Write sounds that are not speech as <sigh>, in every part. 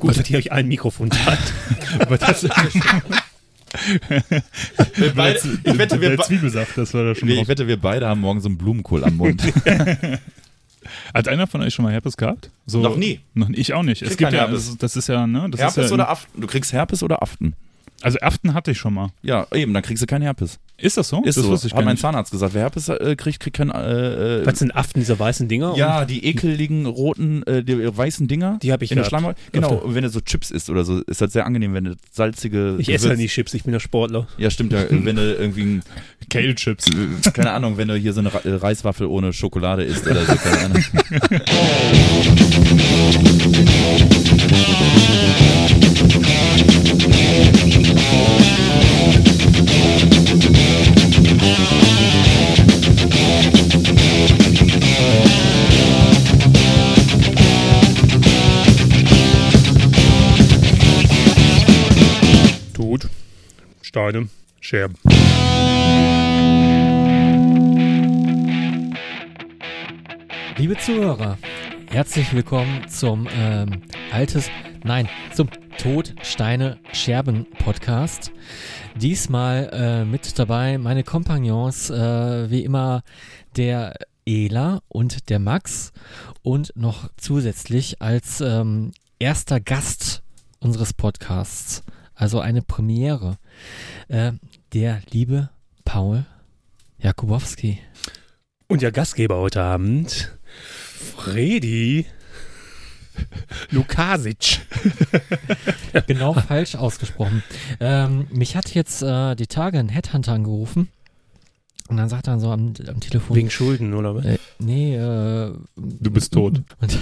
Gut, dass ihr euch ein Mikrofon teilt. <laughs> Aber das, Wir beide, ich wette, wir, der be- Zwiebelsaft, das war da schon ich wette, wir beide haben morgen so einen Blumenkohl am Mund. <laughs> Hat einer von euch schon mal Herpes gehabt? So, Noch nie. Noch. Ich auch nicht. Es gibt ja, Herpes. das, das ist ja, ne? Das Herpes ist ja, oder Aften? Du kriegst Herpes oder Aften? Also Aften hatte ich schon mal. Ja, eben, dann kriegst du keinen Herpes. Ist das so? Ist das so. wusste ich Hat mein nicht. Zahnarzt gesagt. Wer Herpes äh, kriegt, kriegt keinen. Äh, äh, was sind Aften, diese weißen Dinger? ja, die ekeligen roten, äh, die weißen Dinger. Die hab ich in der. Schleimhaut. Genau, Öfter. wenn du so Chips isst oder so, ist das sehr angenehm, wenn du salzige. Ich esse ja nie Chips, ich bin ja Sportler. Ja, stimmt ja. wenn du irgendwie, ein, <laughs> Kale Chips. äh, keine Ahnung, wenn du hier so eine Re- äh, Reiswaffel ohne Schokolade isst oder so, keine Ahnung. <laughs> Steine, Scherben. Liebe Zuhörer, herzlich willkommen zum ähm, Altes, nein, zum Tod, Steine, Scherben Podcast. Diesmal äh, mit dabei meine Kompagnons, äh, wie immer der Ela und der Max und noch zusätzlich als ähm, erster Gast unseres Podcasts, also eine Premiere, äh, der liebe Paul Jakubowski. Und der Gastgeber heute Abend, Fredi Lukasic. <laughs> Genau falsch ausgesprochen. Ähm, mich hat jetzt äh, die Tage ein Headhunter angerufen und dann sagt er so am, am Telefon. Wegen Schulden, oder was? äh, nee, äh, Du bist tot. <laughs> Und,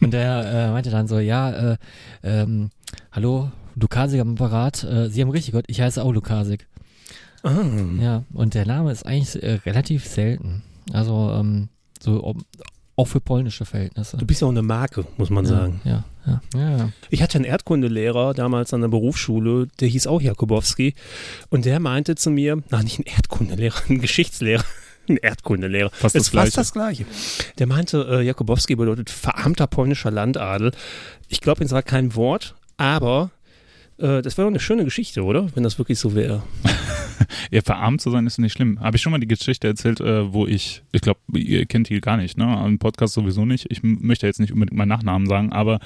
und der äh, meinte dann so, ja, äh, ähm, hallo, Lukasik am Apparat. Äh, Sie haben richtig gehört, ich heiße auch Lukasik. Ah. Ja, und der Name ist eigentlich äh, relativ selten. Also, ähm, so ob- auch für polnische Verhältnisse. Du bist ja auch eine Marke, muss man sagen. Ja, ja, ja. ja. Ich hatte einen Erdkundelehrer damals an der Berufsschule, der hieß auch Jakubowski. Und der meinte zu mir, na nicht ein Erdkundelehrer, ein Geschichtslehrer. <laughs> Ein Erdkundelehrer. Fast ist das Gleiche. fast das Gleiche. Der meinte, äh, Jakubowski bedeutet verarmter polnischer Landadel. Ich glaube, jetzt war kein Wort, aber äh, das wäre doch eine schöne Geschichte, oder? Wenn das wirklich so wäre. <laughs> Ja, verarmt zu sein ist nicht schlimm. Habe ich schon mal die Geschichte erzählt, äh, wo ich, ich glaube, ihr kennt die gar nicht, ne? Im Podcast sowieso nicht. Ich möchte jetzt nicht unbedingt meinen Nachnamen sagen, aber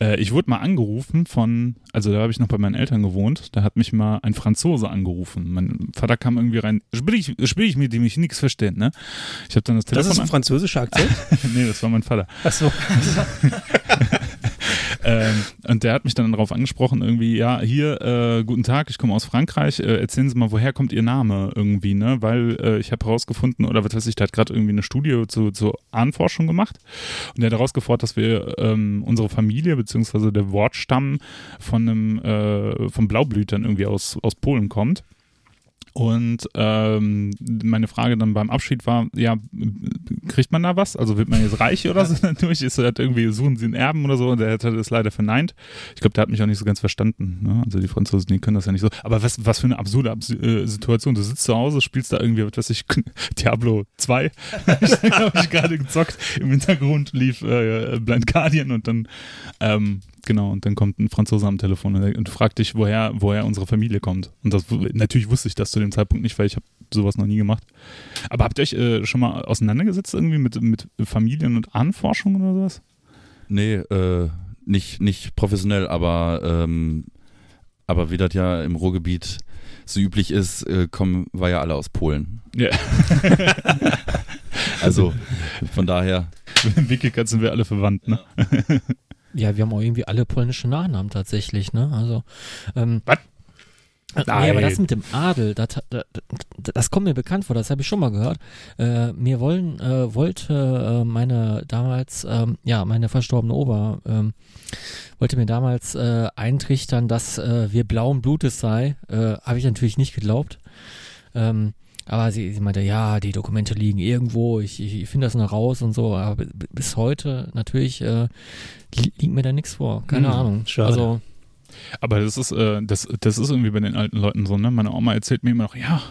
äh, ich wurde mal angerufen von, also da habe ich noch bei meinen Eltern gewohnt, da hat mich mal ein Franzose angerufen. Mein Vater kam irgendwie rein, sprich, sprich mit dem ich nichts verstehe, ne? Ich habe dann das Das Telefon ist ein französischer Akzent? <laughs> Nee, das war mein Vater. Achso. <laughs> Ähm, und der hat mich dann darauf angesprochen, irgendwie, ja, hier, äh, guten Tag, ich komme aus Frankreich, äh, erzählen Sie mal, woher kommt Ihr Name irgendwie, ne? Weil äh, ich habe herausgefunden, oder was weiß ich, der hat gerade irgendwie eine Studie zu, zur Ahnenforschung gemacht und der hat herausgefordert, dass wir ähm, unsere Familie, beziehungsweise der Wortstamm von einem, äh, von Blaublütern irgendwie aus, aus Polen kommt. Und ähm, meine Frage dann beim Abschied war, ja, kriegt man da was? Also wird man jetzt reich oder so <laughs> dadurch? Ist das irgendwie, suchen sie einen Erben oder so? Und der hat das leider verneint. Ich glaube, der hat mich auch nicht so ganz verstanden. Ne? Also die Franzosen, die können das ja nicht so. Aber was, was für eine absurde Abs äh, Situation. Du sitzt zu Hause, spielst da irgendwie, was weiß ich, <laughs> Diablo 2. <laughs> habe ich gerade gezockt. Im Hintergrund lief äh, Blind Guardian und dann ähm, Genau, und dann kommt ein Franzose am Telefon und, fragt dich, woher, woher unsere Familie kommt. Und das natürlich wusste ich das zu dem Zeitpunkt nicht, weil ich habe sowas noch nie gemacht. Aber habt ihr euch äh, schon mal auseinandergesetzt irgendwie mit, mit Familien- und Ahnenforschung oder sowas? Nee, äh, nicht, nicht professionell, aber, ähm, aber wie das ja im Ruhrgebiet so üblich ist, äh, kommen wir ja alle aus Polen. Ja. <laughs> Also von daher, Wirklichkeit sind wir alle verwandt, ne? Ja, wir haben auch irgendwie alle polnische Nachnamen tatsächlich, ne? Also, ähm, Was? Äh, Nee, aber das Nein. mit dem Adel, das, das, das kommt mir bekannt vor, das habe ich schon mal gehört. Äh, mir wollen, äh, wollte äh, meine damals, ähm, ja, meine verstorbene Ober, ähm, wollte mir damals äh, eintrichtern, dass wir blauen Blutes sei. Habe ich natürlich nicht geglaubt. Ähm, aber sie, sie meinte, ja, die Dokumente liegen irgendwo, ich, ich, ich finde das noch raus und so. Aber bis heute natürlich äh, li- liegt mir da nichts vor. Keine Hm, Ahnung. schade. Also, Aber das ist, äh, das, das ist irgendwie bei den alten Leuten so, ne? Meine Oma erzählt mir immer noch, ja,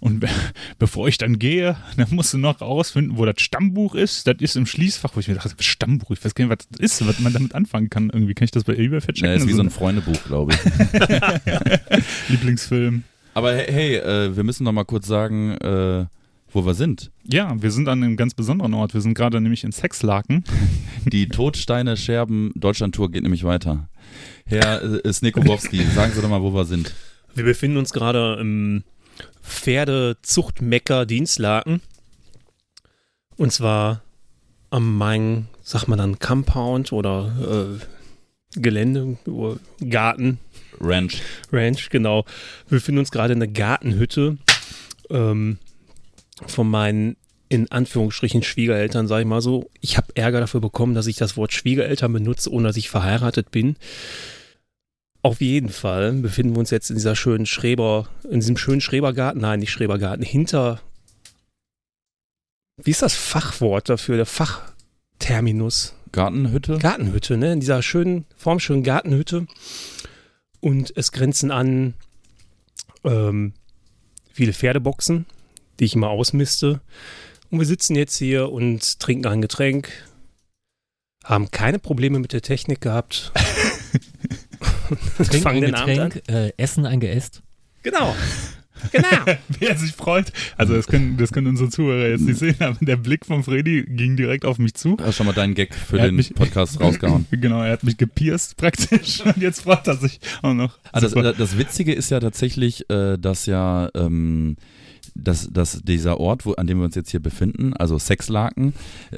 und be <laughs> bevor ich dann gehe, <laughs> dann musst du noch rausfinden, wo das Stammbuch ist. Das ist im Schließfach, wo ich mir dachte, Stammbuch, ich weiß gar nicht, was das ist, was man damit anfangen kann. Irgendwie kann ich das bei eBay verchecken. Ja, ist wie so Also, ein Freundebuch, glaube ich. <laughs> Lieblingsfilm. Aber hey, hey äh, wir müssen noch mal kurz sagen, äh, wo wir sind. Ja, wir sind an einem ganz besonderen Ort. Wir sind gerade nämlich in Sexlaken. Die Todsteine Scherben Deutschland-Tour geht nämlich weiter. Herr äh, Snikowowski, <laughs> sagen Sie doch mal, wo wir sind. Wir befinden uns gerade im Pferdezuchtmecker Dienstlaken. Und zwar am Main, sagt man dann Compound oder äh, Gelände, Garten, Ranch. Ranch, genau. Wir befinden uns gerade in der Gartenhütte ähm, von meinen in Anführungsstrichen Schwiegereltern, sage ich mal so. Ich habe Ärger dafür bekommen, dass ich das Wort Schwiegereltern benutze, ohne dass ich verheiratet bin. Auf jeden Fall befinden wir uns jetzt in dieser schönen Schreber, in diesem schönen Schrebergarten, nein, nicht Schrebergarten, hinter, wie ist das Fachwort dafür, der Fachterminus? Gartenhütte. Gartenhütte, ne? In dieser schönen, formschönen Gartenhütte. Und es grenzen an ähm, viele Pferdeboxen, die ich immer ausmiste. Und wir sitzen jetzt hier und trinken ein Getränk. Haben keine Probleme mit der Technik gehabt. <laughs> <laughs> Trinken Fangen ein den Abend an. Getränk, äh, Essen ein Geäst. Genau. <laughs> Genau. Wer sich freut. Also das können, das können unsere Zuhörer jetzt nicht sehen, aber der Blick von Freddy ging direkt auf mich zu. Hast schon mal deinen Gag für den mich- Podcast <laughs> rausgehauen. Genau, er hat mich gepierst praktisch und jetzt freut er sich auch noch. Also das, das Witzige ist ja tatsächlich, äh, dass ja ähm, dass, dass dieser Ort, wo, an dem wir uns jetzt hier befinden, also Sexlaken, äh,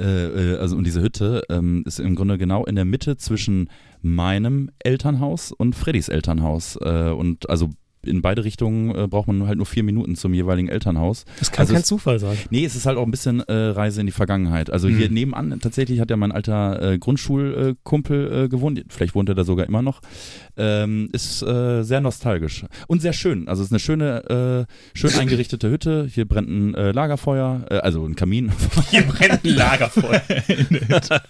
äh, also und diese Hütte, ähm, ist im Grunde genau in der Mitte zwischen meinem Elternhaus und Freddys Elternhaus. Äh, und also in beide Richtungen äh, braucht man halt nur vier Minuten zum jeweiligen Elternhaus. Das kann Also kein es- Zufall sein. Nee, es ist halt auch ein bisschen äh, Reise in die Vergangenheit. Also hier Mhm. nebenan tatsächlich hat ja mein alter äh, Grundschulkumpel äh, gewohnt. Vielleicht wohnt er da sogar immer noch. Ähm, ist äh, sehr nostalgisch und sehr schön. Also es ist eine schöne, äh, schön eingerichtete Hütte. Hier brennt ein äh, Lagerfeuer, äh, also ein Kamin. <laughs> Hier brennt ein Lagerfeuer. <laughs>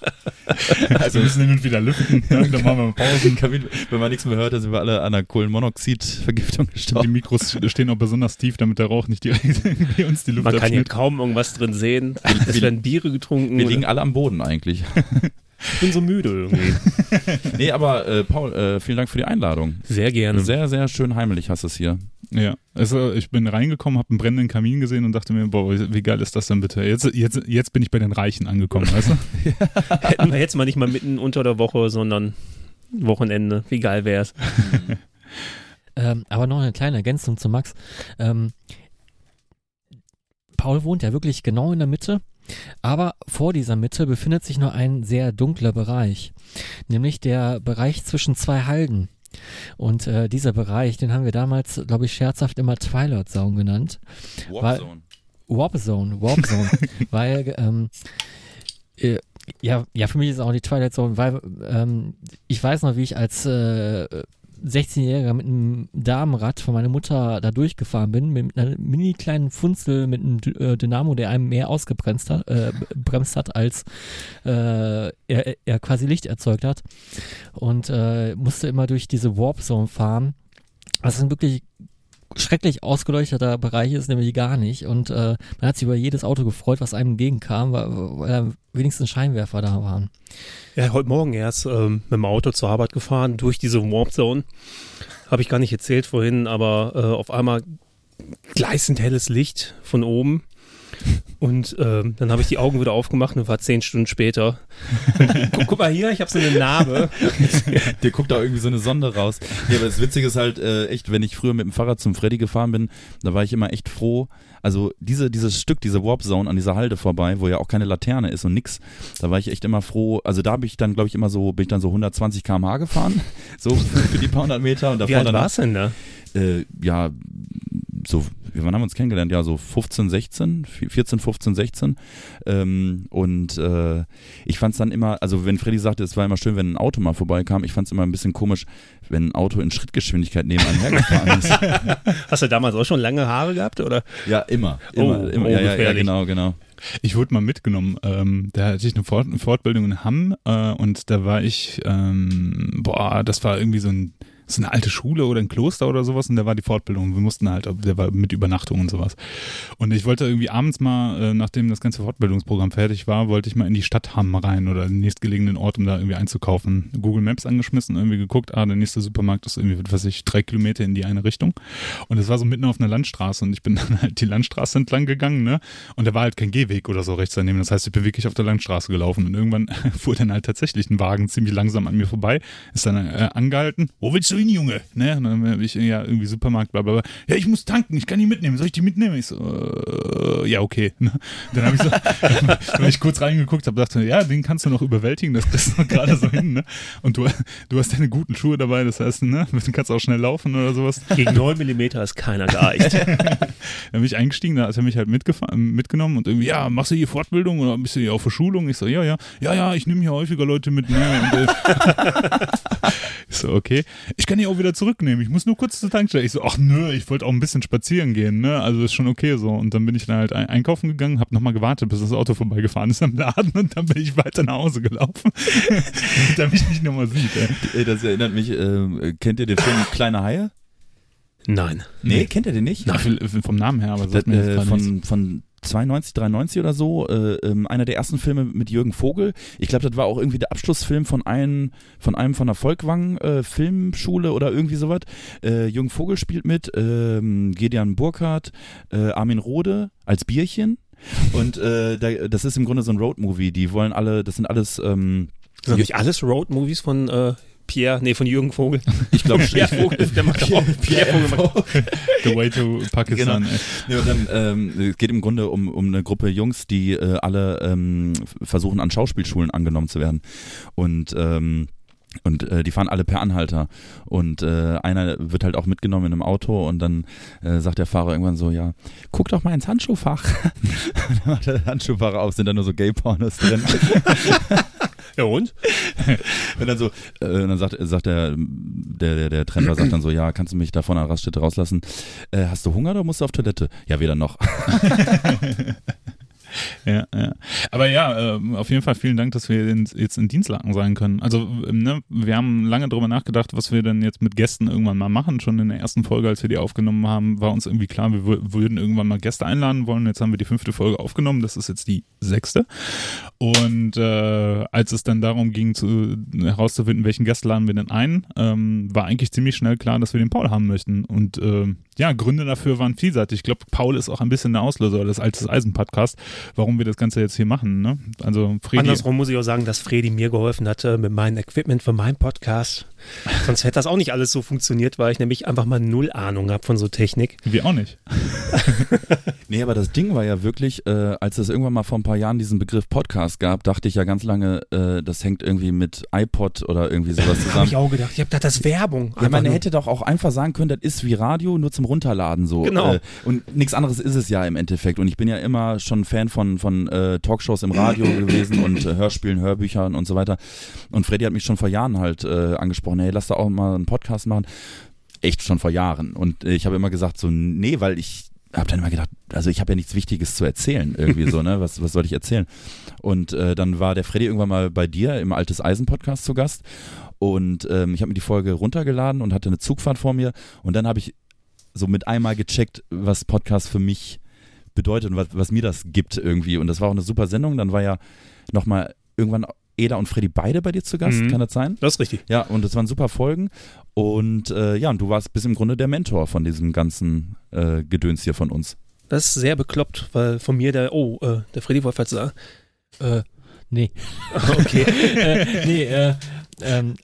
Also wir müssen hin und wieder lüften, ne? dann machen wir Pausen. Kamin. Wenn man nichts mehr hört, dann sind wir alle an einer Kohlenmonoxidvergiftung Die gestorben. Mikros stehen auch besonders tief, damit der Rauch nicht direkt <laughs> irgendwie uns die Luft Man kann hier abschnitt. kaum irgendwas drin sehen. <laughs> Es werden Biere getrunken. Wir liegen alle am Boden eigentlich. ich bin so müde irgendwie. <laughs> Nee, aber äh, Paul, äh, vielen Dank für die Einladung. Sehr gerne. Sehr, sehr schön heimelig hast du es hier. Ja, also ich bin reingekommen, habe einen brennenden Kamin gesehen und dachte mir, boah, wie geil ist das denn bitte? Jetzt, jetzt, jetzt bin ich bei den Reichen angekommen, weißt du? Hätten wir jetzt mal nicht mal mitten unter der Woche, sondern Wochenende. Wie geil wär's. Ähm, aber noch eine kleine Ergänzung zu Max. Ähm, Paul wohnt ja wirklich genau in der Mitte, aber vor dieser Mitte befindet sich noch ein sehr dunkler Bereich, nämlich der Bereich zwischen zwei Halden. Und äh, dieser Bereich, den haben wir damals, glaube ich, scherzhaft immer Twilight Zone genannt. Weil- Warp Zone, Warp Zone, <laughs> weil ähm, äh, ja, ja, für mich ist auch die Twilight Zone, weil ähm, ich weiß noch, wie ich als äh, 16-Jähriger mit einem Damenrad von meiner Mutter da durchgefahren bin, mit einer mini kleinen Funzel mit einem äh, Dynamo, der einem mehr ausgebremst hat, äh, bremst hat, als äh, er, er quasi Licht erzeugt hat. Und äh, musste immer durch diese Warp Zone fahren. Das ein wirklich schrecklich ausgeleuchteter Bereich ist nämlich gar nicht. Und äh, man hat sich über jedes Auto gefreut, was einem entgegenkam, weil, weil wenigstens Scheinwerfer da waren. Ja, heute Morgen erst ähm, mit dem Auto zur Arbeit gefahren, durch diese Warp Zone. Habe ich gar nicht erzählt vorhin, aber äh, auf einmal gleißend helles Licht von oben. Und ähm, dann habe ich die Augen wieder aufgemacht und war zehn Stunden später. <laughs> guck, guck mal hier, ich habe so eine Narbe. <laughs> Dir guckt da irgendwie so eine Sonde raus. Ja, aber das Witzige ist halt äh, echt, wenn ich früher mit dem Fahrrad zum Freddy gefahren bin, da war ich immer echt froh. Also diese, dieses Stück, diese Warp Zone an dieser Halde vorbei, wo ja auch keine Laterne ist und nix, da war ich echt immer froh. Also da habe ich dann, glaube ich, immer so, bin ich dann so 120 km/h gefahren, <laughs> so für, die paar hundert Meter und davor Wie alt dann war's denn da? äh, ja, so, wann haben wir uns kennengelernt? Ja, so 15, 16, 14, 15, 16. Ähm, und äh, ich fand es dann immer, also wenn Freddy sagte, es war immer schön, wenn ein Auto mal vorbeikam, ich fand es immer ein bisschen komisch, wenn ein Auto in Schrittgeschwindigkeit neben einem hergefahren ist. <laughs> Hast du damals auch schon lange Haare gehabt, oder? ja, immer. Immer, Oh, immer. oh, ja, ja, ja, genau, genau. Ich wurde mal mitgenommen. Ähm, da hatte ich eine, Fort eine Fortbildung in Hamm äh, und da war ich, ähm, boah, das war irgendwie so ein ist eine alte Schule oder ein Kloster oder sowas und da war die Fortbildung. Wir mussten halt, der war mit Übernachtung und sowas. Und ich wollte irgendwie abends mal, äh, nachdem das ganze Fortbildungsprogramm fertig war, wollte ich mal in die Stadt Hamm rein oder den nächstgelegenen Ort, um da irgendwie einzukaufen. Google Maps angeschmissen, irgendwie geguckt, ah, der nächste Supermarkt ist irgendwie, was weiß ich, drei Kilometer in die eine Richtung. Und es war so mitten auf einer Landstraße und ich bin <laughs> dann halt die Landstraße entlang gegangen, ne? Und da war halt kein Gehweg oder so rechts daneben. Das heißt, ich bin wirklich auf der Landstraße gelaufen und irgendwann <laughs> fuhr dann halt tatsächlich ein Wagen ziemlich langsam an mir vorbei, ist dann äh, angehalten. Wo willst du hin, Junge? Ne? Und dann habe ich ja irgendwie Supermarkt, bla, bla, bla. Ja, ich muss tanken, ich kann die mitnehmen. Soll ich die mitnehmen? Ich so, äh, ja, okay. Ne? Dann habe ich so, <laughs> hab ich kurz reingeguckt, habe dachte, ja, den kannst du noch überwältigen, das kriegst du noch gerade so hin, ne? Und du, du hast deine guten Schuhe dabei, das heißt, ne, du kannst auch schnell laufen oder sowas. Gegen 9 mm ist keiner geeicht. <laughs> dann bin ich eingestiegen, da hat er mich halt mitgefahren, mitgenommen und irgendwie, ja, machst du hier Fortbildung oder bist du hier auf der Schulung? Ich so, ja, ja, ja, ja, ich nehme hier häufiger Leute mit. Ne? Und, äh, <laughs> ich so, okay. Ich kann die auch wieder zurücknehmen. Ich muss nur kurz zur Tankstelle. Ich so, ach nö, ich wollte auch ein bisschen spazieren gehen, ne? Also ist schon okay so. Und dann bin ich dann halt ein einkaufen gegangen, hab nochmal gewartet, bis das Auto vorbeigefahren ist am Laden und dann bin ich weiter nach Hause gelaufen, <laughs> <laughs> damit er mich nicht nochmal sieht. Ey. Das erinnert mich, äh, kennt ihr den Film Kleine Haie? Nein. Nee, kennt ihr den nicht? Viel- vom Namen her, aber Das, jetzt äh, nichts. von, von 92, 93 oder so, äh, ähm, einer der ersten Filme mit Jürgen Vogel. Ich glaube, das war auch irgendwie der Abschlussfilm von einem von einem von der Volkwang äh, Filmschule oder irgendwie sowas. Äh, Jürgen Vogel spielt mit, ähm, Gedian Burkhardt, äh, Armin Rohde als Bierchen. Und äh, da, das ist im Grunde so ein Roadmovie. Die wollen alle, das sind alles, ähm, Sind nicht alles Road-Movies von Pierre, nee, von Jürgen Vogel. <laughs> ich glaube, Pierre Vogel, der macht auch Pierre Vogel. macht- The Way to Pakistan. Ja, und dann, ähm, es geht im Grunde um, um eine Gruppe Jungs, die äh, alle ähm, versuchen, an Schauspielschulen angenommen zu werden. Und ähm, und äh, die fahren alle per Anhalter. Und äh, einer wird halt auch mitgenommen in einem Auto und dann äh, sagt der Fahrer irgendwann so, ja, guck doch mal ins Handschuhfach. dann <laughs> <laughs> macht der Handschuhfach auf, sind da nur so Gay-Pornos drin. Ja und? <laughs> Und dann so, äh, dann sagt, sagt der, der, der, der Tremper sagt dann so, ja, kannst du mich da von der Raststätte rauslassen? Äh, hast du Hunger oder musst du auf Toilette? Ja, weder noch. <laughs> Ja, ja. Aber ja, ähm, auf jeden Fall vielen Dank, dass wir jetzt in Dienstlaken sein können. Also, ähm, ne, wir haben lange drüber nachgedacht, was wir denn jetzt mit Gästen irgendwann mal machen. Schon in der ersten Folge, als wir die aufgenommen haben, war uns irgendwie klar, wir wür- würden irgendwann mal Gäste einladen wollen. Jetzt haben wir die fünfte Folge aufgenommen, das ist jetzt die sechste. Und äh, als es dann darum ging, zu, herauszufinden, welchen Gast laden wir denn ein, ähm, war eigentlich ziemlich schnell klar, dass wir den Paul haben möchten. Und ähm, ja, Gründe dafür waren vielseitig. Ich glaube, Paul ist auch ein bisschen der Auslöser des Altes Eisen Podcast, warum wir das Ganze jetzt hier machen. Ne? Also Fredi, Andersrum muss ich auch sagen, dass Fredi mir geholfen hatte mit meinem Equipment für meinen Podcast. Sonst hätte das auch nicht alles so funktioniert, weil ich nämlich einfach mal null Ahnung habe von so Technik. wir auch nicht. <laughs> Nee, aber das Ding war ja wirklich, äh, als es irgendwann mal vor ein paar Jahren diesen Begriff Podcast gab, dachte ich ja ganz lange, äh, das hängt irgendwie mit iPod oder irgendwie sowas <laughs> Habe zusammen. ich auch gedacht. Ich habe gedacht, das ist Werbung. Ja, man nur. hätte doch auch einfach sagen können, das ist wie Radio, nur zum Runterladen so. Genau. Äh, und nichts anderes ist es ja im Endeffekt. Und ich bin ja immer schon Fan von, von äh, Talkshows im Radio <clears throat> gewesen und äh, Hörspielen, Hörbüchern und so weiter. Und Freddy hat mich schon vor Jahren halt äh, angesprochen, hey, lass da auch mal einen Podcast machen. Echt schon vor Jahren. Und äh, ich habe immer gesagt, so, nee, weil ich habe dann immer gedacht, also ich habe ja nichts Wichtiges zu erzählen irgendwie so, ne? <laughs> Was, was soll ich erzählen? Und äh, dann war der Freddy irgendwann mal bei dir im Altes Eisen Podcast zu Gast und ähm, ich habe mir die Folge runtergeladen und hatte eine Zugfahrt vor mir und dann habe ich so mit einmal gecheckt, was Podcast für mich bedeutet und was, was mir das gibt irgendwie. Und das war auch eine super Sendung. Dann war ja nochmal irgendwann Eda und Freddy beide bei dir zu Gast, Mhm. kann das sein? Das ist richtig. Ja, und das waren super Folgen. Und äh, ja, und du warst bis im Grunde der Mentor von diesem ganzen äh, Gedöns hier von uns. Das ist sehr bekloppt, weil von mir der, oh, äh, der Freddy wollte was sagen. Äh, nee. <laughs> Okay. äh, nee, äh, ähm,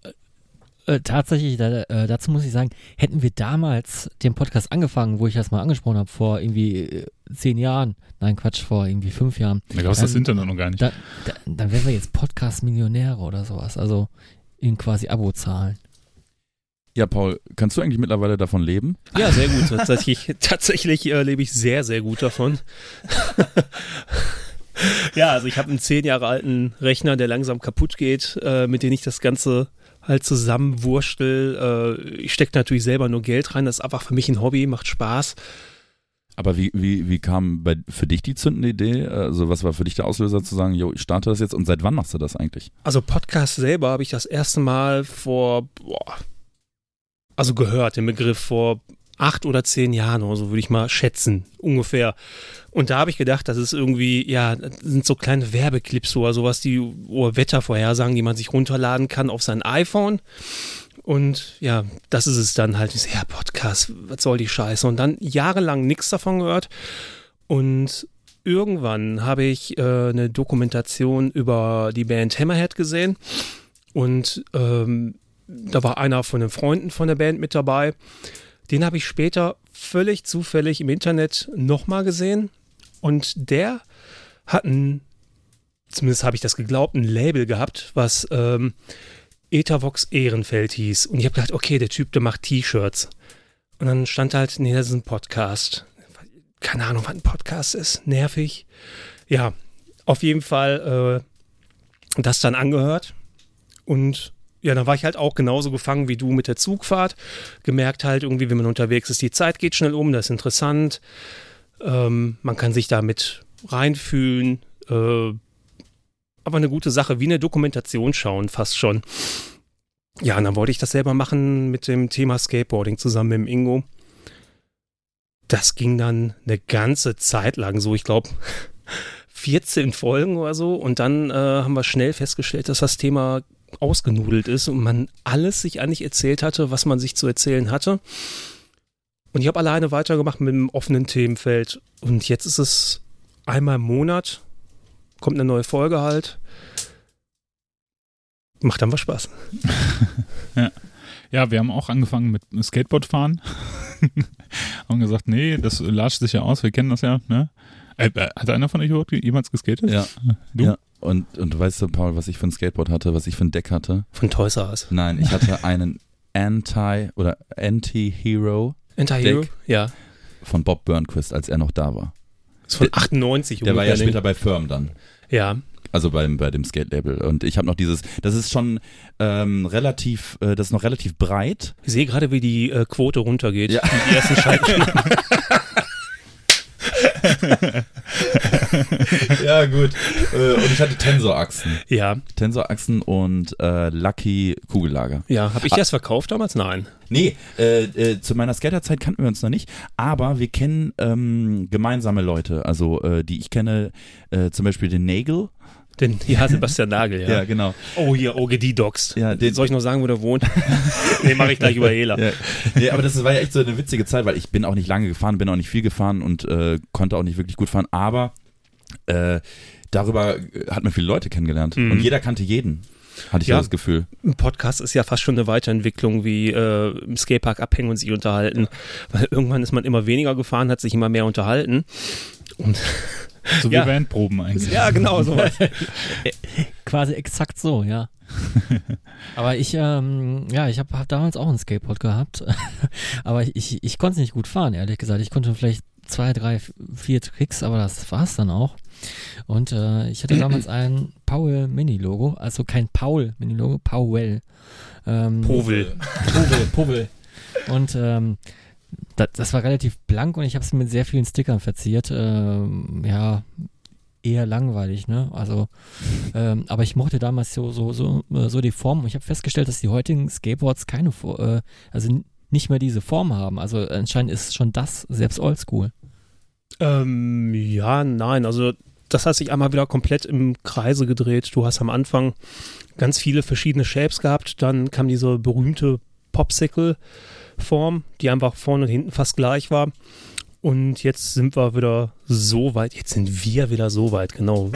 äh, tatsächlich, da, äh, dazu muss ich sagen, hätten wir damals den Podcast angefangen, wo ich das mal angesprochen habe, vor irgendwie äh, zehn Jahren, nein, Quatsch, vor irgendwie fünf Jahren, Da gab es das Internet noch gar nicht. da, da, dann wären wir jetzt Podcast-Millionäre oder sowas, also in quasi Abo-Zahlen. Ja, Paul, kannst du eigentlich mittlerweile davon leben? Ja, sehr gut. Tatsächlich, <laughs> tatsächlich äh, lebe ich sehr, sehr gut davon. <laughs> ja, also ich habe einen zehn Jahre alten Rechner, der langsam kaputt geht, äh, mit dem ich das Ganze halt zusammenwurstel. Äh, ich stecke natürlich selber nur Geld rein. Das ist einfach für mich ein Hobby, macht Spaß. Aber wie, wie, wie kam bei, für dich die zündende Idee? Also was war für dich der Auslöser zu sagen, jo, ich starte das jetzt und seit wann machst du das eigentlich? Also Podcast selber habe ich das erste Mal vor boah, also gehört, den Begriff vor acht oder zehn Jahren oder so, würde ich mal schätzen, ungefähr. Und da habe ich gedacht, das ist irgendwie, ja, sind so kleine Werbeclips oder sowas, die oder Wettervorhersagen, die man sich runterladen kann auf sein iPhone. Und ja, das ist es dann halt. Ich so, ja, Podcast, was soll die Scheiße? Und dann jahrelang nichts davon gehört. Und irgendwann habe ich äh, eine Dokumentation über die Band Hammerhead gesehen. Und ähm, da war einer von den Freunden von der Band mit dabei. Den habe ich später völlig zufällig im Internet nochmal gesehen. Und der hat ein, zumindest habe ich das geglaubt, ein Label gehabt, was ähm, Etavox Ehrenfeld hieß. Und ich habe gedacht, okay, der Typ, der macht T-Shirts. Und dann stand halt, nee, das ist ein Podcast. Keine Ahnung, was ein Podcast ist. Nervig. Ja, auf jeden Fall äh, das dann angehört. Und ja, dann war ich halt auch genauso gefangen wie du mit der Zugfahrt. Gemerkt halt irgendwie, wenn man unterwegs ist, die Zeit geht schnell um, das ist interessant. Ähm, man kann sich damit reinfühlen. Äh, aber eine gute Sache, wie eine Dokumentation schauen, fast schon. Ja, und dann wollte ich das selber machen mit dem Thema Skateboarding zusammen mit dem Ingo. Das ging dann eine ganze Zeit lang so, ich glaube <laughs> 14 Folgen oder so. Und dann äh, haben wir schnell festgestellt, dass das Thema ausgenudelt ist und man alles sich eigentlich erzählt hatte, was man sich zu erzählen hatte. Und ich habe alleine weitergemacht mit einem offenen Themenfeld. Und jetzt ist es einmal im Monat, kommt eine neue Folge halt. Macht dann was Spaß. <laughs> ja. ja, wir haben auch angefangen mit Skateboardfahren. <laughs> haben gesagt, nee, das latscht sich ja aus, wir kennen das ja. Ne? Äh, äh hat einer von euch jemals geskatet? Ja. Du? Ja. Und, und weißt du, Paul, was ich für ein Skateboard hatte, was ich für ein Deck hatte? Von Toys R Us. Nein, ich hatte <laughs> einen Anti- oder Anti-Hero. Anti-Hero? Ja. Von Bob Burnquist, als er noch da war. Das ist von 98 Der war ja später bei Firm dann. Ja. Also beim, bei dem Skate-Label. Und ich habe noch dieses, das ist schon ähm, relativ, äh, das ist noch relativ breit. Ich sehe gerade, wie die äh, Quote runtergeht. Ja. Die ersten Schalten. <laughs> <laughs> <laughs> ja, gut. Äh, und ich hatte Tensorachsen. Ja. Tensorachsen und äh, Lucky Kugellager. Ja, habe ich ah. das verkauft damals? Nein. Nee, äh, äh, zu meiner Skaterzeit kannten wir uns noch nicht, aber wir kennen ähm, gemeinsame Leute. Also äh, die ich kenne, äh, zum Beispiel den Nagel. Den, ja, Sebastian Nagel, ja. <laughs> ja, genau. Oh, hier, OGD Docs. Ja, den, Soll ich noch sagen, wo der wohnt? <laughs> nee, mache ich gleich über Hela. Ja. ja, aber das war ja echt so eine witzige Zeit, weil ich bin auch nicht lange gefahren, bin auch nicht viel gefahren und äh, konnte auch nicht wirklich gut fahren, aber äh, darüber hat man viele Leute kennengelernt mhm. und jeder kannte jeden. Hatte ich ja, das Gefühl. Ein Podcast ist ja fast schon eine Weiterentwicklung, wie äh, im Skatepark abhängen und sich unterhalten. Weil irgendwann ist man immer weniger gefahren, hat sich immer mehr unterhalten. Und <laughs> so wie ja. Bandproben eigentlich. Ja, genau, sowas. <laughs> Quasi exakt so, ja. <laughs> Aber ich, ähm, ja, ich habe hab damals auch ein Skateboard gehabt. aber ich, ich konnte es nicht gut fahren, ehrlich gesagt. Ich konnte vielleicht zwei, drei, vier Tricks, aber das war es dann auch. Und äh, ich hatte damals ein Powell Mini-Logo, also kein Paul Mini-Logo, Powell. Ähm, Powell. Powell, Powell. Und ähm, das, das war relativ blank und ich habe es mit sehr vielen Stickern verziert. Ähm, ja, eher langweilig, ne? Also, ähm, aber ich mochte damals so, so, so, äh, so die Form und ich habe festgestellt, dass die heutigen Skateboards keine, äh, also nicht mehr diese Form haben. Also anscheinend ist schon das selbst oldschool. Ähm, ja, nein, also das hat sich einmal wieder komplett im Kreise gedreht. Du hast am Anfang ganz viele verschiedene Shapes gehabt, dann kam diese berühmte Popsicle Form, die einfach vorne und hinten fast gleich war. Und jetzt sind wir wieder so weit, jetzt sind wir wieder so weit, genau.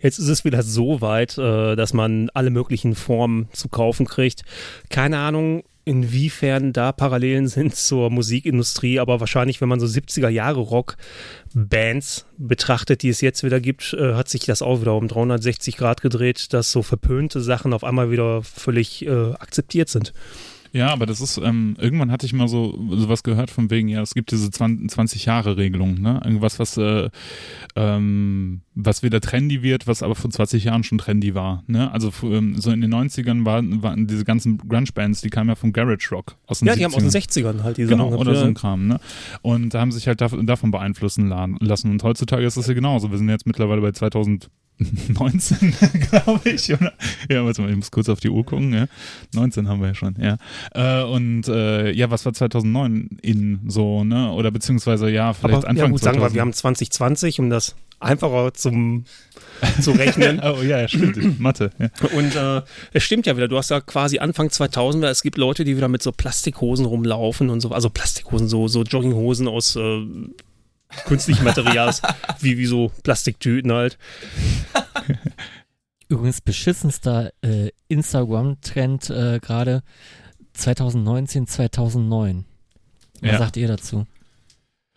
Jetzt ist es wieder so weit, äh, dass man alle möglichen Formen zu kaufen kriegt. Keine Ahnung, inwiefern da Parallelen sind <laughs> zur Musikindustrie, aber wahrscheinlich, wenn man so 70er Jahre Rock-Bands betrachtet, die es jetzt wieder gibt, äh, hat sich das auch wieder um 360 Grad gedreht, dass so verpönte Sachen auf einmal wieder völlig äh, akzeptiert sind. Ja, aber das ist, ähm, irgendwann hatte ich mal so sowas gehört von wegen, ja, es gibt diese 20-Jahre-Regelung, ne? Irgendwas, was, äh, ähm, was wieder trendy wird, was aber vor 20 Jahren schon trendy war, ne? Also ähm, so in den 90ern waren, waren diese ganzen Grunge-Bands, die kamen ja von Garage Rock aus den Ja, 70ern. die haben aus den 60ern halt diese Genau, oder ja. so ein Kram, ne? Und haben sich halt davon beeinflussen lassen. Und heutzutage ist das ja genauso. Wir sind jetzt mittlerweile bei 2000 19, <laughs> glaube ich. Oder? Ja, warte mal, ich muss kurz auf die Uhr gucken. Ja. 19 haben wir ja schon, ja. Äh, und äh, ja, was war 2009 in so, ne? Oder beziehungsweise, ja, vielleicht Aber, Anfang ja gut, 2000. sagen wir, wir haben 2020, um das einfacher zum, zu rechnen. <laughs> Oh ja, ja, stimmt. <clears throat> Mathe, ja. Und äh, es stimmt ja wieder, du hast ja quasi Anfang 2000er, es gibt Leute, die wieder mit so Plastikhosen rumlaufen und so, also Plastikhosen, so, so Jogginghosen aus äh, künstlichem Material, <laughs> wie, wie so Plastiktüten halt. Übrigens beschissenster äh, Instagram-Trend äh, gerade 2019, 2009. Was Ja. sagt ihr dazu?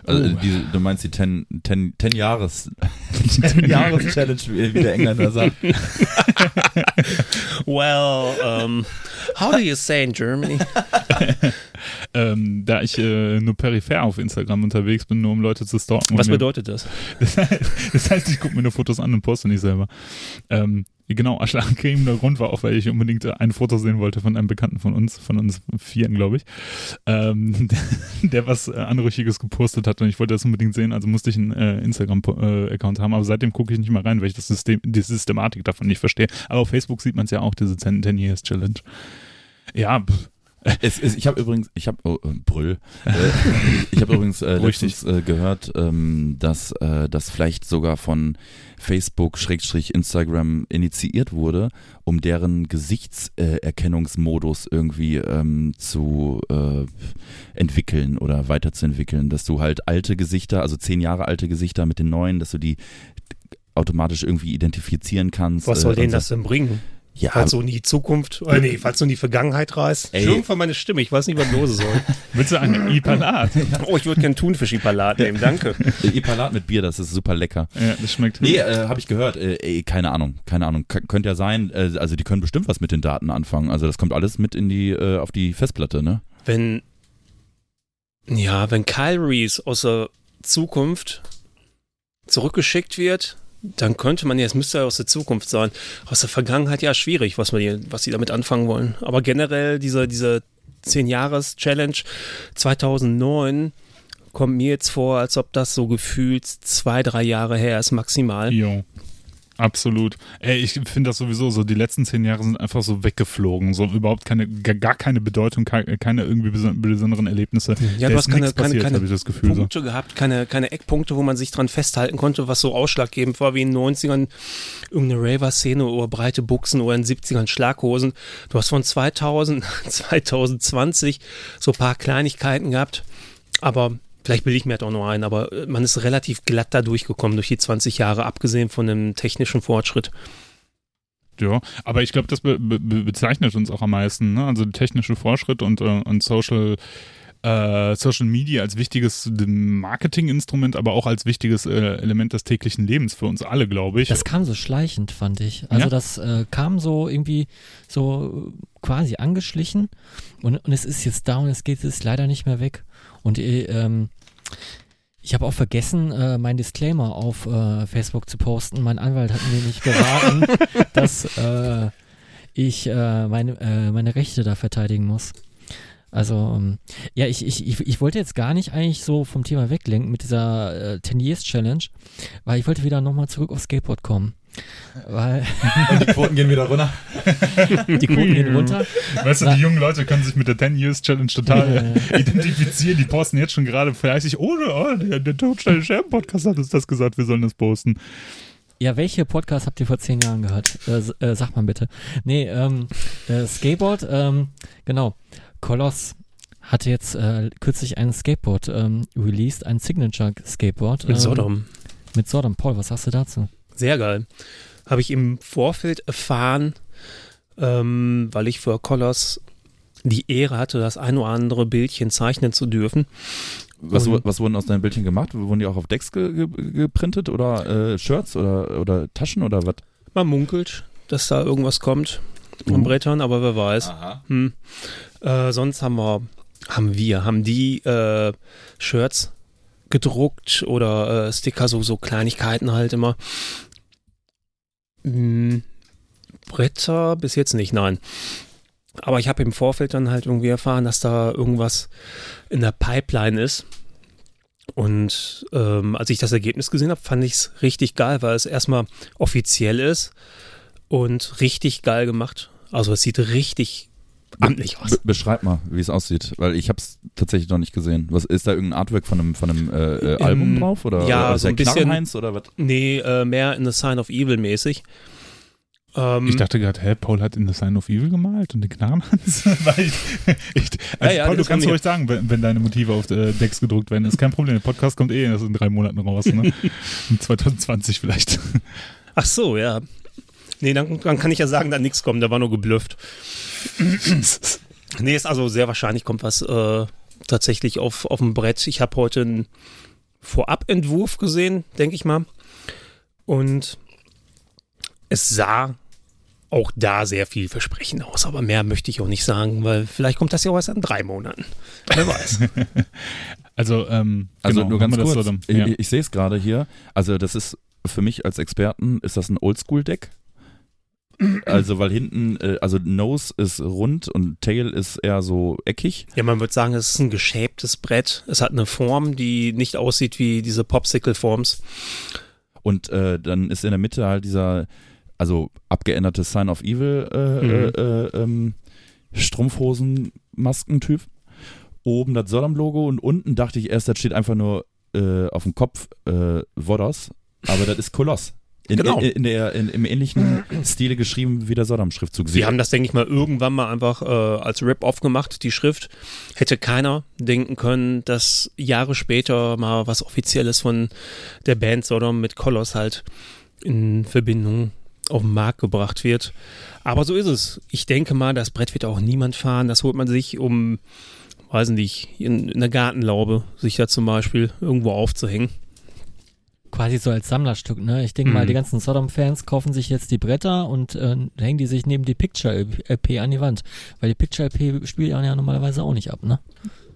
Also, Oh. diese, du meinst die 10 10 10 Jahres <laughs> 10 <laughs> Jahres Challenge, wie wie der Engländer sagt. Well, um, how do you say in Germany? Ähm, da ich äh, nur peripher auf Instagram unterwegs bin, nur um Leute zu stalken. Was bedeutet das? Das <laughs> heißt, das heißt, ich gucke mir nur Fotos an und poste nicht selber. Ähm, genau, Aschlagencreme, <laughs> der Grund war auch, weil ich unbedingt äh, ein Foto sehen wollte von einem Bekannten von uns, von uns Vieren, glaube ich, ähm, <laughs> der, der was äh, Anrüchiges gepostet hat und ich wollte das unbedingt sehen, also musste ich einen äh, Instagram-Account haben, aber seitdem gucke ich nicht mehr rein, weil ich das System, die Systematik davon nicht verstehe. Aber auf Facebook sieht man es ja auch, diese 10, 10 Years Challenge. Ja, pff, Es, es, ich habe übrigens, ich habe, oh, äh, Brüll, äh, ich habe übrigens äh, <laughs> letztens äh, gehört, ähm, dass äh, das vielleicht sogar von Facebook Schrägstrich Instagram initiiert wurde, um deren Gesichtserkennungsmodus irgendwie ähm, zu äh, entwickeln oder weiterzuentwickeln, dass du halt alte Gesichter, also zehn Jahre alte Gesichter mit den neuen, dass du die automatisch irgendwie identifizieren kannst. Was soll äh, denen das denn bringen? Ja, Falls du in die Zukunft, äh, nee, falls du in die Vergangenheit reist. Ey. Entschuldigung für meine Stimme, ich weiß nicht, was los soll. <laughs> willst du einen Ipalat? Oh, ich würde gern Thunfisch-Ipalat nehmen, danke. Ipalat mit Bier, das ist super lecker. ja, das schmeckt. Nee, äh, habe ich gehört. Äh, ey, keine Ahnung, keine Ahnung. K könnte ja sein. Äh, also die können bestimmt was mit den Daten anfangen. Also das kommt alles mit in die äh, auf die Festplatte, ne? Wenn, ja, wenn Kyle Reese aus der Zukunft zurückgeschickt wird, dann könnte man ja, es müsste ja aus der Zukunft sein. Aus der Vergangenheit ja schwierig, was, hier, was sie damit anfangen wollen. Aber generell diese, diese 10-Jahres-Challenge 2009 kommt mir jetzt vor, als ob das so gefühlt zwei, drei Jahre her ist maximal. Jo. Absolut. Ey, ich finde das sowieso so, die letzten zehn Jahre sind einfach so weggeflogen. So überhaupt keine, gar, keine Bedeutung, ke- keine irgendwie beson- besonderen Erlebnisse. Ja, Da du hast keine, keine, passiert, keine das Gefühl. So. Punkte gehabt, keine, keine Eckpunkte, wo man sich dran festhalten konnte, was so ausschlaggebend war, wie in den 90ern irgendeine Raver-Szene oder breite Buchsen oder in den 70ern Schlaghosen. Du hast von 2000, 2020 <laughs> so ein paar Kleinigkeiten gehabt, aber vielleicht bilde ich mir halt auch nur ein, aber äh, man ist relativ glatt da durchgekommen durch die 20 Jahre, abgesehen von dem technischen Fortschritt. Ja, aber ich glaube, das be be bezeichnet uns auch am meisten. Ne? Also der technische Fortschritt und, äh, und Social, äh, Social Media als wichtiges Marketinginstrument, aber auch als wichtiges äh, Element des täglichen Lebens für uns alle, glaube ich. Das kam so schleichend, fand ich. Also Ja? das äh, kam so irgendwie so quasi angeschlichen und, und es ist jetzt da und es geht es leider nicht mehr weg. Und äh, ähm, ich habe auch vergessen, äh, mein Disclaimer auf äh, Facebook zu posten. Mein Anwalt hat mir nicht geraten, <laughs> dass äh, ich äh, meine, äh, meine Rechte da verteidigen muss. Also, ähm, ja, ich, ich, ich, ich wollte jetzt gar nicht eigentlich so vom Thema weglenken mit dieser äh, 10 Years Challenge, weil ich wollte wieder nochmal zurück aufs Skateboard kommen. Weil <laughs> Und die Quoten gehen wieder runter. <laughs> die Quoten gehen runter. Weißt du, die jungen Leute können sich mit der 10 Years Challenge total identifizieren. Die posten jetzt schon gerade fleißig, oh, oh der, der Todstein Scherben Podcast hat uns das gesagt, wir sollen das posten. Ja, welche Podcasts habt ihr vor zehn Jahren gehört? Äh, äh, sagt mal bitte. Nee, ähm, äh, Skateboard, ähm, genau. Koloss hatte jetzt äh, kürzlich ein Skateboard ähm, released, ein Signature Skateboard. Mit ähm, Sodom. Mit Sodom. Paul, was sagst du dazu? Sehr geil. Habe ich im Vorfeld erfahren, ähm, weil ich für Colors die Ehre hatte, das ein oder andere Bildchen zeichnen zu dürfen. Was, Und- was wurden aus deinen Bildchen gemacht? Wurden die auch auf Decks ge ge geprintet oder äh, Shirts oder, oder Taschen oder was? Man munkelt, dass da irgendwas kommt an Uh. Brettern, aber wer weiß. Hm. Äh, sonst haben wir, haben wir, haben die äh, Shirts gedruckt oder äh, Sticker, so, so Kleinigkeiten halt immer. Hm, Bretter bis jetzt nicht, nein. Aber ich habe im Vorfeld dann halt irgendwie erfahren, dass da irgendwas in der Pipeline ist. Und ähm, als ich das Ergebnis gesehen habe, fand ich es richtig geil, weil es erstmal offiziell ist und richtig geil gemacht. Also es sieht richtig amtlich aus. Be beschreib mal, wie es aussieht, weil ich habe es tatsächlich noch nicht gesehen. Was ist da irgendein Artwork von einem von einem äh, äh, Album Ähm, drauf oder ja, oder so ein bisschen- Knarrenheinz oder was? Nee, äh, mehr in The Sign of Evil mäßig. Ähm, Ich dachte gerade, hä, Paul hat in The Sign of Evil gemalt und den Knarrenhans? <laughs> Weil ich, ich, also Ja, ja, Paul, du kannst ruhig sagen, wenn, wenn deine Motive auf äh, Decks gedruckt werden. Ist kein Problem. Der Podcast kommt eh erst in drei Monaten raus. Ne? <laughs> In 2020 vielleicht. Ach so, ja. Nee, dann, dann kann ich ja sagen, da nichts kommt, da war nur geblufft. nee, ist also sehr wahrscheinlich kommt was äh, tatsächlich auf, auf dem Brett. Ich habe heute einen Vorabentwurf gesehen, denke ich mal. Und es sah auch da sehr vielversprechend aus, aber mehr möchte ich auch nicht sagen, weil vielleicht kommt das ja auch erst in drei Monaten. Wer weiß. <laughs> Also, ähm, Also genau, nur ganz kurz, so dann- ich, ja. ich sehe es gerade hier. Also das ist für mich als Experten, ist das ein Oldschool-Deck? Also weil hinten, äh, also Nose ist rund und Tail ist eher so eckig. Ja, man würde sagen, es ist ein geschäbtes Brett. Es hat eine Form, die nicht aussieht wie diese Popsicle-Forms. Und äh, dann ist in der Mitte halt dieser, also abgeänderte Sign of Evil äh, Mhm. äh, äh, ähm, Strumpfhosen-Maskentyp. Oben das Sodom-Logo und unten dachte ich erst, das steht einfach nur äh, auf dem Kopf äh, Vodos, aber das ist Koloss. In, Genau. in, in der, in, Im ähnlichen Stile geschrieben wie der Sodom-Schriftzug. Sie haben das, denke ich mal, irgendwann mal einfach äh, als Rip-Off gemacht, die Schrift. Hätte keiner denken können, dass Jahre später mal was Offizielles von der Band Sodom mit Koloss halt in Verbindung auf den Markt gebracht wird. Aber so ist es. Ich denke mal, das Brett wird auch niemand fahren. Das holt man sich, um, weiß nicht, in, in der Gartenlaube sich da zum Beispiel irgendwo aufzuhängen. Quasi so als Sammlerstück, ne? Ich denke mal, Mhm. die ganzen Sodom-Fans kaufen sich jetzt die Bretter und äh, hängen die sich neben die Picture-LP an die Wand. Weil die Picture-LP spielt ja normalerweise auch nicht ab, ne?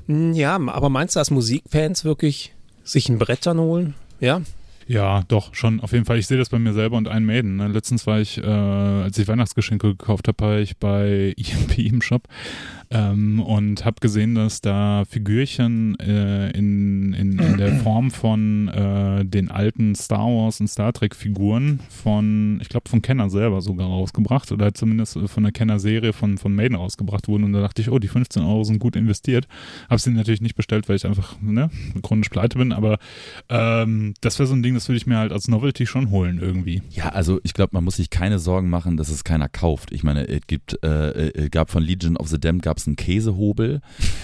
Hm, Ja, aber meinst du, dass Musikfans wirklich sich ein Brett dann holen? Ja? Ja, doch, schon, auf jeden Fall. Ich sehe das bei mir selber und Iron Maiden. Ne? Letztens war ich, äh, als ich Weihnachtsgeschenke gekauft habe, war ich bei <laughs> EMP im Shop ähm, und habe gesehen, dass da Figürchen äh, in, in, in der Form von äh, den alten Star Wars und Star Trek Figuren von, ich glaube, von Kenner selber sogar rausgebracht oder zumindest von der Kenner-Serie von, von Maiden rausgebracht wurden. Und da dachte ich, oh, die 15 Euro sind gut investiert. Habe sie natürlich nicht bestellt, weil ich einfach ne, chronisch pleite bin, aber ähm, das wäre so ein Ding, das würde ich mir halt als Novelty schon holen irgendwie. Ja, also ich glaube, man muss sich keine Sorgen machen, dass es keiner kauft. Ich meine, es gibt, äh, äh, gab von Legion of the Damned gab es einen Käsehobel,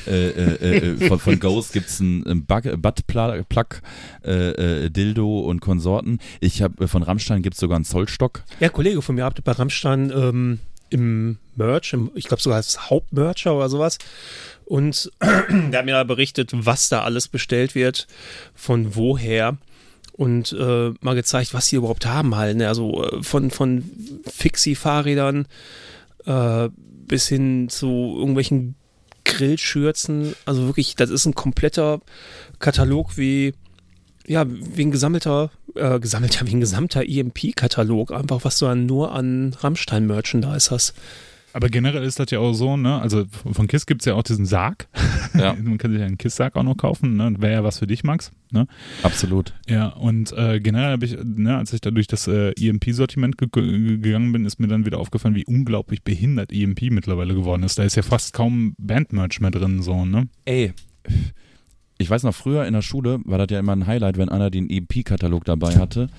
äh, äh, äh, von, von Ghost gibt es einen, äh, äh, Dildo und Konsorten. Ich habe von Rammstein gibt es sogar einen Zollstock. Ja, Kollege von mir arbeitet bei Rammstein ähm, im Merch, im, ich glaube sogar als Hauptmercher oder sowas. Und <clears throat> der hat mir da berichtet, was da alles bestellt wird, von woher. Und äh, mal gezeigt, was die überhaupt haben halt. Ne? Also äh, von, von Fixie-Fahrrädern äh, bis hin zu irgendwelchen Grillschürzen. Also wirklich, das ist ein kompletter Katalog wie, ja, wie ein gesammelter, äh, gesammelter, wie ein gesamter EMP-Katalog. Einfach, was du an, nur an Rammstein-Merchandise hast. Aber generell ist das ja auch so, ne? Also von KISS gibt es ja auch diesen Sarg. Ja. <laughs> Man kann sich ja einen KISS-Sarg auch noch kaufen, ne? Wäre ja was für dich, Max. Ne? Absolut. Ja, und äh, generell habe ich, ne, als ich da durch das äh, EMP-Sortiment ge ge- gegangen bin, ist mir dann wieder aufgefallen, wie unglaublich behindert EMP mittlerweile geworden ist. Da ist ja fast kaum Bandmerch mehr drin, so, ne? Ey, ich weiß noch, früher in der Schule war das ja immer ein Highlight, wenn einer den EP-Katalog dabei hatte.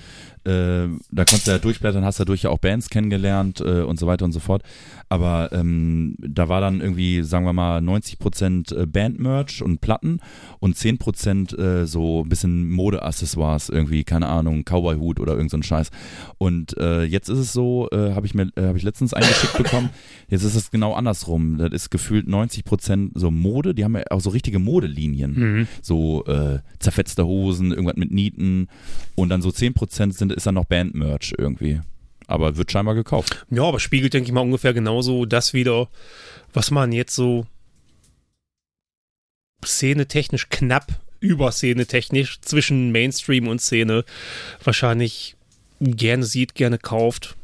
Äh, da konntest du ja durchblättern, hast dadurch ja auch Bands kennengelernt äh, und so weiter und so fort. Aber ähm, da war dann irgendwie, sagen wir mal, 90% äh, Bandmerch und Platten und 10% äh, so ein bisschen Modeaccessoires, irgendwie, keine Ahnung, Cowboy-Hut oder irgend so ein Scheiß. Und äh, jetzt ist es so, äh, habe ich mir, äh, habe ich letztens eingeschickt bekommen, jetzt ist es genau andersrum. Das ist gefühlt 90% so Mode, die haben ja auch so richtige Modelinien so äh, zerfetzte Hosen, irgendwas mit Nieten und dann so 10% sind, ist dann noch Bandmerch irgendwie. Aber wird scheinbar gekauft. Ja, aber spiegelt, denke ich mal, ungefähr genauso das wieder, was man jetzt so szenetechnisch knapp über szenetechnisch zwischen Mainstream und Szene wahrscheinlich gerne sieht, gerne kauft.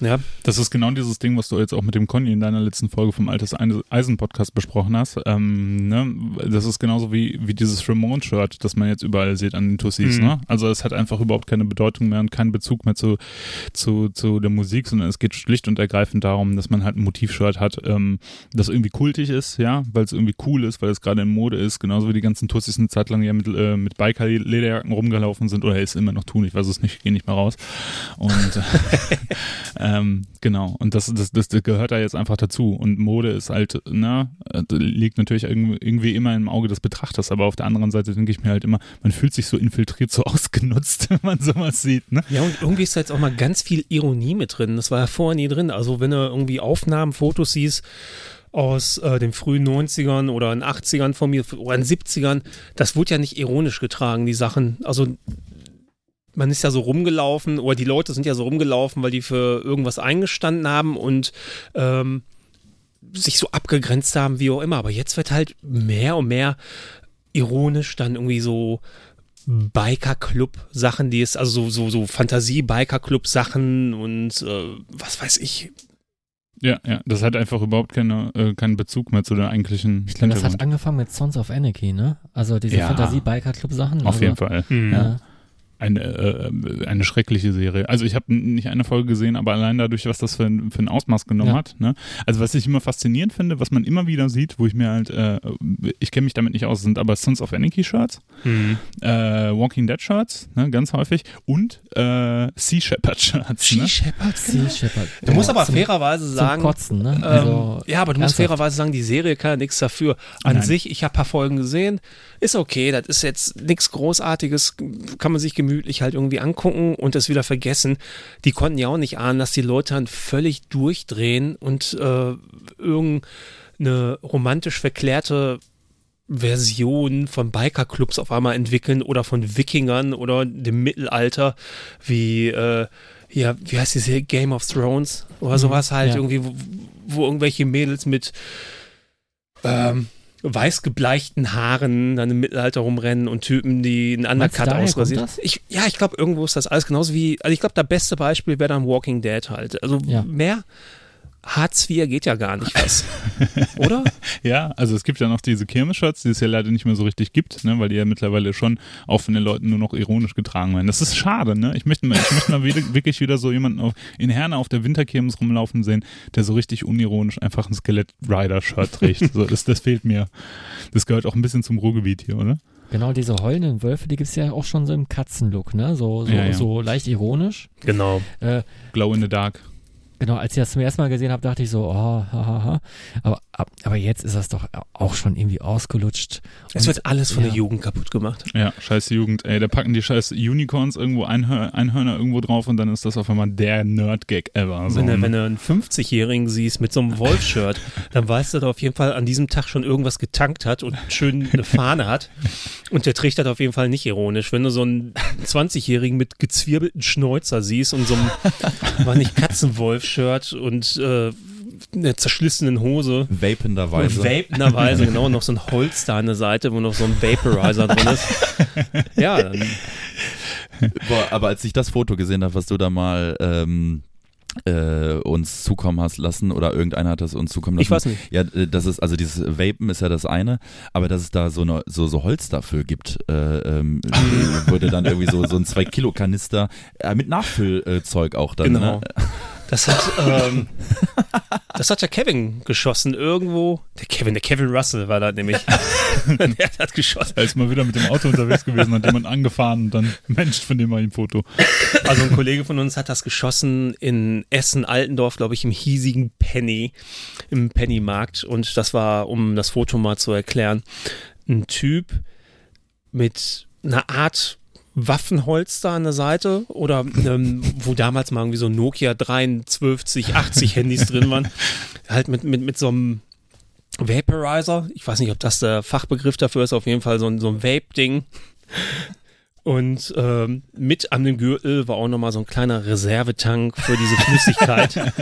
Ja, Das ist genau dieses Ding, was du jetzt auch mit dem Conny in deiner letzten Folge vom Altes Eisen Podcast besprochen hast. Ähm, ne? Das ist genauso wie, wie dieses Ramon-Shirt, das man jetzt überall sieht an den Tussis. Mhm. Ne? Also es hat einfach überhaupt keine Bedeutung mehr und keinen Bezug mehr zu, zu, zu der Musik, sondern es geht schlicht und ergreifend darum, dass man halt ein Motivshirt hat, ähm, das irgendwie kultig ist, ja, weil es irgendwie cool ist, weil es gerade in Mode ist, genauso wie die ganzen Tussis eine Zeit lang ja mit, äh, mit Biker-Lederjacken rumgelaufen sind oder es immer noch tun, ich weiß es nicht, gehe nicht mehr raus. Und äh, <laughs> <laughs> ähm, genau, und das, das, das gehört da jetzt einfach dazu. Und Mode ist halt, ne, äh, liegt natürlich irgendwie immer im Auge des Betrachters, aber auf der anderen Seite denke ich mir halt immer, man fühlt sich so infiltriert, so <laughs> ausgenutzt, wenn man sowas sieht, ne? Ja, und irgendwie ist da jetzt auch mal ganz viel Ironie mit drin. Das war ja vorher nie drin. Also wenn du irgendwie Aufnahmen, Fotos siehst aus äh, den frühen 90ern oder in 80ern von mir oder in 70ern, das wurde ja nicht ironisch getragen, die Sachen. Also man ist ja so rumgelaufen oder die Leute sind ja so rumgelaufen, weil die für irgendwas eingestanden haben und ähm, sich so abgegrenzt haben, wie auch immer. Aber jetzt wird halt mehr und mehr ironisch dann irgendwie so Biker-Club-Sachen, die es, also so, so, so Fantasie-Biker-Club-Sachen und äh, was weiß ich. Ja, ja, das hat einfach überhaupt keine, äh, keinen Bezug mehr zu der eigentlichen Ich glaube, das hat angefangen mit Sons of Anarchy, ne? Also diese Ja. Fantasie-Biker-Club-Sachen. Auf also, jeden Fall. Ja. Eine, äh, eine schreckliche Serie. Also ich habe nicht eine Folge gesehen, aber allein dadurch, was das für ein, für ein Ausmaß genommen Ja. hat. Ne? Also was ich immer faszinierend finde, was man immer wieder sieht, wo ich mir halt, äh, ich kenne mich damit nicht aus, sind aber Sons of Anarchy Shirts, äh, Walking Dead Shirts, ne, ganz häufig, und äh, Sea Shepherd Shirts. Ne? Shepherd. Sea Shepherd. Du musst Ja, aber zum, fairerweise zum sagen, Kotzen, ne? ähm, Also, ja, aber du musst ernsthaft. fairerweise sagen, die Serie kann ja nichts dafür. An Nein. sich, ich habe ein paar Folgen gesehen, ist okay, das ist jetzt nichts Großartiges, kann man sich gemütlich halt irgendwie angucken und es wieder vergessen. Die konnten ja auch nicht ahnen, dass die Leute dann völlig durchdrehen und äh, irgendeine romantisch verklärte Version von Bikerclubs auf einmal entwickeln oder von Wikingern oder dem Mittelalter, wie, äh, ja, wie heißt die Serie? Game of Thrones oder sowas halt ja. irgendwie, wo, wo irgendwelche Mädels mit ähm, weiß gebleichten Haaren dann im Mittelalter rumrennen und Typen, die einen Undercut das? Ich, ja, ich glaube, irgendwo ist das alles genauso wie, also ich glaube, das beste Beispiel wäre dann Walking Dead halt. Also Ja. mehr Hartz IV geht ja gar nicht was. <laughs> Oder? Ja, also es gibt ja noch diese Kirmes-Shirts, die es ja leider nicht mehr so richtig gibt, ne, weil die ja mittlerweile schon auch von den Leuten nur noch ironisch getragen werden. Das ist schade, ne? Ich möchte mal, ich möchte mal wieder, wirklich wieder so jemanden auf, in Herne auf der Winterkirmes rumlaufen sehen, der so richtig unironisch einfach ein Skelett-Rider-Shirt trägt. so, das, das fehlt mir. Das gehört auch ein bisschen zum Ruhrgebiet hier, oder? Genau, diese heulenden Wölfe, die gibt's ja auch schon so im Katzenlook, ne? So, so, Ja, ja. so leicht ironisch. Genau. Äh, Glow in the Dark. Genau, als ich das zum ersten Mal gesehen habe, dachte ich so, oh, ha, ha, ha. Aber, ab- aber jetzt ist das doch auch schon irgendwie ausgelutscht. Es wird alles von ja. der Jugend kaputt gemacht. Ja, scheiß Jugend, ey, da packen die scheiß Unicorns irgendwo Einhör Einhörner irgendwo drauf und dann ist das auf einmal der Nerd-Gag ever. So, Wenn, du, wenn du einen 50-Jährigen siehst mit so einem Wolf-Shirt, <laughs> dann weißt du, dass er auf jeden Fall an diesem Tag schon irgendwas getankt hat und schön eine Fahne hat. Und der trägt das auf jeden Fall nicht ironisch. Wenn du so einen 20-Jährigen mit gezwirbelten Schnäuzer siehst und so einem, war nicht Katzenwolf-Shirt und äh, einer zerschlissenen Hose. Vapenderweise. Vapenderweise, genau, noch so ein Holster an der Seite, wo noch so ein Vaporizer drin ist. <laughs> Ja, dann, Boah, aber als ich das Foto gesehen habe, was du da mal ähm, äh, uns zukommen hast lassen oder irgendeiner hat das uns zukommen lassen. ich weiß nicht. Ja, äh, das ist, also dieses Vapen ist ja das eine, aber dass es da so, eine, so, so Holz dafür gibt, äh, ähm, <laughs> wurde dann irgendwie so, so ein 2-Kilo-Kanister äh, mit Nachfüllzeug auch dann. Genau. Ne? Das hat, ähm, <laughs> das hat ja Kevin geschossen irgendwo. Der Kevin, der Kevin Russell war da nämlich. <laughs> der hat geschossen. Er ist mal wieder mit dem Auto unterwegs gewesen, hat jemand angefahren und dann, <laughs> Mensch, von dem mal ein Foto. Also ein Kollege von uns hat das geschossen in Essen-Altendorf, glaube ich, im hiesigen Penny, im Pennymarkt. Und das war, um das Foto mal zu erklären, ein Typ mit einer Art Waffenholster an der Seite oder ähm, wo damals mal irgendwie so Nokia 53, 80 Handys drin waren. <laughs> Halt mit, mit, mit so einem Vaporizer. Ich weiß nicht, ob das der Fachbegriff dafür ist. Auf jeden Fall so ein, so ein Vape-Ding. Und ähm, mit an dem Gürtel war auch nochmal so ein kleiner Reservetank für diese Flüssigkeit. <laughs>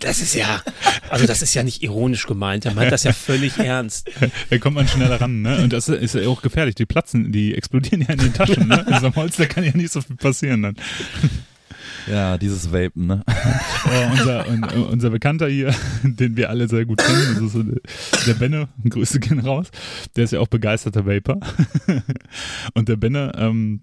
Das ist ja, also das ist ja nicht ironisch gemeint. Er meint das ja völlig ernst. Da kommt man schneller ran, ne? Und das ist ja auch gefährlich. Die platzen, die explodieren ja in den Taschen, ne? In so einem Holz, da kann ja nicht so viel passieren dann. Ja, dieses Vapen, ne? <laughs> Oh, unser, un, unser Bekannter hier, <laughs> den wir alle sehr gut kennen, das ist der, der Benne, Grüße gehen raus, der ist ja auch begeisterter Vapor. <laughs> Und der Benne, ähm,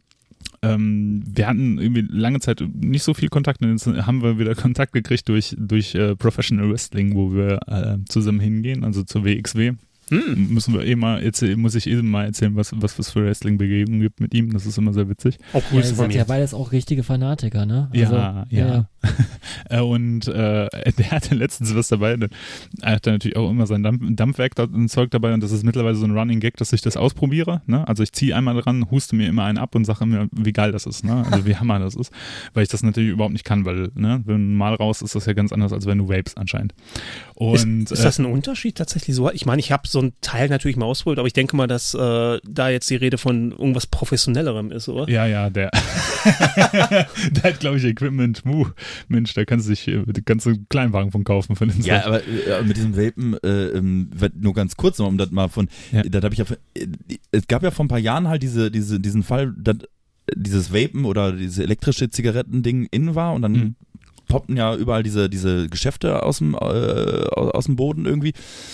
ähm, wir hatten irgendwie lange Zeit nicht so viel Kontakt, und jetzt haben wir wieder Kontakt gekriegt durch, durch äh, Professional Wrestling, wo wir äh, zusammen hingehen, also zur WXW. Hm. Müssen wir eh mal erzählen, muss ich eh mal erzählen, was, was es für Wrestling-Begegnungen gibt mit ihm. Das ist immer sehr witzig. Auch Ja, cool ihr von seid ja mir. beides auch richtige Fanatiker, ne? Also, ja, ja. Äh, <laughs> Und äh, <laughs> der hatte letztens was dabei. Er hatte natürlich auch immer sein Dampf Dampfwerk da- ein Zeug dabei und das ist mittlerweile so ein Running Gag, dass ich das ausprobiere. Ne? Also ich ziehe einmal dran, huste mir immer einen ab und sage mir, wie geil das ist, ne? Also wie <laughs> hammer das ist. Weil ich das natürlich überhaupt nicht kann, weil, ne, wenn mal raus ist das ja ganz anders, als wenn du vapes anscheinend. Und ist, ist äh, das ein Unterschied tatsächlich so? Ich meine, ich habe so ein Teil natürlich mal ausprobiert, aber ich denke mal, dass äh, da jetzt die Rede von irgendwas Professionellerem ist, oder? Ja, ja, der, der hat, glaube ich, Equipment. Muh, Mensch, da kannst du dich, äh, du einen Kleinwagen von kaufen von den Ja, Sachen. aber äh, mit diesem Vapen, äh, ähm, nur ganz kurz um das mal von, Ja. das habe ich ja, äh, es gab ja vor ein paar Jahren halt diese, diese, diesen Fall, dass dieses Vapen oder diese elektrische Zigaretten-Ding in war und dann Mhm. poppten ja überall diese, diese Geschäfte aus dem, äh, aus dem Boden irgendwie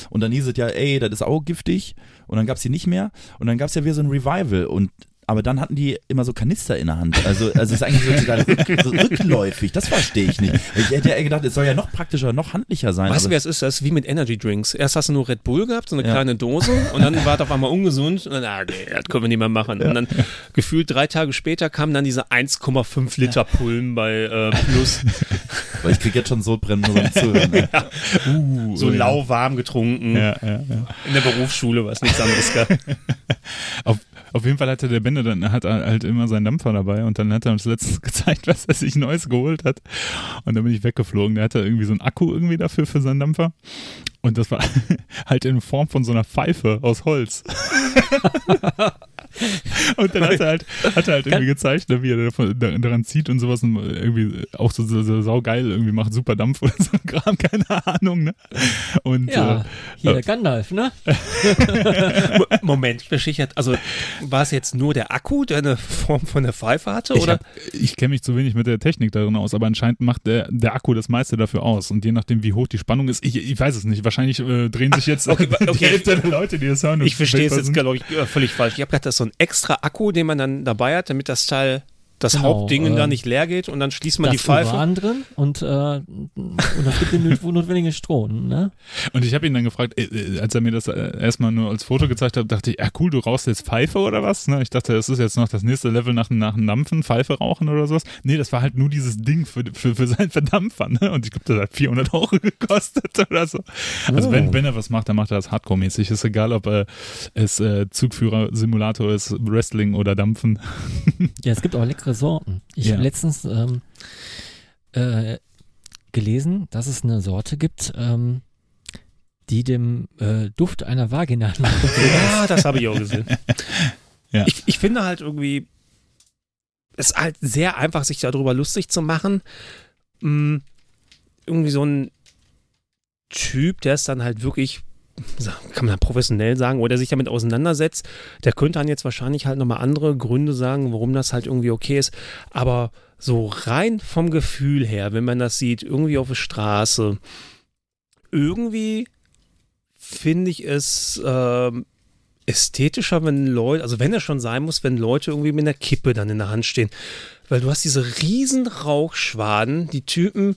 und dann hieß es ja, ey, das ist auch giftig und dann gab's die nicht mehr und dann gab's ja wieder so ein Revival und aber dann hatten die immer so Kanister in der Hand. Also, also es ist eigentlich so rück, so rückläufig. Das verstehe ich nicht. Ich hätte ja gedacht, es soll ja noch praktischer, noch handlicher sein. Weißt du, wer es ist? Das ist wie mit Energy Drinks. Erst hast du nur Red Bull gehabt, so eine Ja. kleine Dose, und dann war es auf einmal ungesund. Und dann, ah, nee, das können wir nicht mehr machen. Und dann gefühlt drei Tage später kamen dann diese 1,5 Liter Pullen bei äh, Plus. <laughs> Weil ich krieg jetzt schon Sodbrennen nur beim <laughs> Zuhören. Ne? Uh, So oh ja. lauwarm getrunken. Ja, ja, ja. In der Berufsschule, was nichts anderes gab. Auf, auf jeden Fall hatte der Bände dann hat halt immer seinen Dampfer dabei und dann hat er uns letztens <laughs> gezeigt, was er sich Neues geholt hat. Und dann bin ich weggeflogen. Der hatte irgendwie so einen Akku irgendwie dafür für seinen Dampfer. Und das war <laughs> halt in Form von so einer Pfeife aus Holz. <laughs> <laughs> und dann hat er halt, hat er halt irgendwie gezeigt, ne, wie er davon, da- daran zieht und sowas und irgendwie auch so, so, so saugeil irgendwie macht super Dampf oder so ein Kram, <laughs> keine Ahnung, ne? Und Ja, äh, hier der Gandalf, ne? <laughs> Mo- Moment, besichert. Also war es jetzt nur der Akku, der eine Form von der Pfeife hatte? Ich, Oder? hab, ich kenne mich zu wenig mit der Technik darin aus, aber anscheinend macht der, der Akku das meiste dafür aus. Und je nachdem, wie hoch die Spannung ist, ich, ich weiß es nicht. Wahrscheinlich äh, drehen sich jetzt Okay, die okay. Hälfte der Leute, die das hören. Ich verstehe es jetzt, glaube ich, äh, völlig falsch. Ich habe gedacht, das so ein extra Akku, den man dann dabei hat, damit das Teil, das Genau, Hauptding ähm, da nicht leer geht und dann schließt man die Pfeife. Uran drin und, äh, und das gibt den notwendigen Strom, ne? Und ich habe ihn dann gefragt, äh, äh, als er mir das äh, erstmal nur als Foto gezeigt hat, dachte ich, ja cool, du rauchst jetzt Pfeife oder was? Ne? Ich dachte, das ist jetzt noch das nächste Level nach, nach dem Dampfen, Pfeife rauchen oder sowas. Nee, das war halt nur dieses Ding für, für, für seinen Verdampfer. Ne? Und ich glaube, das hat 400 Euro <laughs> gekostet oder so. Also Oh. wenn, wenn er was macht, dann macht er das Hardcore-mäßig. Ist egal, ob äh, es äh, Zugführer-Simulator ist, Wrestling oder Dampfen. Ja, es gibt auch leckere Sorten. Ich Ja. habe letztens ähm, äh, gelesen, dass es eine Sorte gibt, ähm, die dem äh, Duft einer Vagina <laughs> Ja, das habe ich auch gesehen. <laughs> Ja. ich, ich finde halt irgendwie, es ist halt sehr einfach, sich darüber lustig zu machen. Mm, irgendwie so ein Typ, der ist dann halt wirklich, kann man professionell sagen, oder sich damit auseinandersetzt, der könnte dann jetzt wahrscheinlich halt nochmal andere Gründe sagen, warum das halt irgendwie okay ist. Aber so rein vom Gefühl her, wenn man das sieht, irgendwie auf der Straße, irgendwie finde ich es ähm, ästhetischer, wenn Leute, also wenn es schon sein muss, wenn Leute irgendwie mit einer Kippe dann in der Hand stehen. Weil du hast diese riesen Rauchschwaden, die Typen,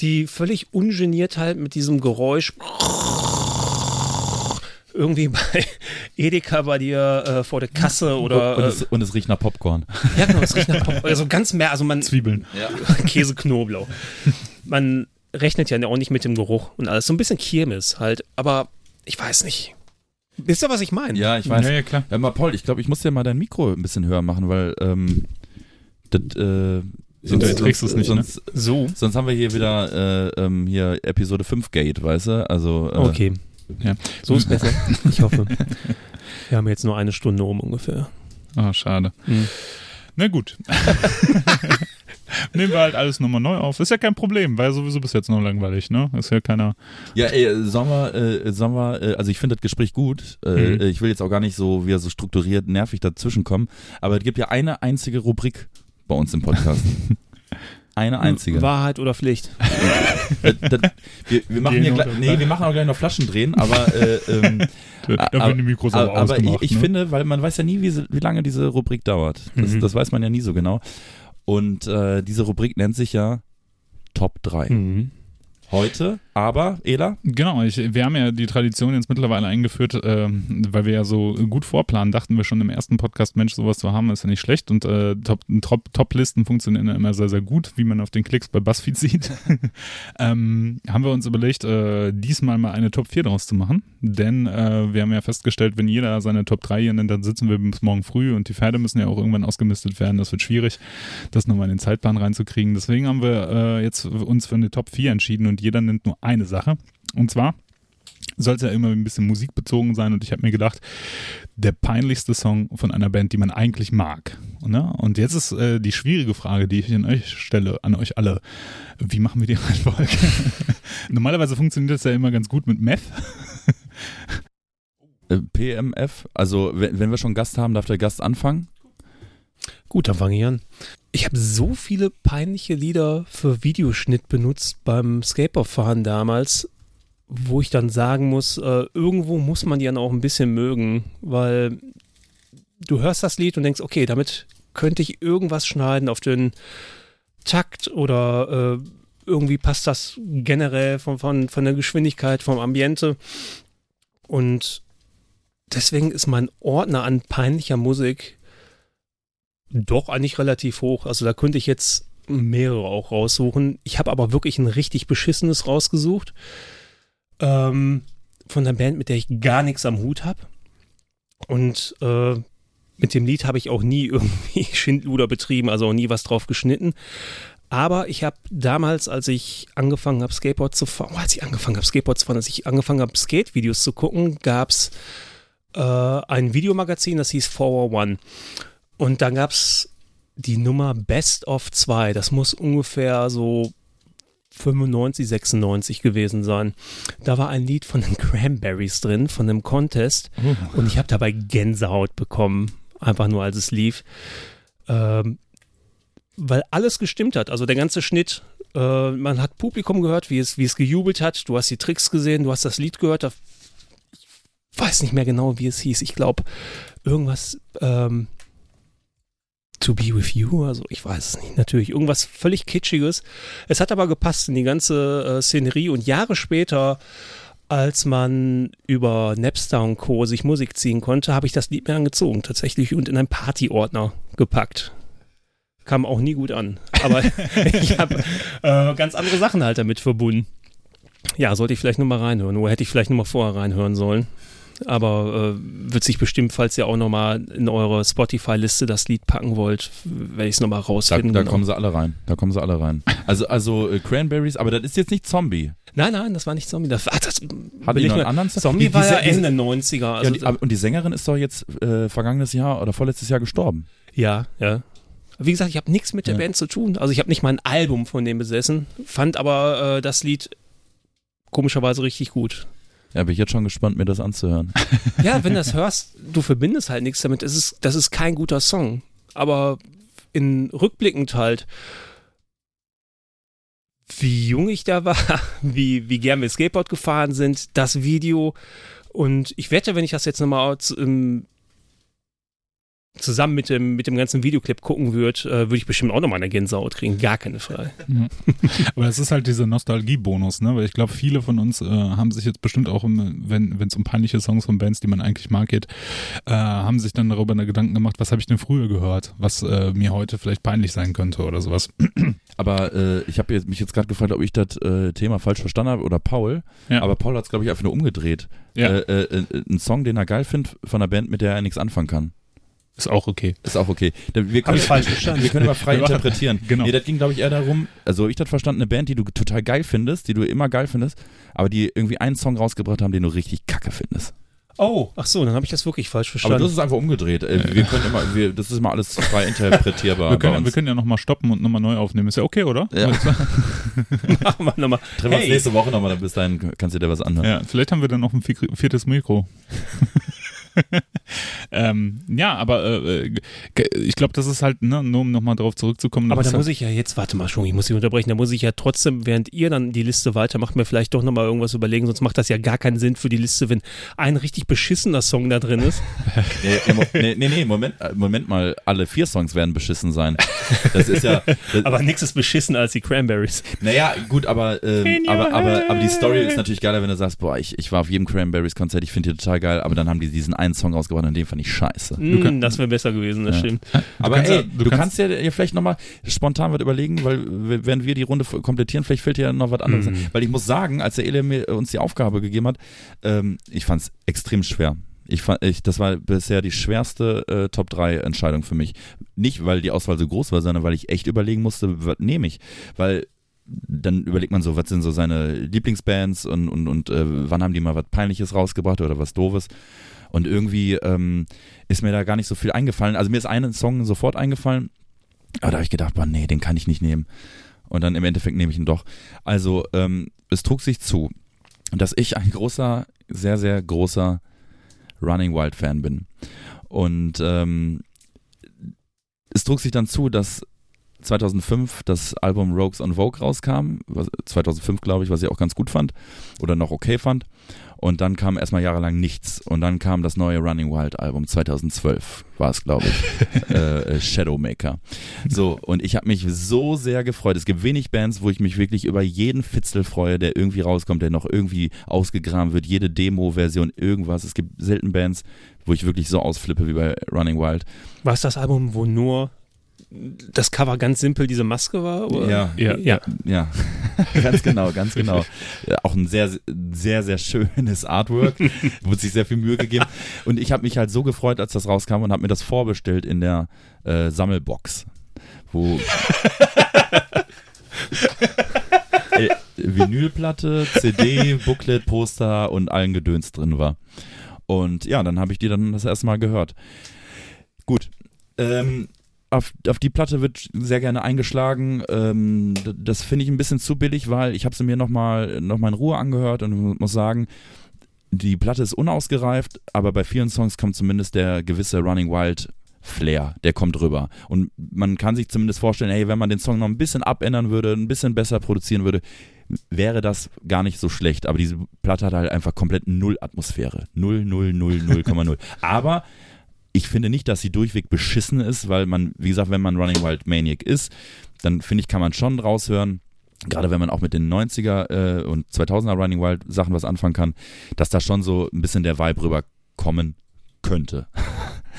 die völlig ungeniert halt mit diesem Geräusch irgendwie bei <laughs> Edeka bei dir äh, vor der Kasse oder und, äh, es, und es riecht nach Popcorn. ja genau, es riecht nach <laughs> Pop also ganz mehr, also man Zwiebeln. <laughs> Käse Knoblauch. Man rechnet ja auch nicht mit dem Geruch und alles. So ein bisschen Kirmes halt, aber ich weiß nicht. Wisst ihr, was ich meine? Ja, ich weiß. Ja, ja, klar. Ja, mal Paul, ich glaube, ich muss dir mal dein Mikro ein bisschen höher machen, weil ähm, das äh, Hinterher trägst du's nicht, ne? sonst, So. sonst haben wir hier wieder äh, ähm, hier Episode 5 Gate, weißt du? Also äh, Okay. Ja. So ist besser. <laughs> Ich hoffe. Wir haben jetzt nur eine Stunde um ungefähr. Ah, schade. Hm. Na gut. <laughs> Nehmen wir halt alles nochmal neu auf. Ist ja kein Problem, weil sowieso bis jetzt noch langweilig, ne? Ist ja keiner. Ja, ey, sollen wir, äh, sollen wir, äh, also ich finde das Gespräch gut. Äh, Mhm. Ich will jetzt auch gar nicht so wieder so strukturiert, nervig dazwischen kommen. Aber es gibt ja eine einzige Rubrik bei uns im Podcast. <laughs> eine einzige. Wahrheit oder Pflicht? Das- <laughs> das- wir, wir machen hier gleich, nee, wir machen auch gleich noch Flaschen drehen, aber äh, <laughs> ähm, Da aber- aber, aber, ich, ich ne? finde, weil man weiß ja nie, wie, wie lange diese Rubrik dauert. Das, Mhm. das weiß man ja nie so genau. Und äh, diese Rubrik nennt sich ja Top 3. Mhm. Heute, aber, Ela, Genau, ich, wir haben ja die Tradition jetzt mittlerweile eingeführt, ähm, weil wir ja so gut vorplanen, dachten wir schon im ersten Podcast, Mensch, sowas zu haben, ist ja nicht schlecht und äh, Top- Top- Top-Listen funktionieren ja immer sehr, sehr gut, wie man auf den Klicks bei BuzzFeed sieht. <laughs> ähm, haben wir uns überlegt, äh, diesmal mal eine Top 4 draus zu machen, denn äh, wir haben ja festgestellt, wenn jeder seine Top 3 hier nennt, dann sitzen wir bis morgen früh und die Pferde müssen ja auch irgendwann ausgemistet werden, das wird schwierig, das nochmal in den Zeitplan reinzukriegen. Deswegen haben wir äh, jetzt uns für eine Top 4 entschieden und jeder nennt nur eine Sache. Und zwar soll es ja immer ein bisschen musikbezogen sein und ich habe mir gedacht, der peinlichste Song von einer Band, die man eigentlich mag. Ne? Und jetzt ist äh, die schwierige Frage, die ich an euch stelle, an euch alle. Wie machen wir die <laughs> Reihenfolge? Normalerweise funktioniert das ja immer ganz gut mit Meth. äh, PMF, also wenn, wenn wir schon Gast haben, darf der Gast anfangen. Gut, dann fange ich an. Ich habe so viele peinliche Lieder für Videoschnitt benutzt beim Skateboardfahren damals, wo ich dann sagen muss, äh, irgendwo muss man die dann auch ein bisschen mögen, weil du hörst das Lied und denkst, okay, damit könnte ich irgendwas schneiden auf den Takt oder äh, irgendwie passt das generell von, von, von der Geschwindigkeit, vom Ambiente. Und deswegen ist mein Ordner an peinlicher Musik doch eigentlich relativ hoch. Also da könnte ich jetzt mehrere auch raussuchen. Ich habe aber wirklich ein richtig beschissenes rausgesucht. Ähm, von einer Band, mit der ich gar nichts am Hut habe. Und äh, mit dem Lied habe ich auch nie <laughs> irgendwie Schindluder betrieben, also auch nie was drauf geschnitten. Aber ich habe damals, als ich angefangen habe, Skateboard zu fahren, oh, als ich angefangen habe, Skateboard zu fahren, als ich angefangen habe, Skate-Videos zu gucken, gab es äh, ein Videomagazin, das hieß 401. Und dann gab es die Nummer Best of 2. Das muss ungefähr so 95, 96 gewesen sein. Da war ein Lied von den Cranberries drin, von einem Contest. Und ich habe dabei Gänsehaut bekommen, einfach nur als es lief. Ähm, weil alles gestimmt hat. Also der ganze Schnitt, äh, man hat Publikum gehört, wie es, wie es gejubelt hat. Du hast die Tricks gesehen, du hast das Lied gehört. Da, ich weiß nicht mehr genau, wie es hieß. Ich glaube, irgendwas ähm, To Be With You, also ich weiß es nicht, natürlich. Irgendwas völlig Kitschiges. Es hat aber gepasst in die ganze äh, Szenerie und Jahre später als man über Napster und Co. sich Musik ziehen konnte, habe ich das Lied mir angezogen, tatsächlich, und in einen Partyordner gepackt. Kam auch nie gut an. Aber <laughs> ich habe äh, ganz andere Sachen halt damit verbunden. Ja, sollte ich vielleicht nochmal reinhören. Oder hätte ich vielleicht nochmal vorher reinhören sollen. Aber äh, wird sich bestimmt, falls ihr auch nochmal in eure Spotify-Liste das Lied packen wollt, werde ich es nochmal Da, rausfinden. da genau. kommen sie alle rein. Da kommen sie alle rein. <laughs> Also, also äh, Cranberries, aber das ist jetzt nicht Zombie. Nein, nein, das war nicht Zombie. Das, ach, das Hat ich noch einen anderen? Zombie Die- war ja Ende 90er. Ja, Also, die, aber- und die Sängerin ist doch jetzt äh, vergangenes Jahr oder vorletztes Jahr gestorben. Ja, ja. Wie gesagt, ich habe nichts mit der Ja. Band zu tun. Also ich habe nicht mal ein Album von dem besessen, fand aber äh, das Lied komischerweise richtig gut. Ja, bin ich jetzt schon gespannt, mir das anzuhören. Ja, wenn du das hörst, du verbindest halt nichts damit. Es ist, das ist kein guter Song. Aber in rückblickend halt, wie jung ich da war, <laughs> wie, wie gern wir Skateboard gefahren sind, das Video. Und ich wette, wenn ich das jetzt nochmal zusammen mit dem, mit dem ganzen Videoclip gucken würde, äh, würde ich bestimmt auch nochmal eine Gänsehaut kriegen. Gar keine Frage. <laughs> Aber es ist halt dieser Nostalgie-Bonus, ne? Weil ich glaube, viele von uns äh, haben sich jetzt bestimmt auch, im, wenn es um peinliche Songs von Bands, die man eigentlich mag, geht, äh, haben sich dann darüber eine Gedanken gemacht, was habe ich denn früher gehört, was äh, mir heute vielleicht peinlich sein könnte oder sowas. <clears throat> Aber äh, ich habe mich jetzt gerade gefragt, ob ich das äh, Thema falsch verstanden habe oder Paul. Ja. Aber Paul hat es, glaube ich, einfach nur umgedreht. Ja. Äh, äh, äh, ein Song, den er geil findet von einer Band, mit der er nichts anfangen kann. Ist auch okay. Ist auch okay. Wir können, ich falsch verstanden? wir können immer frei interpretieren. Genau. Nee, das ging, glaube ich, eher darum, also ich das verstanden, eine Band, die du total geil findest, die du immer geil findest, aber die irgendwie einen Song rausgebracht haben, den du richtig kacke findest. Oh, ach so, dann habe ich das wirklich falsch Aber verstanden. das ist einfach umgedreht. Äh, Wir können immer, wir, das ist immer alles frei interpretierbar. Wir bei können, uns. wir können ja nochmal stoppen und nochmal neu aufnehmen. Ist ja okay, oder? Ja. <laughs> Machen wir nochmal. Treffen wir uns Hey. nächste Woche nochmal, dann bis dahin kannst du dir was anhören. Ja, vielleicht haben wir dann noch ein vi- viertes Mikro. <laughs> ähm, ja, aber äh, ich glaube, das ist halt, ne, nur um nochmal darauf zurückzukommen. Aber da halt muss ich ja jetzt, warte mal schon, ich muss Sie unterbrechen, da muss ich ja trotzdem, während ihr dann die Liste weitermacht, mir vielleicht doch nochmal irgendwas überlegen, sonst macht das ja gar keinen Sinn für die Liste, wenn ein richtig beschissener Song da drin ist. <laughs> nee, nee, nee, nee, Moment, äh, Moment mal, alle vier Songs werden beschissen sein. Das ist ja. <laughs> Das, aber nichts ist beschissen als die Cranberries. Naja, gut, aber, ähm, aber, aber, aber die Story ist natürlich geiler, wenn du sagst, boah, ich, ich war auf jedem Cranberries-Konzert, ich finde die total geil, aber dann haben die diesen einen Song rausgebracht und den fand ich scheiße. Mm, kann, das wäre besser gewesen, das ja. stimmt. Aber ey, ja, du, du kannst, kannst ja, ja vielleicht nochmal spontan was überlegen, weil wenn wir die Runde komplettieren, vielleicht fällt dir ja noch was anderes mm. Weil ich muss sagen, als der Ele mir uns die Aufgabe gegeben hat, ähm, ich fand es extrem schwer. Ich fand, ich, das war bisher die schwerste äh, Top 3 Entscheidung für mich. Nicht, weil die Auswahl so groß war, sondern weil ich echt überlegen musste, was nehme ich. Weil dann überlegt man so, was sind so seine Lieblingsbands und, und, und äh, wann haben die mal was Peinliches rausgebracht oder was Doofes. Und irgendwie ähm, ist mir da gar nicht so viel eingefallen. Also mir ist ein Song sofort eingefallen, aber da habe ich gedacht, boah, nee, den kann ich nicht nehmen. Und dann im Endeffekt nehme ich ihn doch. Also ähm, es trug sich zu, dass ich ein großer, sehr, sehr großer Running Wild Fan bin. Und ähm, es trug sich dann zu, dass 2005 das Album Rogues on Vogue rauskam, 2005 glaube ich, was ich auch ganz gut fand oder noch okay fand. Und dann kam erstmal jahrelang nichts. Und dann kam das neue Running Wild Album 2012, war es glaube ich, <laughs> äh, äh, Shadowmaker. So, und ich habe mich so sehr gefreut. Es gibt wenig Bands, wo ich mich wirklich über jeden Fitzel freue, der irgendwie rauskommt, der noch irgendwie ausgegraben wird, jede Demo-Version, irgendwas. Es gibt selten Bands, wo ich wirklich so ausflippe wie bei Running Wild. War es das Album, wo nur das Cover ganz simpel diese Maske war? Oder? Ja, ja, ja, ja. <laughs> ganz genau, ganz genau. Auch ein sehr, sehr, sehr schönes Artwork. <laughs> Wurde sich sehr viel Mühe gegeben. Und ich habe mich halt so gefreut, als das rauskam und habe mir das vorbestellt in der äh, Sammelbox, wo <laughs> äh, Vinylplatte, CD, Booklet, Poster und allen Gedöns drin war. Und ja, dann habe ich die dann das erste Mal gehört. Gut. Ähm, auf, auf die Platte wird sehr gerne eingeschlagen. Ähm, das finde ich ein bisschen zu billig, weil ich habe sie mir nochmal noch mal in Ruhe angehört und muss sagen, die Platte ist unausgereift, aber bei vielen Songs kommt zumindest der gewisse Running Wild Flair, der kommt rüber. Und man kann sich zumindest vorstellen, hey, wenn man den Song noch ein bisschen abändern würde, ein bisschen besser produzieren würde, wäre das gar nicht so schlecht. Aber diese Platte hat halt einfach komplett null Atmosphäre. Null, null, null, null, null. Aber ich finde nicht, dass sie durchweg beschissen ist, weil man, wie gesagt, wenn man Running Wild Maniac ist, dann finde ich, kann man schon raushören, gerade wenn man auch mit den 90er äh, und 2000er Running Wild Sachen was anfangen kann, dass da schon so ein bisschen der Vibe rüberkommen könnte.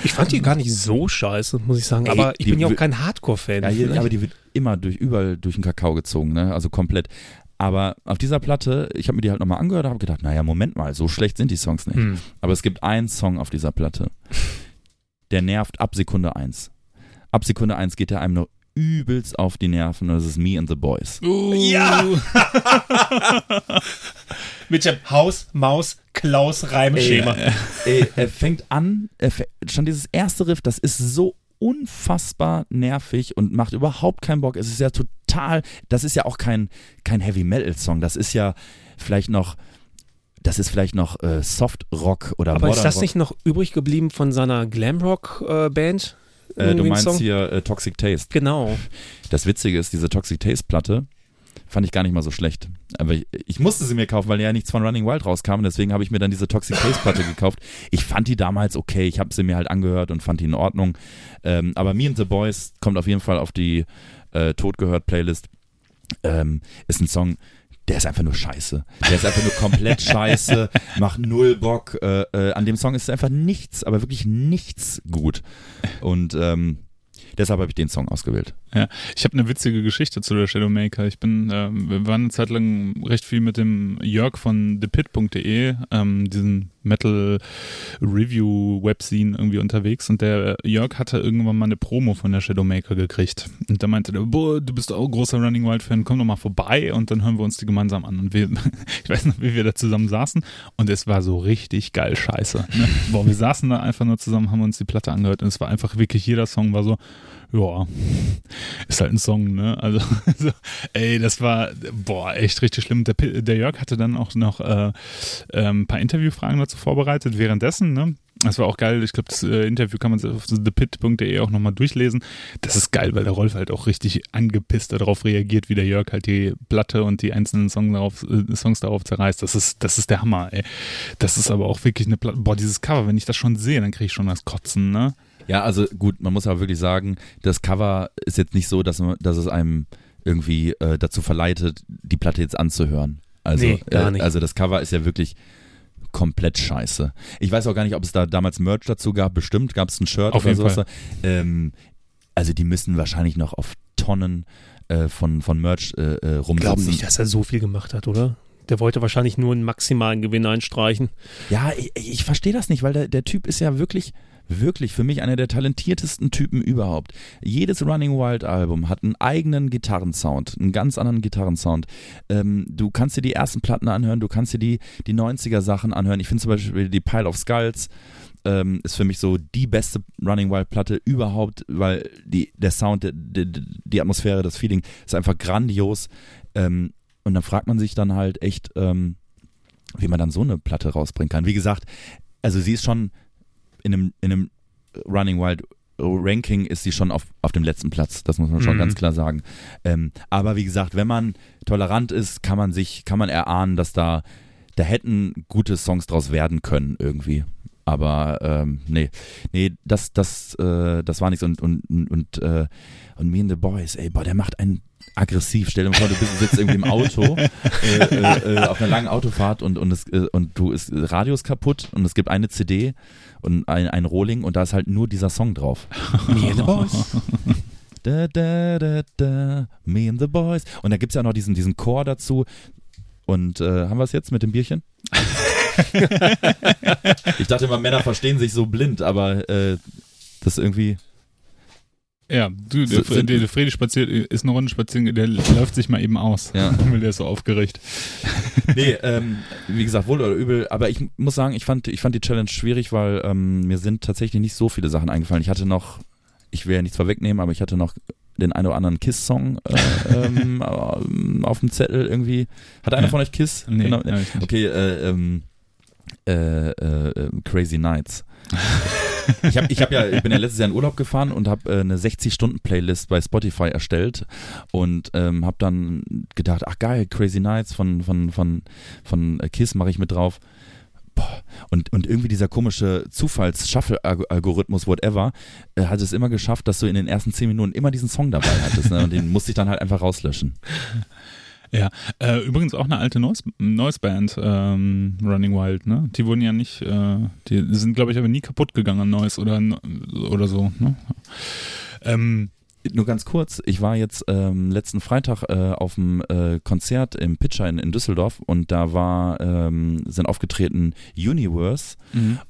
Ich fand die <laughs> gar nicht so scheiße, muss ich sagen. Aber Ey, ich bin ja auch kein Hardcore-Fan. Ja, hier, aber die wird immer durch, überall durch den Kakao gezogen, ne? Also komplett. Aber auf dieser Platte, ich habe mir die halt nochmal angehört und habe gedacht, naja, Moment mal, so schlecht sind die Songs nicht. Hm. Aber es gibt einen Song auf dieser Platte der nervt ab Sekunde 1. Ab Sekunde 1 geht er einem noch übelst auf die Nerven und das ist Me and the Boys. Uh. Ja! <laughs> Mit dem Haus, Maus, Klaus Reimschema. Ey, er fängt an, er fängt, schon dieses erste Riff, das ist so unfassbar nervig und macht überhaupt keinen Bock. Es ist ja total, das ist ja auch kein, kein Heavy Metal Song, das ist ja vielleicht noch das ist vielleicht noch äh, Soft Rock oder Aber Modern ist das Rock. nicht noch übrig geblieben von seiner Glamrock-Band? Äh, äh, du meinst Song? hier äh, Toxic Taste. Genau. Das Witzige ist, diese Toxic Taste-Platte fand ich gar nicht mal so schlecht. Aber ich, ich, musste sie mir kaufen, weil ja nichts von Running Wild rauskam. Deswegen habe ich mir dann diese Toxic Taste-Platte <laughs> gekauft. Ich fand die damals okay. Ich habe sie mir halt angehört und fand die in Ordnung. Ähm, aber Me and the Boys kommt auf jeden Fall auf die äh, Totgehört-Playlist. Ähm, ist ein Song, der ist einfach nur scheiße. Der ist einfach nur komplett <laughs> scheiße, macht null Bock. Äh, äh, an dem Song ist einfach nichts, aber wirklich nichts gut. Und ähm, deshalb habe ich den Song ausgewählt. Ja, ich habe eine witzige Geschichte zu der Shadowmaker. Ich bin, äh, wir waren eine Zeit lang recht viel mit dem Jörg von thepit.de, ähm, diesen Metal Review Webscene irgendwie unterwegs und der Jörg hatte irgendwann mal eine Promo von der Shadowmaker gekriegt und da meinte der, boah, du bist auch großer Running Wild Fan, komm doch mal vorbei und dann hören wir uns die gemeinsam an und wir, <laughs> ich weiß noch, wie wir da zusammen saßen und es war so richtig geil scheiße. Ne? Boah, wir saßen da einfach nur zusammen, haben uns die Platte angehört und es war einfach wirklich, jeder Song war so, ja, ist halt ein Song, ne? Also, <laughs> so, ey, das war, boah, echt richtig schlimm. Der, der Jörg hatte dann auch noch äh, ein paar Interviewfragen dazu vorbereitet währenddessen, ne? Das war auch geil. Ich glaube, das äh, Interview kann man auf thepit.de auch nochmal durchlesen. Das ist geil, weil der Rolf halt auch richtig angepisst darauf reagiert, wie der Jörg halt die Platte und die einzelnen Song darauf, äh, Songs darauf zerreißt. Das ist, das ist der Hammer, ey. Das ist aber auch wirklich eine Platte. Boah, dieses Cover, wenn ich das schon sehe, dann kriege ich schon das Kotzen, ne? Ja, also gut, man muss aber wirklich sagen, das Cover ist jetzt nicht so, dass, man, dass es einem irgendwie äh, dazu verleitet, die Platte jetzt anzuhören. Also, Nee, gar nicht. Äh, also das Cover ist ja wirklich komplett scheiße. Ich weiß auch gar nicht, ob es da damals Merch dazu gab. Bestimmt gab es ein Shirt Auf oder sowas. Ähm, also die müssen wahrscheinlich noch auf Tonnen äh, von, von Merch äh, äh, Ich glaube rumsitzen. nicht, dass er so viel gemacht hat, oder? Der wollte wahrscheinlich nur einen maximalen Gewinn einstreichen. Ja, ich, ich verstehe das nicht, weil der, der Typ ist ja wirklich, wirklich für mich einer der talentiertesten Typen überhaupt. Jedes Running Wild Album hat einen eigenen Gitarrensound, einen ganz anderen Gitarrensound. Ähm, du kannst dir die ersten Platten anhören, du kannst dir die, die 90er Sachen anhören. Ich finde zum Beispiel die Pile of Skulls ähm, ist für mich so die beste Running Wild Platte überhaupt, weil die, der Sound, die, die, die Atmosphäre, das Feeling ist einfach grandios. Ähm, und dann fragt man sich dann halt echt, ähm, wie man dann so eine Platte rausbringen kann. Wie gesagt, also sie ist schon in einem, in einem Running Wild Ranking ist sie schon auf, auf dem letzten Platz. Das muss man schon Mhm. ganz klar sagen. Ähm, aber wie gesagt, wenn man tolerant ist, kann man sich, kann man erahnen, dass da, da hätten gute Songs draus werden können irgendwie. Aber ähm, nee, nee, das, das, äh, das war nichts und und und äh, und Me and the Boys, ey, boah, der macht einen aggressiv. Stell dir mal vor, du bist, sitzt irgendwie im Auto <laughs> äh, äh, äh, auf einer langen Autofahrt und und es, äh, und du ist Radio ist kaputt und es gibt eine CD und ein, ein Rohling und da ist halt nur dieser Song drauf. <laughs> Me and the Boys. Da, da, da, da, me and the boys. Und da gibt es ja noch diesen, diesen Chor dazu. Und äh, haben wir es jetzt mit dem Bierchen? <laughs> <laughs> ich dachte immer, Männer verstehen sich so blind, aber äh, das irgendwie. Ja, du, der, So- der, der Freddy spaziert, ist eine Runde spazieren, der läuft sich mal eben aus. Ja. <laughs> Weil der ist so aufgeregt. Nee, ähm, wie gesagt, wohl oder übel, aber ich muss sagen, ich fand, ich fand die Challenge schwierig, weil ähm, mir sind tatsächlich nicht so viele Sachen eingefallen. Ich hatte noch, ich will ja nichts vorwegnehmen, aber ich hatte noch den einen oder anderen Kiss-Song äh, <laughs> ähm, auf dem Zettel irgendwie. Hat einer Ja. von euch Kiss? Nee, Genau. Okay, äh, ähm, äh, äh, äh, Crazy Nights. <laughs> ich, hab, ich, hab ja, ich bin ja letztes Jahr in Urlaub gefahren und habe äh, eine 60-Stunden-Playlist bei Spotify erstellt und ähm, habe dann gedacht, ach geil, Crazy Nights von, von, von, von äh, Kiss mache ich mit drauf. Und, und irgendwie dieser komische Zufalls-Shuffle-Algorithmus, whatever, äh, hat es immer geschafft, dass du in den ersten 10 Minuten immer diesen Song dabei hattest. Ne? Und den musste ich dann halt einfach rauslöschen. Ja, äh, übrigens auch eine alte Noise, Noise Band, ähm, Running Wild, ne? Die wurden ja nicht, äh, die sind, glaube ich, aber nie kaputt gegangen an Noise oder, oder so, ne? Ähm, Nur ganz kurz, ich war jetzt ähm, letzten Freitag äh, auf dem äh, Konzert im Pitcher in, in Düsseldorf und da war, ähm, sind aufgetreten Universe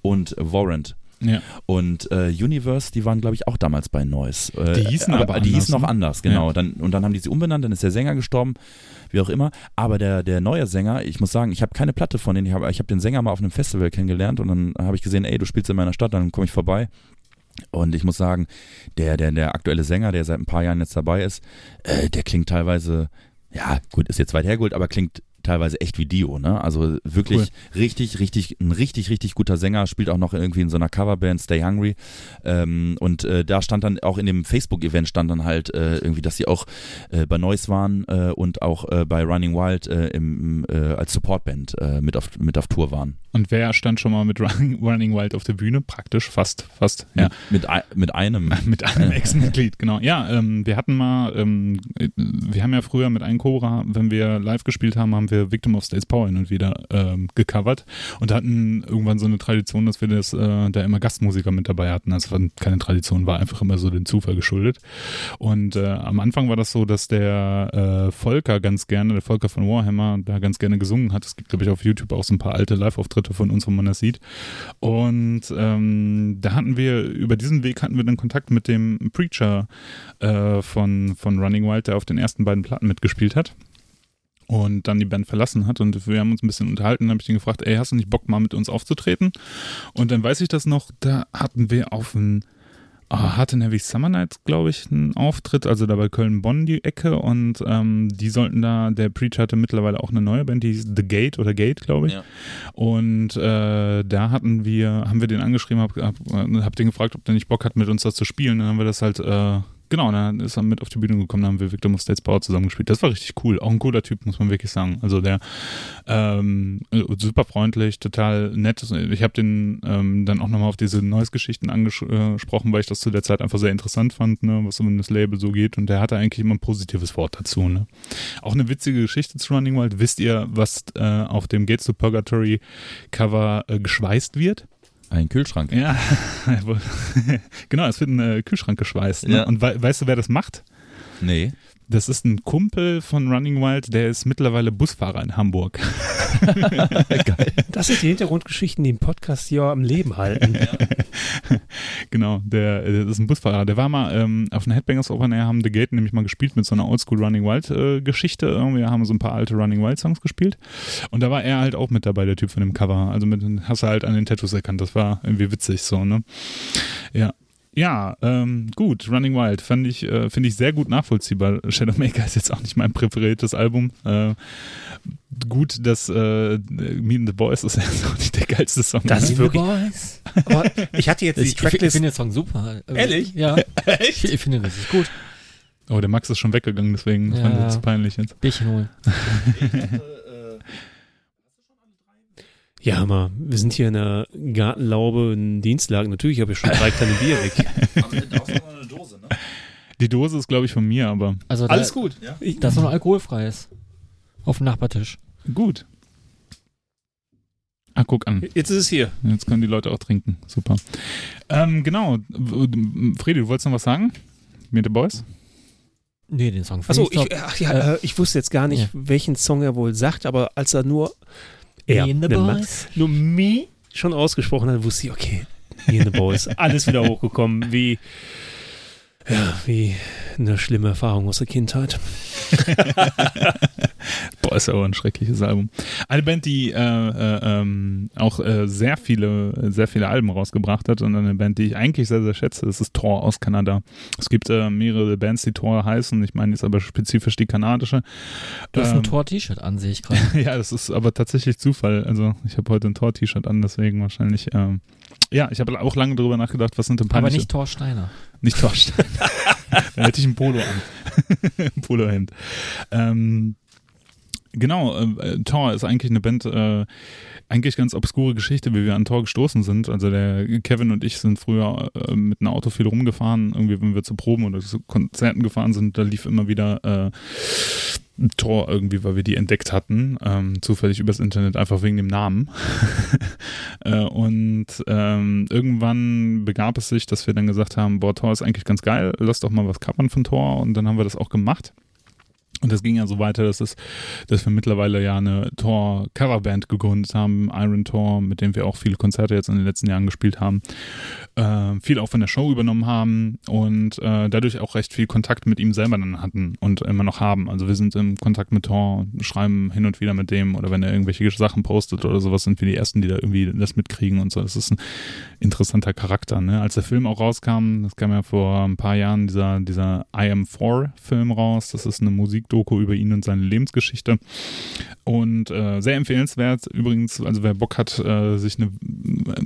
und Warrant. Ja. Und äh, Universe, die waren, glaube ich, auch damals bei Noise. Äh, Die hießen aber Die anders, hießen noch ne? anders, genau. Ja. Dann, und dann haben die sie umbenannt, dann ist der Sänger gestorben, wie auch immer. Aber der, der neue Sänger, ich muss sagen, ich habe keine Platte von denen. Ich habe ich hab den Sänger mal auf einem Festival kennengelernt und dann habe ich gesehen, ey, du spielst in meiner Stadt, dann komme ich vorbei. Und ich muss sagen, der, der, der aktuelle Sänger, der seit ein paar Jahren jetzt dabei ist, äh, der klingt teilweise, ja, gut, ist jetzt weit hergeholt, aber klingt teilweise echt wie Dio, ne? Also wirklich Cool. richtig, richtig, ein richtig, richtig guter Sänger, spielt auch noch irgendwie in so einer Coverband, Stay Hungry. Ähm, und äh, da stand dann auch in dem Facebook-Event stand dann halt äh, irgendwie, dass sie auch äh, bei Noise waren äh, und auch äh, bei Running Wild äh, im, als Supportband mit, auf, mit auf Tour waren. Und wer stand schon mal mit Running, Running Wild auf der Bühne? Praktisch, fast, fast, ja. Mit, mit, ei- mit einem. <laughs> Mit einem <laughs> Ex-Mitglied, genau. Ja, ähm, wir hatten mal, ähm, äh, wir haben ja früher mit einem Cobra, wenn wir live gespielt haben, haben wir Victim of States Power hin und wieder ähm, gecovert und hatten irgendwann so eine Tradition, dass wir das äh, da immer Gastmusiker mit dabei hatten. Also war keine Tradition, war einfach immer so den Zufall geschuldet. Und äh, am Anfang war das so, dass der äh, Volker ganz gerne, der Volker von Warhammer, da ganz gerne gesungen hat. Es gibt, glaube ich, auf YouTube auch so ein paar alte Live-Auftritte von uns, wo man das sieht. Und ähm, da hatten wir, über diesen Weg hatten wir dann Kontakt mit dem Preacher äh, von, von Running Wild, der auf den ersten beiden Platten mitgespielt hat. Und dann die Band verlassen hat und wir haben uns ein bisschen unterhalten. Dann habe ich ihn gefragt, ey, hast du nicht Bock mal mit uns aufzutreten? Und dann weiß ich das noch, da hatten wir auf ein Ah, Hard and Heavy Summer Nights, glaube ich, einen Auftritt, also da bei Köln-Bonn die Ecke und ähm, die sollten da, der Preacher hatte mittlerweile auch eine neue Band, die hieß The Gate oder Gate, glaube ich. Ja. Und äh, da hatten wir, haben wir den angeschrieben, hab, hab, hab den gefragt, ob der nicht Bock hat, mit uns das zu spielen. Dann haben wir das halt, äh, genau, dann ist er mit auf die Bühne gekommen, dann haben wir Victor Mustates Power zusammengespielt. Das war richtig cool. Auch ein cooler Typ, muss man wirklich sagen. Also der ähm, super freundlich, total nett. Ich habe den ähm, dann auch nochmal auf diese Neues-Geschichten angesprochen, weil ich das zu der Zeit einfach sehr interessant fand, ne, was um das Label so geht. Und der hatte eigentlich immer ein positives Wort dazu. Ne. Auch eine witzige Geschichte zu Running Wild. Wisst ihr, was äh, auf dem Gates to Purgatory Cover äh, geschweißt wird? Ein Kühlschrank. Ja, <laughs> genau, es wird ein äh, Kühlschrank geschweißt. Ne? Ja. Und we weißt du, wer das macht? Nee. Das ist ein Kumpel von Running Wild, der ist mittlerweile Busfahrer in Hamburg. <laughs> Das sind die Hintergrundgeschichten, die im Podcast hier am Leben halten. <laughs> genau, der, der ist ein Busfahrer. Der war mal ähm, auf einer Headbangers Open Air, haben The Gate nämlich mal gespielt mit so einer Oldschool Running Wild äh, Geschichte. Irgendwie haben so ein paar alte Running Wild Songs gespielt. Und da war er halt auch mit dabei, der Typ von dem Cover. Also mit, hast du halt an den Tattoos erkannt. Das war irgendwie witzig so, ne? Ja. Ja, ähm, gut, Running Wild fand ich, äh, finde ich sehr gut nachvollziehbar. Shadowmaker ist jetzt auch nicht mein präferiertes Album. Äh, gut, dass äh, Me and the Boys ist <laughs> jetzt auch nicht der geilste Song. Das ist wirklich- Boys. Aber ich hatte jetzt die Ich, ich, ich Tracklist. finde den Song super. Also, Ehrlich? Ja. <laughs> Ich, ich finde den richtig gut. oh, der Max ist schon weggegangen, deswegen Ja. fand ich das peinlich jetzt. Bierchen holen. <laughs> Ja, Hammer. Wir sind hier in der Gartenlaube in Dienstlagen. Natürlich habe ich schon drei kleine Bier weg. <laughs> Die Dose ist, glaube ich, von mir, aber Also Alles da, gut. Ich, Das ist noch alkoholfreies. Auf dem Nachbartisch. gut. Ah, guck an. jetzt ist es hier. Jetzt können die Leute auch trinken. Super. Ähm, genau. Fredi, du wolltest noch was sagen? Mit the Boys? Nee, den Song Achso, ich ach, ja, äh, ich wusste jetzt gar nicht, Ja. welchen Song er wohl sagt, aber als er nur er, and the Boys. Nur Me schon ausgesprochen hat, wusste ich, okay, and the Boys, alles wieder hochgekommen, wie ja, wie eine schlimme Erfahrung aus der Kindheit. <laughs> Boah, ist aber ein schreckliches Album. Eine Band, die äh, äh, ähm, auch äh, sehr viele, sehr viele Alben rausgebracht hat und eine Band, die ich eigentlich sehr, sehr schätze, das ist Thor aus Kanada. Es gibt äh, mehrere Bands, die Thor heißen. Ich meine jetzt aber spezifisch die kanadische. Du hast Ähm, ein Tor-T-Shirt an, sehe ich gerade. <laughs> ja, das ist aber tatsächlich Zufall. Also ich habe heute ein Tor-T-Shirt an, deswegen wahrscheinlich. Ähm, ja, ich habe auch lange darüber nachgedacht, was sind denn Aber peinliche- nicht Thor Steiner. Nicht Torstein. <laughs> Dann hätte ich ein Polo an. ein <laughs> Polohemd. Ähm, genau, äh, Thor ist eigentlich eine Band, äh, eigentlich ganz obskure Geschichte, wie wir an Thor gestoßen sind. Also der Kevin und ich sind früher äh, mit einem Auto viel rumgefahren, irgendwie wenn wir zu Proben oder zu Konzerten gefahren sind, da lief immer wieder äh, Tor irgendwie, weil wir die entdeckt hatten, ähm, zufällig übers Internet, einfach wegen dem Namen. <laughs> äh, und ähm, irgendwann begab es sich, dass wir dann gesagt haben, boah, Tor ist eigentlich ganz geil, lass doch mal was covern von Tor und dann haben wir das auch gemacht. Und das ging ja so weiter, dass, es, dass wir mittlerweile ja eine Tor-Coverband gegründet haben, Iron Tor, mit dem wir auch viele Konzerte jetzt in den letzten Jahren gespielt haben, äh, viel auch von der Show übernommen haben und äh, dadurch auch recht viel Kontakt mit ihm selber dann hatten und immer noch haben. Also wir sind im Kontakt mit Tor, schreiben hin und wieder mit dem oder wenn er irgendwelche Sachen postet oder sowas, sind wir die Ersten, die da irgendwie das mitkriegen und so. Das ist ein interessanter Charakter. Ne? Als der Film auch rauskam, das kam ja vor ein paar Jahren, dieser, dieser I Am 4 Film raus. Das ist eine Musikdoku über ihn und seine Lebensgeschichte. Und äh, sehr empfehlenswert. Übrigens, also wer Bock hat, äh, sich eine,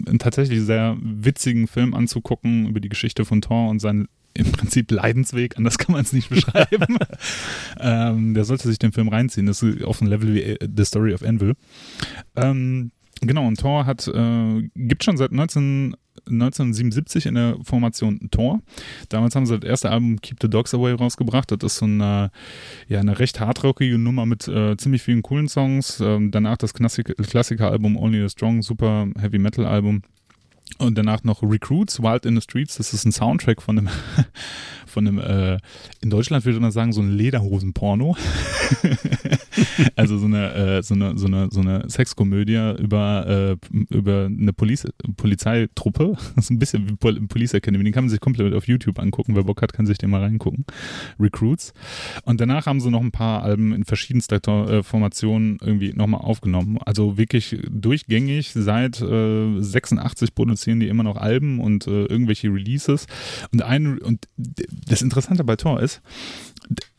einen tatsächlich sehr witzigen Film anzugucken über die Geschichte von Thor und seinen im Prinzip Leidensweg, anders kann man es nicht beschreiben. <laughs> ähm, der sollte sich den Film reinziehen. Das ist auf ein Level wie äh, The Story of Anvil. Ähm, genau, und Thor hat, äh, gibt schon seit 19, 1977 in der Formation Thor. Damals haben sie das erste Album Keep the Dogs Away rausgebracht. Das ist so eine, ja, eine recht hardrockige Nummer mit äh, ziemlich vielen coolen Songs. Ähm, danach das Klassik Klassiker-Album Only the Strong, super Heavy Metal Album. Und danach noch Recruits, Wild in the Streets. Das ist ein Soundtrack von einem, <laughs> von einem, äh, in Deutschland würde man sagen, so ein Lederhosen-Porno. <laughs> <laughs> also so eine, äh, so eine, so eine, so eine Sexkomödie über, äh, über eine Poliz Polizeitruppe. <laughs> Das ist ein bisschen wie Pol Police Academy. Den kann man sich komplett auf YouTube angucken. Wer Bock hat, kann sich den mal reingucken. Recruits. Und danach haben sie noch ein paar Alben in verschiedenster äh, Formationen irgendwie nochmal aufgenommen. Also wirklich durchgängig. Seit äh, 86 produzieren die immer noch Alben und äh, irgendwelche Releases. Und ein, und das Interessante bei Thor ist,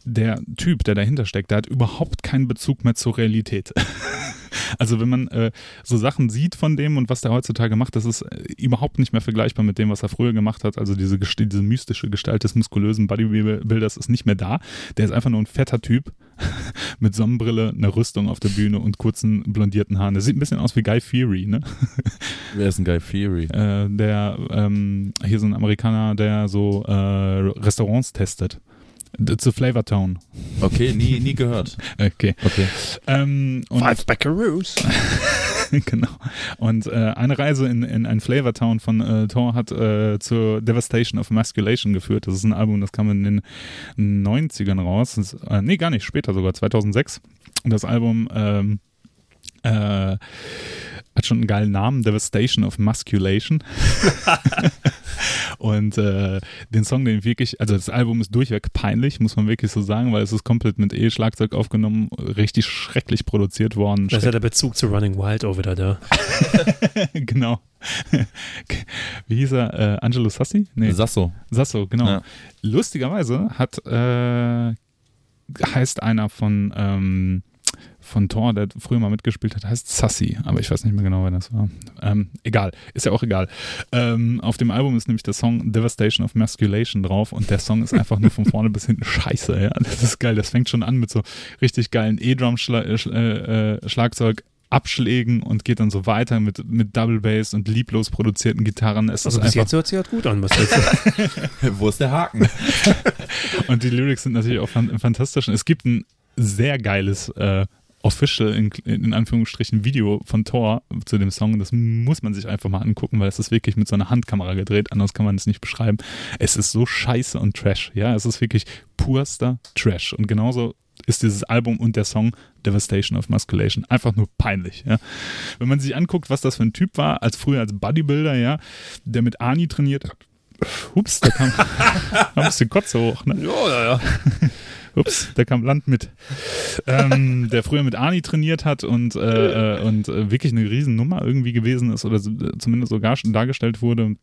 der Typ, der dahinter steckt, der hat überhaupt keinen Bezug mehr zur Realität. <laughs> also wenn man äh, so Sachen sieht von dem und was der heutzutage macht, das ist äh, überhaupt nicht mehr vergleichbar mit dem, was er früher gemacht hat. Also diese, diese mystische Gestalt des muskulösen Bodybuilders ist nicht mehr da. Der ist einfach nur ein fetter Typ <laughs> mit Sonnenbrille, einer Rüstung auf der Bühne und kurzen blondierten Haaren. Der sieht ein bisschen aus wie Guy Fieri, ne? <laughs> Wer ist ein Guy Fieri? Äh, der ähm, hier so ein Amerikaner, der so äh, Restaurants testet. Zu Flavortown. Okay, nie, nie gehört. <laughs> Okay. Okay. Ähm, und Five Buckaroos. <laughs> genau. Und äh, eine Reise in, in ein Flavortown von äh, Thor hat äh, zur Devastation of Masculation geführt. Das ist ein Album, das kam in den 90ern raus. Das, äh, nee, gar nicht, später sogar, 2006. Und das Album ähm, äh, hat schon einen geilen Namen, Devastation of Masculation. <laughs> und äh, den Song, den wirklich, also das Album ist durchweg peinlich, muss man wirklich so sagen, weil es ist komplett mit E-Schlagzeug aufgenommen, richtig schrecklich produziert worden. Da ist ja der Bezug zu Running Wild auch wieder da. <laughs> genau. <laughs> Wie hieß er? Äh, Angelo Sassi? Nee. Sasso. Sasso, genau. Ja. Lustigerweise hat äh, heißt einer von ähm, von Thor, der früher mal mitgespielt hat, heißt Sassy, aber ich weiß nicht mehr genau, wer das war. Ähm, egal, ist ja auch egal. Ähm, auf dem Album ist nämlich der Song Devastation of Masculation drauf und der Song ist einfach nur von vorne bis hinten scheiße. Ja? Das ist geil, das fängt schon an mit so richtig geilen E-Drum-Schlagzeug. Abschlägen und geht dann so weiter mit, mit Double Bass und lieblos produzierten Gitarren. Es Also ist bis einfach jetzt hört sich halt gut an, was jetzt <laughs> Wo ist der Haken? <laughs> Und die Lyrics sind natürlich auch fan fantastisch. Und es gibt ein sehr geiles äh, Official, in, in Anführungsstrichen, Video von Thor zu dem Song. Das muss man sich einfach mal angucken, weil es ist wirklich mit so einer Handkamera gedreht. Anders kann man es nicht beschreiben. Es ist so scheiße und Trash. Ja, es ist wirklich purster Trash. Und genauso ist dieses Album und der Song Devastation of Masculation einfach nur peinlich. Ja. Wenn man sich anguckt, was das für ein Typ war, als früher als Bodybuilder, ja, der mit Ani trainiert hat. Ups, da kam <laughs> ein bisschen Kotze hoch. Ne? Ja, ja, ja. Ups, der kam Land mit. Ähm, der früher mit Ani trainiert hat und, äh, äh, und äh, wirklich eine Riesennummer irgendwie gewesen ist oder zumindest sogar schon dargestellt wurde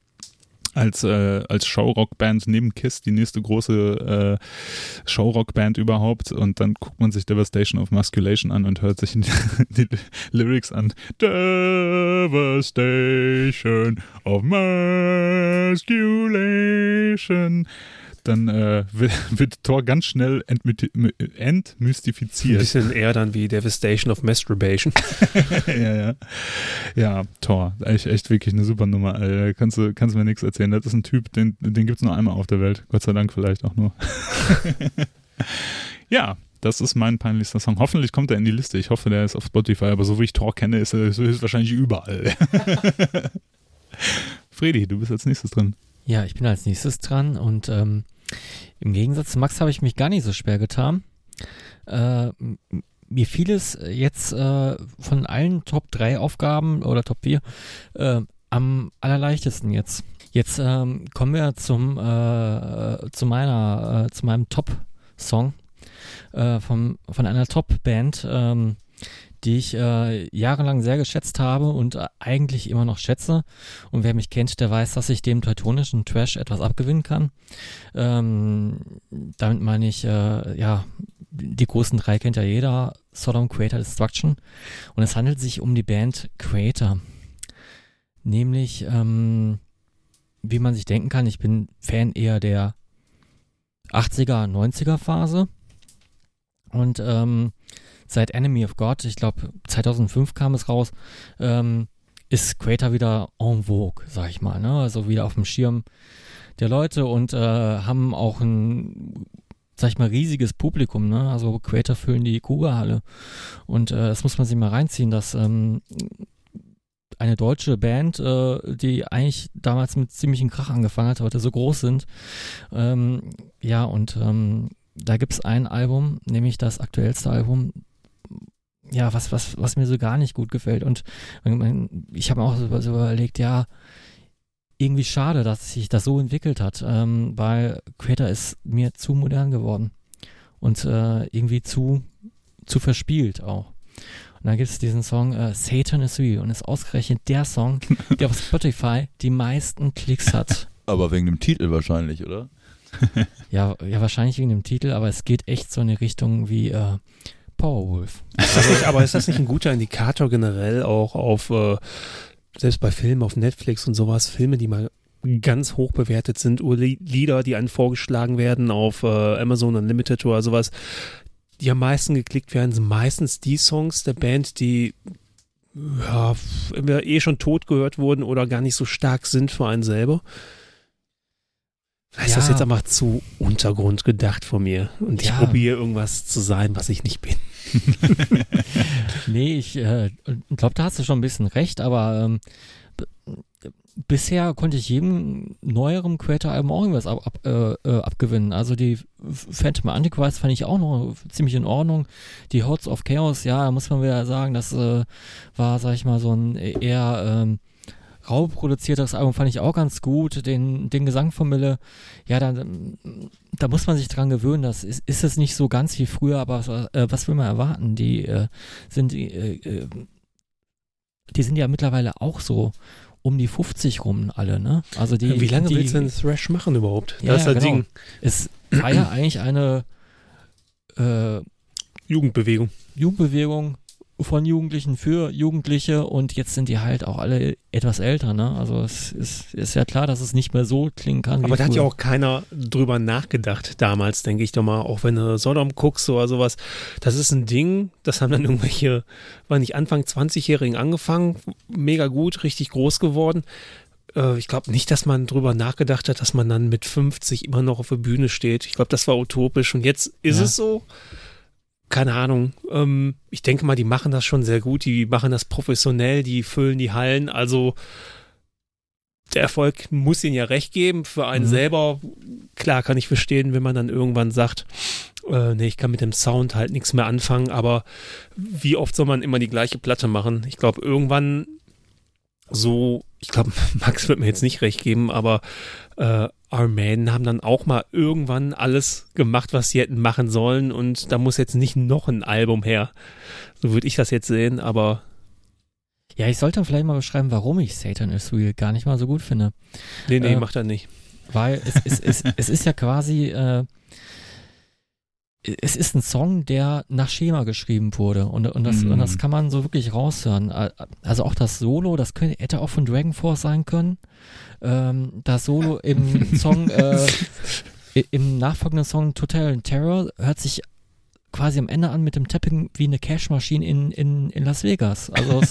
als, äh, als Showrock-Band neben Kiss, die nächste große äh, Showrock-Band überhaupt. Und dann guckt man sich Devastation of Masculation an und hört sich die, <laughs> die Lyrics an. Devastation of Masculation. Dann äh, wird, <laughs> wird Thor ganz schnell entmythi- Ein entmystifiziert. bisschen eher dann wie Devastation of Masturbation. <laughs> ja, ja. Ja, Thor. Echt, echt wirklich eine super Nummer. Alter. Kannst du, kannst du mir nichts erzählen. Das ist ein Typ, den, den gibt es nur einmal auf der Welt. Gott sei Dank vielleicht auch nur. <laughs> ja, das ist mein peinlichster Song. Hoffentlich kommt er in die Liste. Ich hoffe, der ist auf Spotify, aber so wie ich Thor kenne, ist er wahrscheinlich überall. Fredi, du bist als nächstes drin. Ja, ich bin als nächstes dran und ähm, im Gegensatz zu Max habe ich mich gar nicht so schwer getan. Äh, mir fiel es jetzt äh, von allen Top 3 Aufgaben oder Top 4 äh, am allerleichtesten jetzt. Jetzt ähm, kommen wir zum äh, zu meiner äh, zu meinem Top-Song äh, von einer Top-Band, ähm, die ich äh, jahrelang sehr geschätzt habe und äh, eigentlich immer noch schätze. Und wer mich kennt, der weiß, dass ich dem teutonischen Trash etwas abgewinnen kann. Ähm, damit meine ich, äh, ja, die großen drei kennt ja jeder, Sodom, Creator, Destruction. Und es handelt sich um die Band Creator. Nämlich, ähm, wie man sich denken kann, ich bin Fan eher der 80er, 90er Phase. Und ähm, seit Enemy of God, ich glaube 2005 kam es raus, ähm, ist Creator wieder en vogue, sag ich mal, ne? Also wieder auf dem Schirm der Leute und äh, haben auch ein, sag ich mal, riesiges Publikum, ne? Also Creator füllen die Kugelhalle. Und äh, das muss man sich mal reinziehen, dass ähm, eine deutsche Band, äh, die eigentlich damals mit ziemlichem Krach angefangen hat, heute so groß sind. Ähm, ja, und ähm, da gibt's ein Album, nämlich das aktuellste Album, ja, was, was, was mir so gar nicht gut gefällt. Und ich habe mir auch so, so überlegt, ja, irgendwie schade, dass sich das so entwickelt hat, ähm, weil Creator ist mir zu modern geworden und äh, irgendwie zu, zu verspielt auch. Und dann gibt es diesen Song äh, Satan is Real und ist ausgerechnet der Song, der auf Spotify die meisten Klicks hat. <laughs> Aber wegen dem Titel wahrscheinlich, oder? ja, ja, wahrscheinlich wegen dem Titel, aber es geht echt so in die Richtung wie äh, Powerwolf. Ist aber ist das nicht ein guter Indikator generell auch auf, äh, selbst bei Filmen auf Netflix und sowas, Filme, die mal ganz hoch bewertet sind, oder Lieder, die einen vorgeschlagen werden auf äh, Amazon Unlimited oder sowas, die am meisten geklickt werden, sind meistens die Songs der Band, die ja, eh schon tot gehört wurden oder gar nicht so stark sind für einen selber. Vielleicht ja. ist das jetzt einfach zu Untergrund gedacht von mir und ich ja. probiere irgendwas zu sein, was ich nicht bin. <laughs> nee, ich äh, glaube, da hast du schon ein bisschen recht, aber ähm, bisher konnte ich jedem neueren Creator-Album auch irgendwas ab, ab, äh, äh, abgewinnen. Also die Phantom Antichrist fand ich auch noch ziemlich in Ordnung. Die Hots of Chaos, ja, muss man wieder sagen, das äh, war, sag ich mal, so ein eher ähm, rau produziertes Album fand ich auch ganz gut. Den, den Gesang von Mille, ja, da, da muss man sich dran gewöhnen. Das ist, ist es nicht so ganz wie früher, aber äh, was will man erwarten? Die äh, sind, äh, äh die sind ja mittlerweile auch so um die 50 rum alle, ne? Also die. Wie lange die, willst du denn Thrash machen überhaupt? Ja, das ist ja, genau. Ding. Es war ja eigentlich eine äh, Jugendbewegung. Jugendbewegung, von Jugendlichen für Jugendliche und jetzt sind die halt auch alle etwas älter, ne? Also es ist, ist ja klar, dass es nicht mehr so klingen kann. Aber da hat ja auch keiner drüber nachgedacht damals, denke ich doch mal, auch wenn du Sodom guckst oder sowas. Das ist ein Ding, das haben dann irgendwelche, war nicht Anfang 20-Jährigen angefangen, mega gut, richtig groß geworden. Äh, ich glaube nicht, dass man drüber nachgedacht hat, dass man dann mit 50 immer noch auf der Bühne steht. Ich glaube, das war utopisch und jetzt ist ja. es so keine Ahnung. Ähm, ich denke mal, die machen das schon sehr gut. Die machen das professionell, die füllen die Hallen. Also der Erfolg muss ihnen ja recht geben. Für einen mhm. selber, klar, kann ich verstehen, wenn man dann irgendwann sagt, äh, nee, ich kann mit dem Sound halt nichts mehr anfangen. Aber wie oft soll man immer die gleiche Platte machen? Ich glaube, irgendwann so, ich glaube, <laughs> Max wird mir jetzt nicht recht geben, aber äh, Armanen haben dann auch mal irgendwann alles gemacht, was sie hätten machen sollen und da muss jetzt nicht noch ein Album her. So würde ich das jetzt sehen, aber. Ja, ich sollte vielleicht mal beschreiben, warum ich Satan is Real gar nicht mal so gut finde. Nee, nee, äh, macht er nicht. Weil es, es, es, es ist ja quasi, äh, es ist ein Song, der nach Schema geschrieben wurde und, und, das, mm. und das mhm. kann man so wirklich raushören. Also auch das Solo, das könnte, hätte auch von Dragon Force sein können. Ähm, das Solo im <laughs> Song, äh, im nachfolgenden Song Total Terror hört sich quasi am Ende an mit dem Tapping wie eine Cash-Maschine in, in, in Las Vegas. Also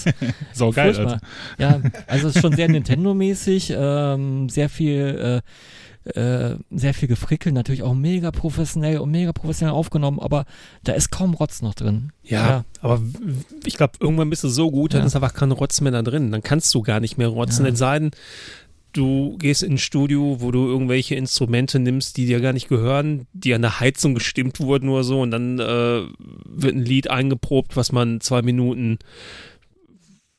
so <laughs> geil, Alter. Ja, also es ist schon sehr Nintendo-mäßig, ähm, sehr viel äh, äh, sehr viel gefrickelt, natürlich auch mega professionell und mega professionell aufgenommen, aber da ist kaum Rotz noch drin. Ja, ja. aber ich glaube, irgendwann bist du so gut, dann ja. ist einfach kein Rotz mehr da drin. Dann kannst du gar nicht mehr rotzen, ja. es sei denn, du gehst in ein Studio, wo du irgendwelche Instrumente nimmst, die dir gar nicht gehören, die an der Heizung gestimmt wurden oder so und dann äh, wird ein Lied eingeprobt, was man zwei Minuten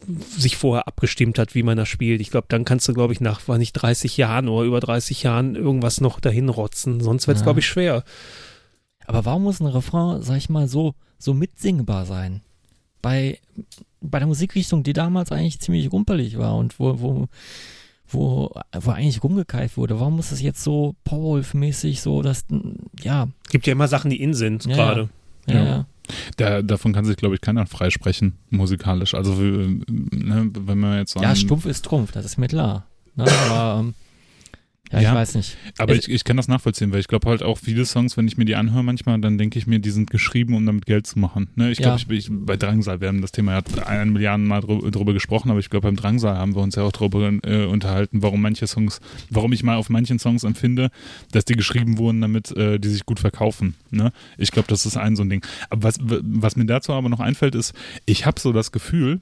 sich vorher abgestimmt hat, wie man das spielt. Ich glaube, dann kannst du, glaube ich, nach, war nicht 30 Jahren oder über 30 Jahren irgendwas noch dahin rotzen. Sonst wird es, ja. glaube ich, schwer. Aber warum muss ein Refrain, sag ich mal, so, so mitsingbar sein? Bei, bei der Musikrichtung, die damals eigentlich ziemlich rumpelig war und wo, wo, wo, wo eigentlich rumgekeift wurde. Warum muss das jetzt so Powerwolf-mäßig so, dass, ja. Gibt ja immer Sachen, die in sind, ja, gerade. ja. ja. ja. Da, davon kann sich, glaube ich, keiner freisprechen, musikalisch. Also, ne, wenn man jetzt sagen. Ja, stumpf ist Trumpf, das ist mir klar. Ne, aber ähm, ja, ja, ich weiß nicht. Aber ich, ich kann das nachvollziehen, weil ich glaube halt auch viele Songs, wenn ich mir die anhöre manchmal, dann denke ich mir, die sind geschrieben, um damit Geld zu machen. Ne? Ich glaube, ja. ich, ich, bei Drangsal, wir haben das Thema ja eine Milliarden Mal drüber, drüber gesprochen, aber ich glaube, beim Drangsal haben wir uns ja auch drüber äh, unterhalten, warum manche Songs, warum ich mal auf manchen Songs empfinde, dass die geschrieben wurden, damit äh, die sich gut verkaufen. Ne? Ich glaube, das ist ein so ein Ding. Aber was, was mir dazu aber noch einfällt, ist, ich habe so das Gefühl,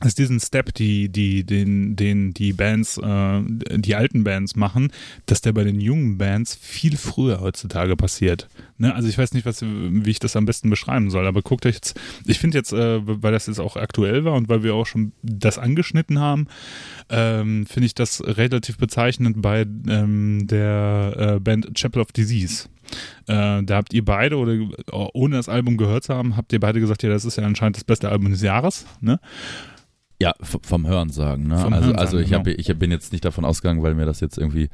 dass diesen Step, die, die, den, den die Bands, äh, die alten Bands machen, dass der bei den jungen Bands viel früher heutzutage passiert. Ne? Also ich weiß nicht, was, wie ich das am besten beschreiben soll, aber guckt euch jetzt, ich finde jetzt, äh, weil das jetzt auch aktuell war und weil wir auch schon das angeschnitten haben, ähm, finde ich das relativ bezeichnend bei ähm, der äh, Band Chapel of Disease. Äh, da habt ihr beide, oder ohne das Album gehört zu haben, habt ihr beide gesagt, ja, das ist ja anscheinend das beste Album des Jahres. Ne? Ja, vom Hören sagen. Ne? Vom also, Hörensagen, also ich, genau. hab, ich bin jetzt nicht davon ausgegangen, weil mir das jetzt irgendwie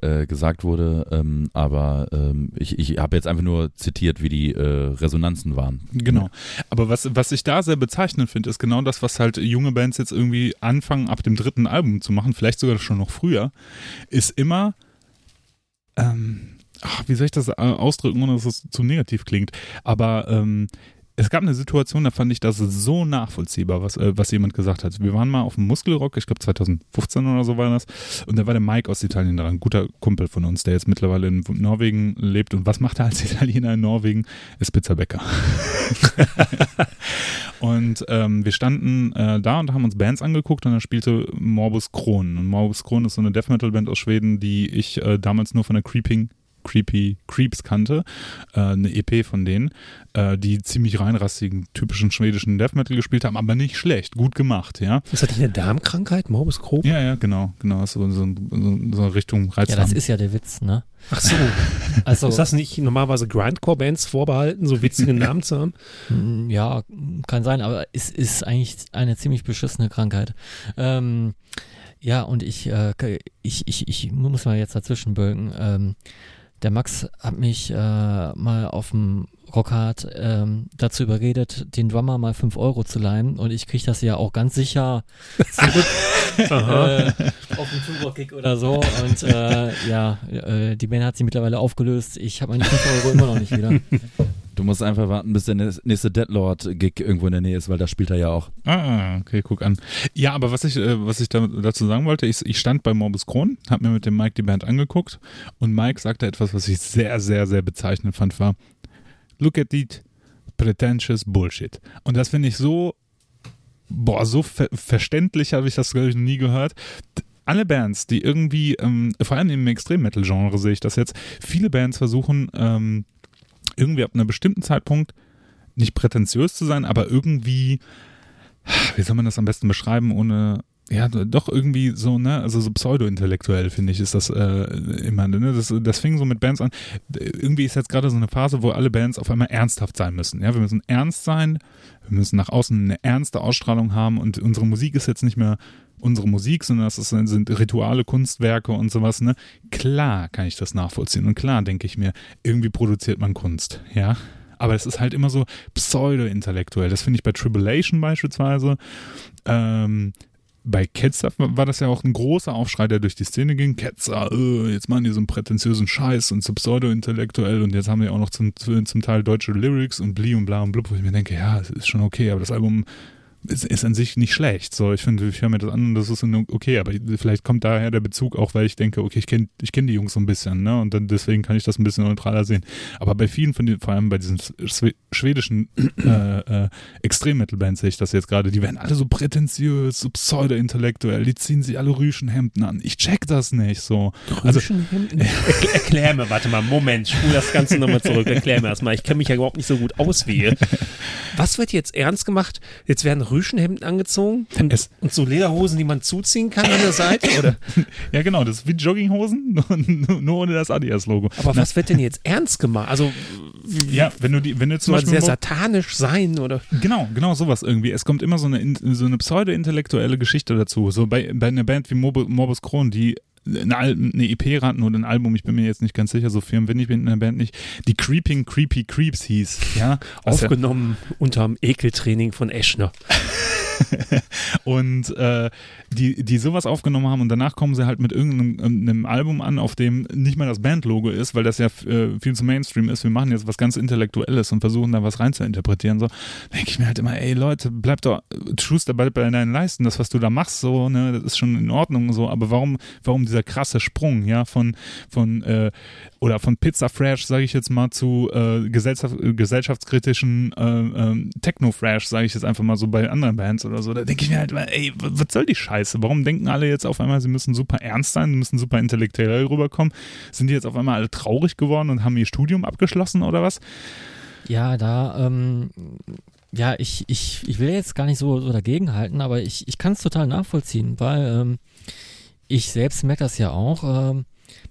äh, gesagt wurde, ähm, aber ähm, ich, ich habe jetzt einfach nur zitiert, wie die äh, Resonanzen waren. Genau. Aber was, was ich da sehr bezeichnend finde, ist genau das, was halt junge Bands jetzt irgendwie anfangen, ab dem dritten Album zu machen, vielleicht sogar schon noch früher, ist immer, ähm, ach, wie soll ich das äh, ausdrücken, ohne dass es zu negativ klingt, aber ähm, es gab eine Situation, da fand ich das so nachvollziehbar, was, äh, was jemand gesagt hat. Wir waren mal auf dem Muskelrock, ich glaube 2015 oder so war das, und da war der Mike aus Italien dran, ein guter Kumpel von uns, der jetzt mittlerweile in Norwegen lebt. Und was macht er als Italiener in Norwegen? Ist Pizzabäcker. <laughs> und ähm, wir standen äh, da und haben uns Bands angeguckt und da spielte Morbus Kron. Und Morbus Kron ist so eine Death Metal Band aus Schweden, die ich äh, damals nur von der Creeping Creepy Creeps kannte, äh, eine EP von denen, äh, die ziemlich reinrassigen, typischen schwedischen Death Metal gespielt haben, aber nicht schlecht, gut gemacht, ja. Ist das nicht eine Darmkrankheit, Morbus Crohn? Ja, ja, genau, genau, so, so, so, so eine Richtung Ja, Reizdarm. das ist ja der Witz, ne? Ach so. <laughs> Also, Ist das nicht normalerweise Grindcore-Bands vorbehalten, so witzige <laughs> Namen zu haben? Mm, Ja, kann sein, aber es ist eigentlich eine ziemlich beschissene Krankheit. Ähm, ja, und ich, äh, ich, ich, ich muss mal jetzt dazwischen bölken. Ähm, der Max hat mich äh, mal auf dem Rockhard ähm, dazu überredet, den Drummer mal 5 Euro zu leihen und ich kriege das ja auch ganz sicher <laughs> zurück äh, auf dem Turbo-Kick oder so und äh, ja, äh, die Band hat sich mittlerweile aufgelöst. Ich habe meine 5 Euro immer noch nicht wieder. <laughs> Du musst einfach warten, bis der nächste Deadlord-Gig irgendwo in der Nähe ist, weil da spielt er ja auch. Ah, okay, guck an. Ja, aber was ich, äh, was ich da, dazu sagen wollte, ich, ich stand bei Morbus Kron, habe mir mit dem Mike die Band angeguckt und Mike sagte etwas, was ich sehr, sehr, sehr bezeichnend fand, war Look at that pretentious Bullshit. Und das finde ich so, boah, so ver verständlich habe ich das, glaube ich, nie gehört. Alle Bands, die irgendwie, ähm, vor allem im Extrem-Metal-Genre sehe ich das jetzt, viele Bands versuchen, ähm, irgendwie ab einem bestimmten Zeitpunkt nicht prätentiös zu sein, aber irgendwie, wie soll man das am besten beschreiben, ohne, ja, doch irgendwie so, ne, also so pseudo-intellektuell, finde ich, ist das äh, immer, ne, das, das fing so mit Bands an. Irgendwie ist jetzt gerade so eine Phase, wo alle Bands auf einmal ernsthaft sein müssen, ja, wir müssen ernst sein, wir müssen nach außen eine ernste Ausstrahlung haben und unsere Musik ist jetzt nicht mehr unsere Musik, sondern das ist, sind Rituale, Kunstwerke und sowas, ne? Klar kann ich das nachvollziehen und klar denke ich mir, irgendwie produziert man Kunst, ja. Aber es ist halt immer so pseudo-intellektuell. Das finde ich bei Tribulation beispielsweise. Ähm, bei Ketzer war das ja auch ein großer Aufschrei, der durch die Szene ging. Ketzer, äh, jetzt machen die so einen prätentiösen Scheiß und so pseudo-intellektuell und jetzt haben wir auch noch zum, zum Teil deutsche Lyrics und bli und bla und blub, wo ich mir denke, ja, es ist schon okay, aber das Album ist, ist an sich nicht schlecht. So, ich finde, ich höre mir das an und das ist okay, aber vielleicht kommt daher der Bezug auch, weil ich denke, okay, ich kenne ich kenn die Jungs so ein bisschen, ne? Und dann deswegen kann ich das ein bisschen neutraler sehen. Aber bei vielen von den, vor allem bei diesen schwe- schwedischen äh, äh, Extrem-Metal-Bands sehe ich das jetzt gerade, die werden alle so prätentiös, so pseudo-intellektuell, die ziehen sich alle Rüschenhemden an. Ich check das nicht so. Also, <laughs> Erklär, erklär mir, warte mal, Moment, spul das Ganze nochmal zurück, erklär mir das mal. Ich kenne mich ja überhaupt nicht so gut aus wie ihr. Was wird jetzt ernst gemacht? Jetzt werden Rüschenhemden angezogen und, Es- und so Lederhosen, die man zuziehen kann an der Seite, oder? <laughs> ja genau, das ist wie Jogginghosen, <laughs> nur, nur ohne das Adidas-Logo. Aber was wird denn jetzt ernst gemacht? Also, Ja, wenn du die, wenn du zum Beispiel sehr satanisch sein, oder? Genau, genau sowas irgendwie. Es kommt immer so eine, in- so eine pseudo-intellektuelle Geschichte dazu. So bei, bei einer Band wie Morbus Crohn, die eine, Al- eine EP raten oder ein Album, ich bin mir jetzt nicht ganz sicher, so firm bin ich in der Band nicht, die Creeping Creepy Creeps hieß, ja. Was <laughs> ja Aufgenommen unterm Ekeltraining von Eschner. <laughs> <laughs> und äh, die, die sowas aufgenommen haben und danach kommen sie halt mit irgendeinem einem Album an, auf dem nicht mal das Bandlogo ist, weil das ja äh, viel zu Mainstream ist. Wir machen jetzt was ganz Intellektuelles und versuchen da was rein zu interpretieren. So denke ich mir halt immer, ey Leute, bleib doch, schuster bald bei deinen Leisten, das, was du da machst, so, ne, das ist schon in Ordnung so, aber warum, warum dieser krasse Sprung, ja, von, von äh, oder von Pizza Fresh, sage ich jetzt mal, zu äh, gesellschaftskritischen äh, ähm, Techno Fresh, sage ich jetzt einfach mal so bei anderen Bands. Oder so. Da denke ich mir halt, ey, was soll die Scheiße? Warum denken alle jetzt auf einmal, sie müssen super ernst sein, müssen super intellektuell rüberkommen? Sind die jetzt auf einmal alle traurig geworden und haben ihr Studium abgeschlossen oder was? Ja, da, ähm, ja, ich, ich, ich will jetzt gar nicht so, so dagegenhalten, aber ich, ich kann es total nachvollziehen, weil ähm, ich selbst merke das ja auch. Ähm,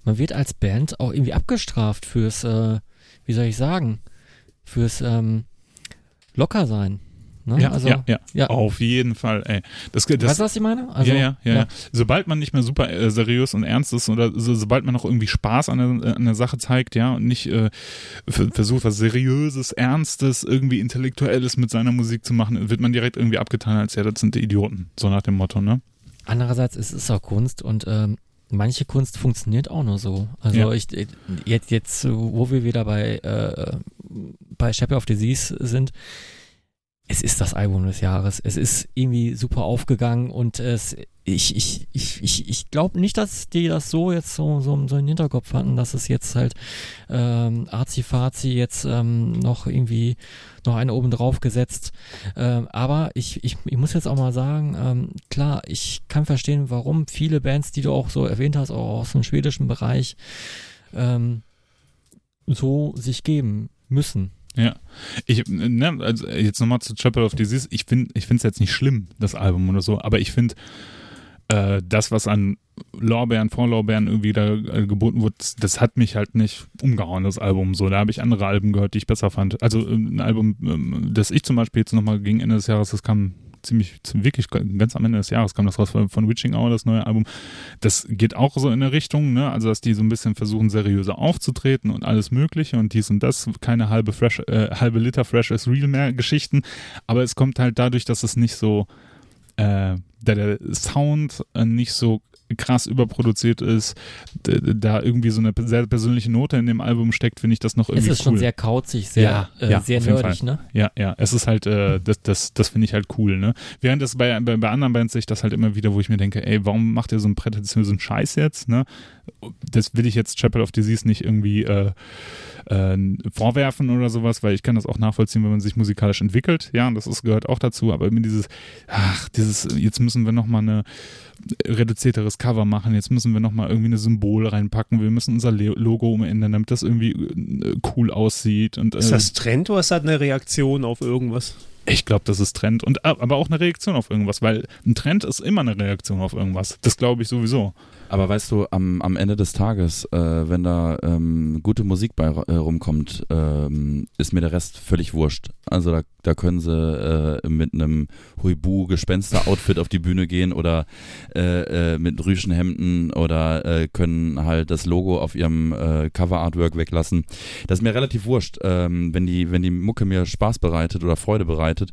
man wird als Band auch irgendwie abgestraft fürs, äh, wie soll ich sagen, fürs ähm, locker sein. Ne? Ja, also, ja, ja, ja. Auf jeden Fall, ey. Das, das, weißt du, was ich meine? Also, ja, ja, ja. Sobald man nicht mehr super äh, seriös und ernst ist oder so, sobald man noch irgendwie Spaß an der, an der Sache zeigt, ja, und nicht äh, versucht, was Seriöses, Ernstes, irgendwie Intellektuelles mit seiner Musik zu machen, wird man direkt irgendwie abgetan, als ja, das sind die Idioten. So nach dem Motto, ne? Andererseits ist es auch Kunst und ähm, manche Kunst funktioniert auch nur so. Also Ja. ich jetzt, jetzt, wo wir wieder bei, äh, bei Shape of Disease sind, es ist das Album des Jahres. Es ist irgendwie super aufgegangen und es, ich, ich, ich, ich, ich glaube nicht, dass die das so jetzt so, so, so im Hinterkopf hatten, dass es jetzt halt ähm, Azi-Fazi jetzt ähm, noch irgendwie noch eine oben drauf gesetzt. Ähm, aber ich, ich, ich muss jetzt auch mal sagen, ähm, klar, ich kann verstehen, warum viele Bands, die du auch so erwähnt hast, auch aus dem schwedischen Bereich, ähm, so sich geben müssen. Ja. Ich, ne, also jetzt nochmal zu Chapel of Disease. Ich finde es jetzt nicht schlimm, das Album oder so, aber ich finde, äh, das, was an Lorbeeren, Vorlorbeeren irgendwie da äh, geboten wird, das, hat mich halt nicht umgehauen, das Album. So, da habe ich andere Alben gehört, die ich besser fand. Also ein Album, ähm, das ich zum Beispiel jetzt nochmal gegen Ende des Jahres, das kam ziemlich, wirklich ganz am Ende des Jahres kam das raus von, von Witching Hour, das neue Album. Das geht auch so in eine Richtung, ne? Also, dass die so ein bisschen versuchen, seriöser aufzutreten und alles Mögliche und dies und das, keine halbe Fresh, äh, halbe Liter Fresh as Real mehr Geschichten. Aber es kommt halt dadurch, dass es nicht so, äh, da der Sound äh, nicht so krass überproduziert ist, da irgendwie so eine sehr persönliche Note in dem Album steckt, finde ich das noch Es irgendwie ist schon cool. sehr kauzig, sehr, Ja, äh, ja, sehr nerdig, ne? Ja, ja, es ist halt, äh, das, das, das finde ich halt cool, ne? Während das bei, bei, bei anderen Bands sehe ich das halt immer wieder, wo ich mir denke, ey, warum macht ihr so einen prätentiösen Scheiß jetzt, ne? Das will ich jetzt Chapel of Disease nicht irgendwie äh, äh, vorwerfen oder sowas, weil ich kann das auch nachvollziehen, wenn man sich musikalisch entwickelt, ja, und das ist, gehört auch dazu, aber immer dieses, ach, dieses, jetzt müssen wir nochmal eine reduzierteres Cover machen, jetzt müssen wir nochmal irgendwie eine Symbol reinpacken, wir müssen unser Logo umändern, damit das irgendwie äh, cool aussieht und äh, Ist das Trend oder ist das eine Reaktion auf irgendwas? ich glaube, das ist Trend und aber auch eine Reaktion auf irgendwas, weil ein Trend ist immer eine Reaktion auf irgendwas. Das glaube ich sowieso. Aber weißt du, am, am Ende des Tages, äh, wenn da ähm, gute Musik bei äh, rumkommt, ähm, ist mir der Rest völlig wurscht. Also da, da können sie äh, mit einem Huibu-Gespenster-Outfit auf die Bühne gehen oder äh, äh, mit Rüschenhemden oder äh, können halt das Logo auf ihrem äh, Cover-Artwork weglassen. Das ist mir relativ wurscht. Ähm, wenn, die, wenn die Mucke mir Spaß bereitet oder Freude bereitet,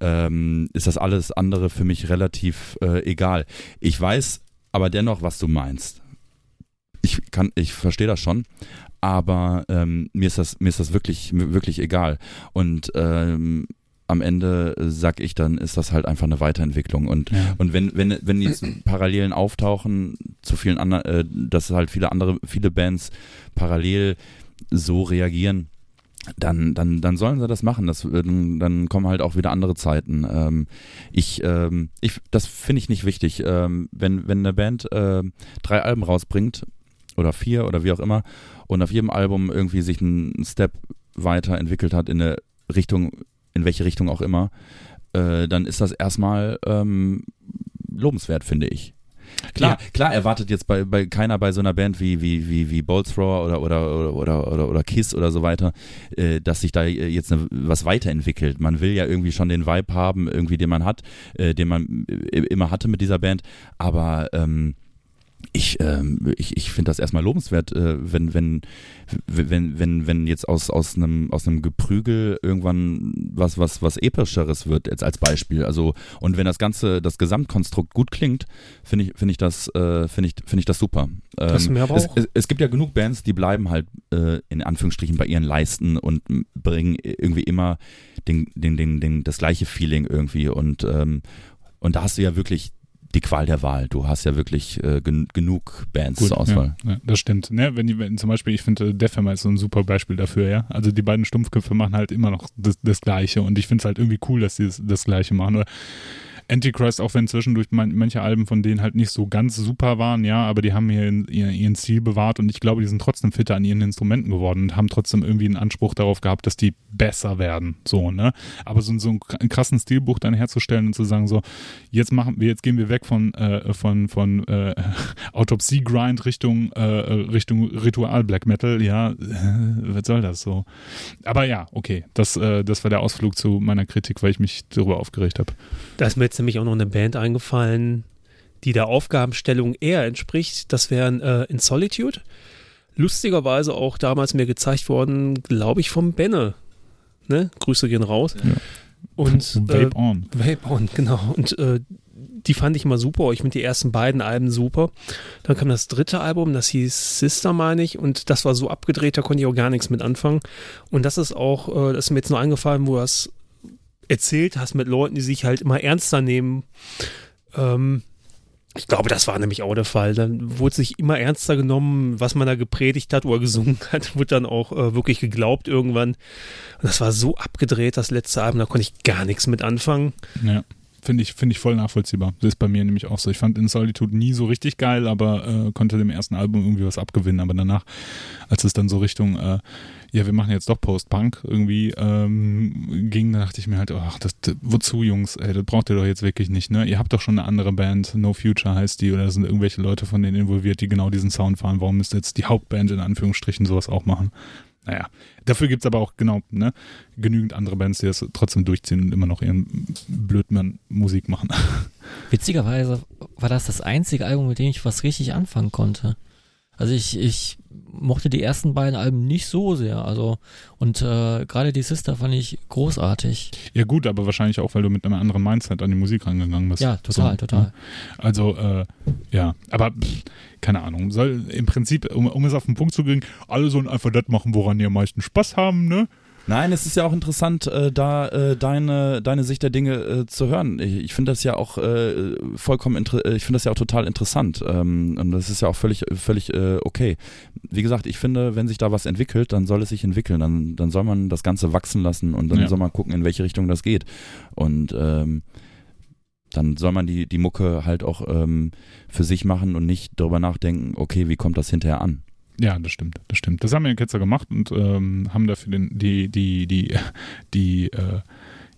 ähm, ist das alles andere für mich relativ äh, egal. Ich weiß aber dennoch, was du meinst. Ich kann, ich verstehe das schon, aber ähm, mir ist das, mir ist das wirklich, wirklich egal. Und ähm, am Ende äh, sag ich dann, ist das halt einfach eine Weiterentwicklung. Und, Ja. und wenn, wenn, wenn jetzt <clears throat> Parallelen auftauchen zu vielen anderen, äh, dass halt viele andere, viele Bands parallel so reagieren, dann, dann, dann sollen sie das machen. Das, dann, dann kommen halt auch wieder andere Zeiten. Ähm, ich, ähm, ich, das finde ich nicht wichtig. Ähm, wenn, wenn eine Band äh, drei Alben rausbringt oder vier oder wie auch immer und auf jedem Album irgendwie sich ein Step weiterentwickelt hat in eine Richtung, in welche Richtung auch immer, äh, dann ist das erstmal ähm, lobenswert, finde ich. Klar, klar erwartet jetzt bei, bei keiner bei so einer Band wie, wie, wie, wie Boltzrower oder, oder, oder, oder, oder Kiss oder so weiter, äh, dass sich da jetzt eine, was weiterentwickelt. Man will ja irgendwie schon den Vibe haben, irgendwie, den man hat, äh, den man äh, immer hatte mit dieser Band. Aber ähm, ich, ähm, ich, ich finde das erstmal lobenswert, äh, wenn, wenn, wenn, wenn, wenn jetzt aus, aus einem, aus einem Geprügel irgendwann was, was, was Epischeres wird, jetzt als Beispiel. Also, und wenn das Ganze, das Gesamtkonstrukt gut klingt, finde ich, finde ich das, äh, finde ich, finde ich das super. Das Ähm, mir aber es, auch. es, es gibt ja genug Bands, die bleiben halt äh, in Anführungsstrichen bei ihren Leisten und bringen irgendwie immer den, den, den, den, das gleiche Feeling irgendwie und, ähm, und da hast du ja wirklich die Qual der Wahl. Du hast ja wirklich äh, gen genug Bands zur Auswahl. Ja, ja, das stimmt. Ne? Wenn die, wenn zum Beispiel, ich finde, Def Hammer ist so ein super Beispiel dafür, ja. Also die beiden Stumpfköpfe machen halt immer noch das, das Gleiche und ich finde es halt irgendwie cool, dass sie das, das Gleiche machen. Oder Antichrist, auch wenn zwischendurch man, manche Alben von denen halt nicht so ganz super waren, ja, aber die haben hier ihren, ihren Stil bewahrt und ich glaube, die sind trotzdem fitter an ihren Instrumenten geworden und haben trotzdem irgendwie einen Anspruch darauf gehabt, dass die besser werden, so, ne? Aber so, so einen krassen Stilbuch dann herzustellen und zu sagen, so, jetzt machen wir, jetzt gehen wir weg von, äh, von, von äh, <laughs> Autopsie-Grind Richtung, äh, Richtung Ritual Black Metal, ja, äh, was soll das so? Aber ja, okay, das, äh, das war der Ausflug zu meiner Kritik, weil ich mich darüber aufgeregt habe. Da ist mir jetzt nämlich auch noch eine Band eingefallen, die der Aufgabenstellung eher entspricht. Das wären äh, In Solitude. Lustigerweise auch damals mir gezeigt worden, glaube ich, vom Benne. Ne? Grüße gehen raus. Ja. Und <laughs> Vape äh, On. Vape On, genau. Und äh, die fand ich immer super. Ich finde die ersten beiden Alben super. Dann kam das dritte Album, das hieß Sister, meine ich. Und das war so abgedreht, da konnte ich auch gar nichts mit anfangen. Und das ist auch, äh, das ist mir jetzt nur eingefallen, wo das erzählt hast mit Leuten, die sich halt immer ernster nehmen. Ähm, ich glaube, das war nämlich auch der Fall. Dann wurde sich immer ernster genommen, was man da gepredigt hat oder gesungen <laughs> hat, wurde dann auch äh, wirklich geglaubt irgendwann. Und das war so abgedreht, das letzte Album, da konnte ich gar nichts mit anfangen. Ja. Finde ich, finde ich voll nachvollziehbar. Das ist bei mir nämlich auch so. Ich fand In Solitude nie so richtig geil, aber äh, konnte dem ersten Album irgendwie was abgewinnen. Aber danach, als es dann so Richtung, äh, ja, wir machen jetzt doch Post-Punk irgendwie ähm, ging, da dachte ich mir halt, ach, das, wozu, Jungs? Ey, das braucht ihr doch jetzt wirklich nicht, ne? Ihr habt doch schon eine andere Band, No Future heißt die, oder sind irgendwelche Leute von denen involviert, die genau diesen Sound fahren. Warum müsst ihr jetzt die Hauptband in Anführungsstrichen sowas auch machen? Naja, dafür gibt es aber auch genau ne, genügend andere Bands, die das trotzdem durchziehen und immer noch ihren Blödmann-Musik machen. <laughs> Witzigerweise war das das einzige Album, mit dem ich was richtig anfangen konnte. Also ich, ich mochte die ersten beiden Alben nicht so sehr. Also und äh, gerade die Sister fand ich großartig. Ja gut, aber wahrscheinlich auch, weil du mit einem anderen Mindset an die Musik rangegangen bist. Ja, total, so, total. Ne? Also äh, ja, aber pff, keine Ahnung. Soll im Prinzip, um, um es auf den Punkt zu bringen, alle sollen einfach das machen, woran die am meisten Spaß haben, ne? Nein, es ist ja auch interessant, äh, da äh, deine, deine Sicht der Dinge äh, zu hören. Ich, ich finde das ja auch äh, vollkommen, inter ich finde das ja auch total interessant. Ähm, und das ist ja auch völlig, völlig äh, okay. Wie gesagt, ich finde, wenn sich da was entwickelt, dann soll es sich entwickeln. Dann, dann soll man das Ganze wachsen lassen und dann Ja. soll man gucken, in welche Richtung das geht. Und ähm, dann soll man die, die Mucke halt auch ähm, für sich machen und nicht darüber nachdenken, okay, wie kommt das hinterher an? Ja, das stimmt, das stimmt. Das haben wir in Ketzer gemacht und ähm, haben dafür den, die, die, die, die, äh,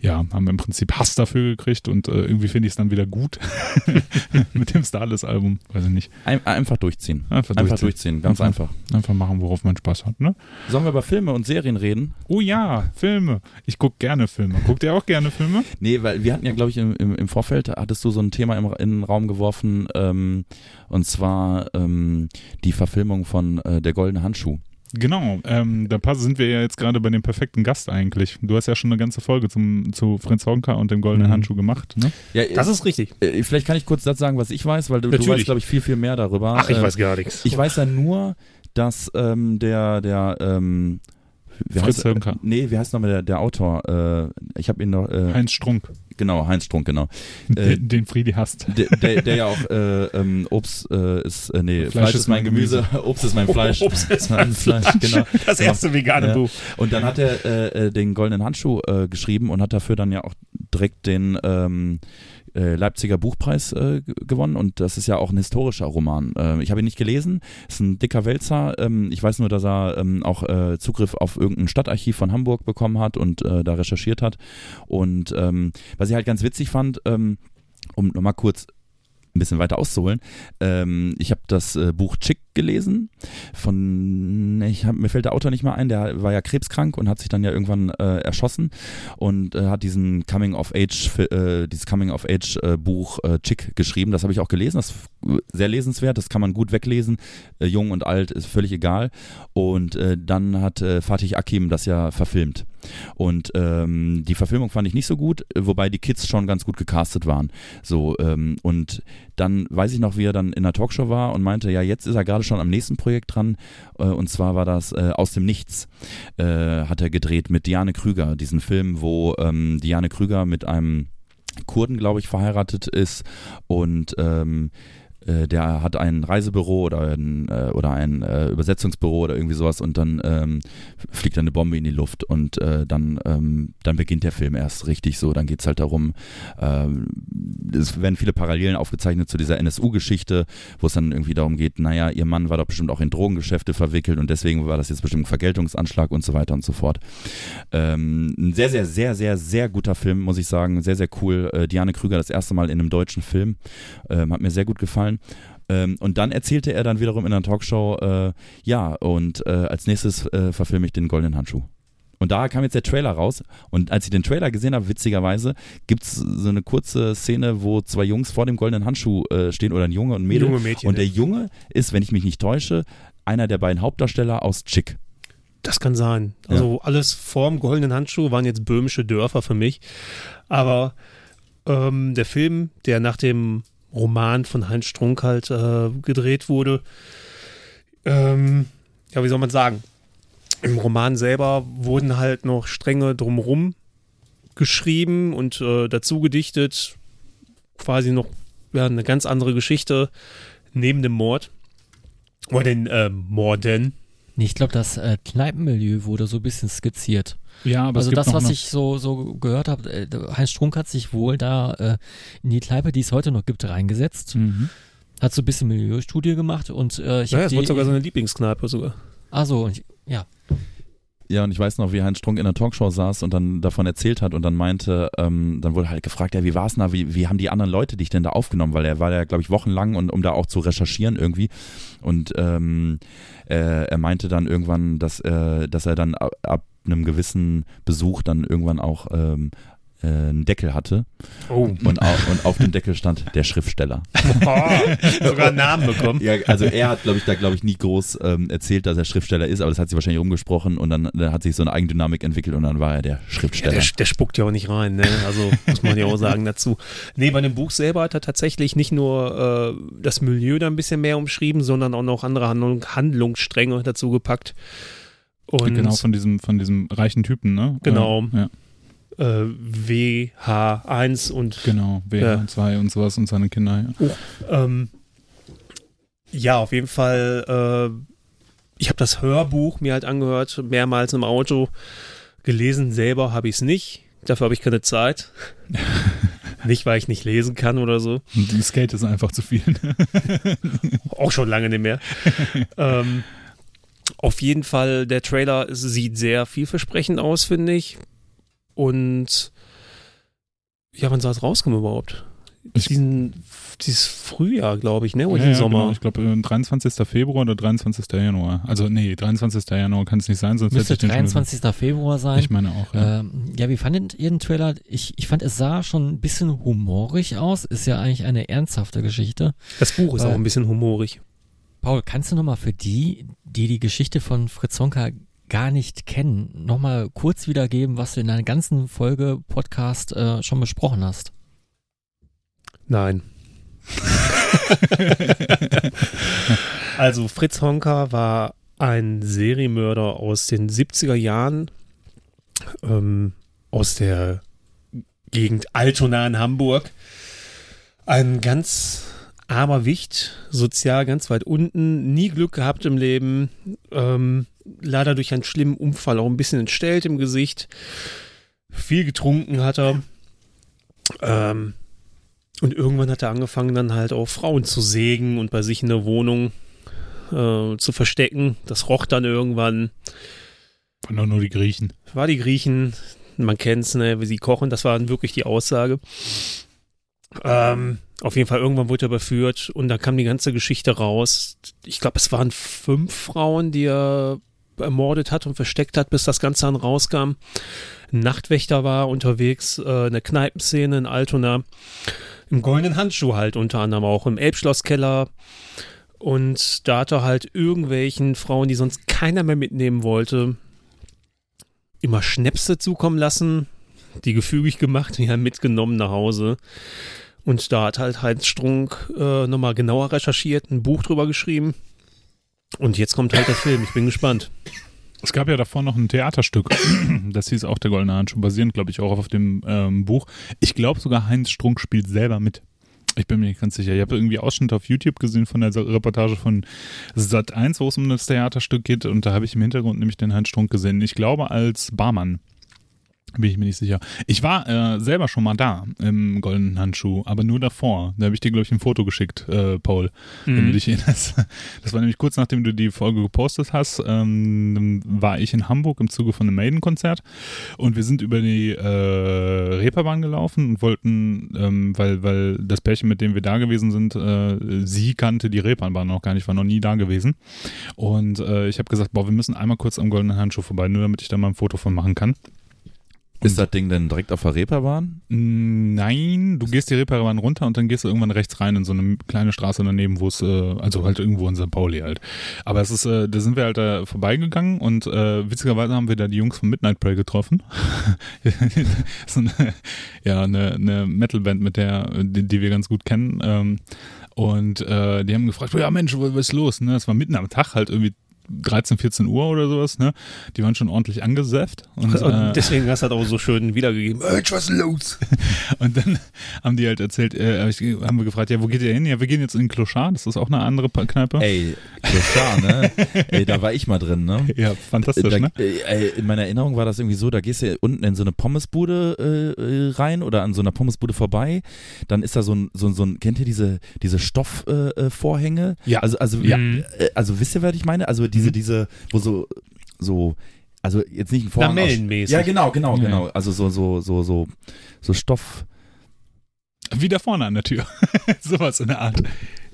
ja, haben im Prinzip Hass dafür gekriegt und äh, irgendwie finde ich es dann wieder gut <laughs> mit dem Starless-Album. Weiß ich nicht. Ein, einfach durchziehen. Einfach, Einfach durchziehen. durchziehen, ganz Einfach. einfach. Einfach machen, worauf man Spaß hat, ne? Sollen wir über Filme und Serien reden? Oh ja, Filme. Ich gucke gerne Filme. Guckt ihr auch gerne Filme? Nee, weil wir hatten ja, glaube ich, im, im, im Vorfeld, hattest du so ein Thema im, in den Raum geworfen, ähm, und zwar ähm, die Verfilmung von äh, Der Goldene Handschuh. Genau, ähm, da sind wir ja jetzt gerade bei dem perfekten Gast eigentlich. Du hast ja schon eine ganze Folge zum, zu Fritz Honka und dem goldenen Mhm. Handschuh gemacht, ne? Ja, Das ist richtig. äh, vielleicht kann ich kurz das sagen, was ich weiß, weil du, du weißt, glaube ich, viel, viel mehr darüber. Ach, ich Äh, weiß gar nichts. Ich weiß ja nur, dass ähm, der, der, ähm, wie Fritz heißt, Honka. Nee, wie heißt nochmal der, der Autor? Äh, ich habe ihn noch, äh, Heinz Strunk, genau, Heinz Strunk, genau. <laughs> Äh, den, den Friedi hasst. <laughs> Der, der, der ja auch äh, ähm, Obst äh, ist, äh, nee, Fleisch, Fleisch ist mein Gemüse, <laughs> Obst ist mein Fleisch. Obst ist mein Fleisch, genau. Das erste vegane Ja. Buch. Und dann hat er äh, äh, den goldenen Handschuh äh, geschrieben und hat dafür dann ja auch direkt den ähm, äh, Leipziger Buchpreis äh, gewonnen und das ist ja auch ein historischer Roman. Ähm, ich habe ihn nicht gelesen, ist ein dicker Wälzer. Ähm, ich weiß nur, dass er ähm, auch äh, Zugriff auf irgendein Stadtarchiv von Hamburg bekommen hat und äh, da recherchiert hat. Und ähm, was ich halt ganz witzig fand, ähm, um nochmal kurz ein bisschen weiter auszuholen. Ähm, ich habe das äh, Buch Chick gelesen von, ich hab, mir fällt der Autor nicht mehr ein, der war ja krebskrank und hat sich dann ja irgendwann äh, erschossen und äh, hat diesen Coming of Age, äh, dieses Coming of Age äh, Buch äh, Chick geschrieben. Das habe ich auch gelesen. Das ist sehr lesenswert. Das kann man gut weglesen. Äh, jung und alt ist völlig egal. Und dann hat Fatih Akim das ja verfilmt. Und ähm, die Verfilmung fand ich nicht so gut, wobei die Kids schon ganz gut gecastet waren. So, ähm, und dann weiß ich noch, wie er dann in der Talkshow war und meinte, ja, jetzt ist er gerade schon am nächsten Projekt dran. Äh, und zwar war das äh, Aus dem Nichts, äh, hat er gedreht mit Diane Krüger, diesen Film, wo ähm, Diane Krüger mit einem Kurden, glaube ich, verheiratet ist und ähm, äh, der hat ein Reisebüro oder ein, äh, oder ein äh, Übersetzungsbüro oder irgendwie sowas und dann ähm, fliegt eine Bombe in die Luft und äh, dann, ähm, dann beginnt der Film erst richtig so. Dann geht es halt darum, ähm, es werden viele Parallelen aufgezeichnet zu dieser NSU-Geschichte, wo es dann irgendwie darum geht, naja, ihr Mann war doch bestimmt auch in Drogengeschäfte verwickelt und deswegen war das jetzt bestimmt ein Vergeltungsanschlag und so weiter und so fort. Ähm, ein sehr, sehr, sehr, sehr, sehr guter Film, muss ich sagen. Sehr, sehr cool. Äh, Diane Krüger das erste Mal in einem deutschen Film. Ähm, hat mir sehr gut gefallen. Ähm, und dann erzählte er dann wiederum in einer Talkshow, äh, ja, und äh, als nächstes äh, verfilme ich den Goldenen Handschuh. Und da kam jetzt der Trailer raus. Und als ich den Trailer gesehen habe, witzigerweise, gibt es so eine kurze Szene, wo zwei Jungs vor dem goldenen Handschuh äh, stehen oder ein Junge und ein Mädel. Junge Mädchen, und der ja. Junge ist, wenn ich mich nicht täusche, einer der beiden Hauptdarsteller aus Chick. Das kann sein. Also alles vorm goldenen Handschuh waren jetzt böhmische Dörfer für mich. Aber ähm, der Film, der nach dem Roman von Heinz Strunk halt äh, gedreht wurde, ähm, ja, wie soll man sagen? Im Roman selber wurden halt noch Stränge drumrum geschrieben und äh, dazu gedichtet, quasi noch ja, eine ganz andere Geschichte neben dem Mord. Oder den äh, Morden. Ich glaube, das äh, Kneipenmilieu wurde so ein bisschen skizziert. Ja, aber also es gibt das, noch was ich so, so gehört habe, äh, Heinz Strunk hat sich wohl da äh, in die Kneipe, die es heute noch gibt, reingesetzt. Mhm. Hat so ein bisschen Milieustudie gemacht und äh, ich Ja, habe es wurde sogar seine Lieblingskneipe sogar. Ah so, und ich, ja. Ja, und ich weiß noch, wie Heinz Strunk in der Talkshow saß und dann davon erzählt hat und dann meinte, ähm, dann wurde halt gefragt, ja, wie war's denn da, wie, wie haben die anderen Leute dich denn da aufgenommen? Weil er war ja, glaube ich, wochenlang und um da auch zu recherchieren irgendwie. Und ähm, äh, er meinte dann irgendwann, dass, äh, dass er dann ab, ab einem gewissen Besuch dann irgendwann auch ähm, äh, einen Deckel hatte Oh. und, au und auf dem Deckel stand der Schriftsteller. <laughs> sogar einen Namen bekommen. Ja, also er hat, glaube ich, da glaube ich nie groß ähm, erzählt, dass er Schriftsteller ist, aber das hat sich wahrscheinlich rumgesprochen und dann, dann hat sich so eine Eigendynamik entwickelt und dann war er der Ja, Schriftsteller. der, der spuckt ja auch nicht rein, ne? Also muss man ja auch sagen <laughs> dazu. Nee, bei dem Buch selber hat er tatsächlich nicht nur äh, das Milieu da ein bisschen mehr umschrieben, sondern auch noch andere Handlung, Handlungsstränge dazu gepackt. Und genau, von diesem, von diesem reichen Typen, ne? Genau. Ja, äh, WH1 und genau. WH2 und sowas und seine Kinder. Ja. Ähm, ja, auf jeden Fall. Äh, ich habe das Hörbuch mir halt angehört, mehrmals im Auto. Gelesen selber habe ich es nicht. Dafür habe ich keine Zeit. <laughs> nicht, weil ich nicht lesen kann oder so. Und die Skate ist einfach zu viel. <laughs> Auch schon lange nicht mehr. <laughs> ähm, auf jeden Fall, der Trailer sieht sehr vielversprechend aus, finde ich. Und ja, wann soll es rauskommen überhaupt? Ich- Diesen, dieses Frühjahr, glaube ich, ne? Oder Ja, ja, Sommer. Genau. Ich glaube, äh, 23. Februar oder 23. Januar. Also, nee, 23. Januar kann es nicht sein, sonst Müsste hätte ich den schon 23. Februar sein. Ich meine auch, ja. Ähm, ja, wie fandet ihr den Trailer? Ich, ich fand, es sah schon ein bisschen humorig aus. Ist ja eigentlich eine ernsthafte Geschichte. Das Buch ist Äh, auch ein bisschen humorig. Paul, kannst du nochmal für die, die die Geschichte von Fritz Honka gar nicht kennen, nochmal kurz wiedergeben, was du in einer ganzen Folge Podcast äh, schon besprochen hast? Nein. <laughs> also Fritz Honka war ein Serienmörder aus den 70er Jahren, ähm, aus der Gegend Altona in Hamburg. Ein ganz armer Wicht, sozial ganz weit unten, nie Glück gehabt im Leben, ähm, leider durch einen schlimmen Unfall auch ein bisschen entstellt im Gesicht. Viel getrunken hat er. Ähm, und irgendwann hat er angefangen, dann halt auch Frauen zu sägen und bei sich in der Wohnung äh, zu verstecken. Das roch dann irgendwann. Waren doch nur die Griechen. War die Griechen, man kennt's, ne, wie sie kochen, das war wirklich die Aussage. Ähm, auf jeden Fall, irgendwann wurde er überführt und da kam die ganze Geschichte raus. Ich glaube, es waren fünf Frauen, die er ermordet hat und versteckt hat, bis das Ganze dann rauskam. Ein Nachtwächter war unterwegs, äh, eine Kneipenszene in Altona. Im goldenen Handschuh halt unter anderem auch, im Elbschlosskeller. Und da hat er halt irgendwelchen Frauen, die sonst keiner mehr mitnehmen wollte, immer Schnäpse zukommen lassen, die gefügig gemacht, die haben mitgenommen nach Hause. Und da hat halt Heinz Strunk äh, nochmal genauer recherchiert, ein Buch drüber geschrieben. Und jetzt kommt halt der Film, ich bin gespannt. Es gab ja davor noch ein Theaterstück, <clears throat> das hieß auch Der Goldene Handschuh, basierend, glaube ich, auch auf dem ähm, Buch. Ich glaube sogar, Heinz Strunk spielt selber mit. Ich bin mir nicht ganz sicher. Ich habe irgendwie Ausschnitte auf YouTube gesehen von der Reportage von Sat 1, wo es um das Theaterstück geht. Und da habe ich im Hintergrund nämlich den Heinz Strunk gesehen. Ich glaube als Barmann. Bin ich mir nicht sicher. Ich war äh, selber schon mal da im goldenen Handschuh, aber nur davor. Da habe ich dir, glaube ich, ein Foto geschickt, äh, Paul, wenn du Mhm. dich erinnerst. <laughs> Das war nämlich kurz nachdem du die Folge gepostet hast, ähm, war ich in Hamburg im Zuge von einem Maiden-Konzert und wir sind über die äh, Reeperbahn gelaufen und wollten, ähm, weil, weil das Pärchen, mit dem wir da gewesen sind, äh, sie kannte die Reeperbahn noch gar nicht, war noch nie da gewesen. Und äh, ich habe gesagt, boah, wir müssen einmal kurz am goldenen Handschuh vorbei, nur damit ich da mal ein Foto von machen kann. Ist das Ding denn direkt auf der Reeperbahn? Nein, du gehst die Reeperbahn runter und dann gehst du irgendwann rechts rein in so eine kleine Straße daneben, wo es, äh, also halt irgendwo in St. Pauli halt. Aber es ist, äh, da sind wir halt da vorbeigegangen und äh, witzigerweise haben wir da die Jungs von Midnight Prey getroffen. <laughs> so eine, ja, eine, eine Metalband, mit der, die, die wir ganz gut kennen. Ähm, und äh, die haben gefragt, ja Mensch, was ist los? Ne? Es war mitten am Tag halt irgendwie 13, 14 Uhr oder sowas, ne? Die waren schon ordentlich angesäfft. Und, <laughs> Und äh, deswegen hast du das auch so schön wiedergegeben. Mensch, was ist los? <laughs> und dann haben die halt erzählt, äh, haben wir gefragt, ja, wo geht ihr hin? Ja, wir gehen jetzt in den Clochard, das ist auch eine andere Kneipe. Ey, Clochard, ne? <laughs> Ey, da war ich mal drin, ne? Ja, fantastisch, da, ne? äh, ey, in meiner Erinnerung war das irgendwie so, da gehst du unten in so eine Pommesbude äh, äh, rein oder an so einer Pommesbude vorbei, dann ist da so ein, so, ein- so ein kennt ihr diese, diese Stoffvorhänge? Äh, Vorhänge? Ja. Also, also, Ja. äh, also wisst ihr, was ich meine? Also diese, Mhm. diese, wo so, so, also jetzt nicht Vorhang. aus- Lamellenmäßig. Ja, genau, genau, genau. Also so, so, so, so, so Stoff. Wie da vorne an der Tür. <laughs> Sowas in der Art.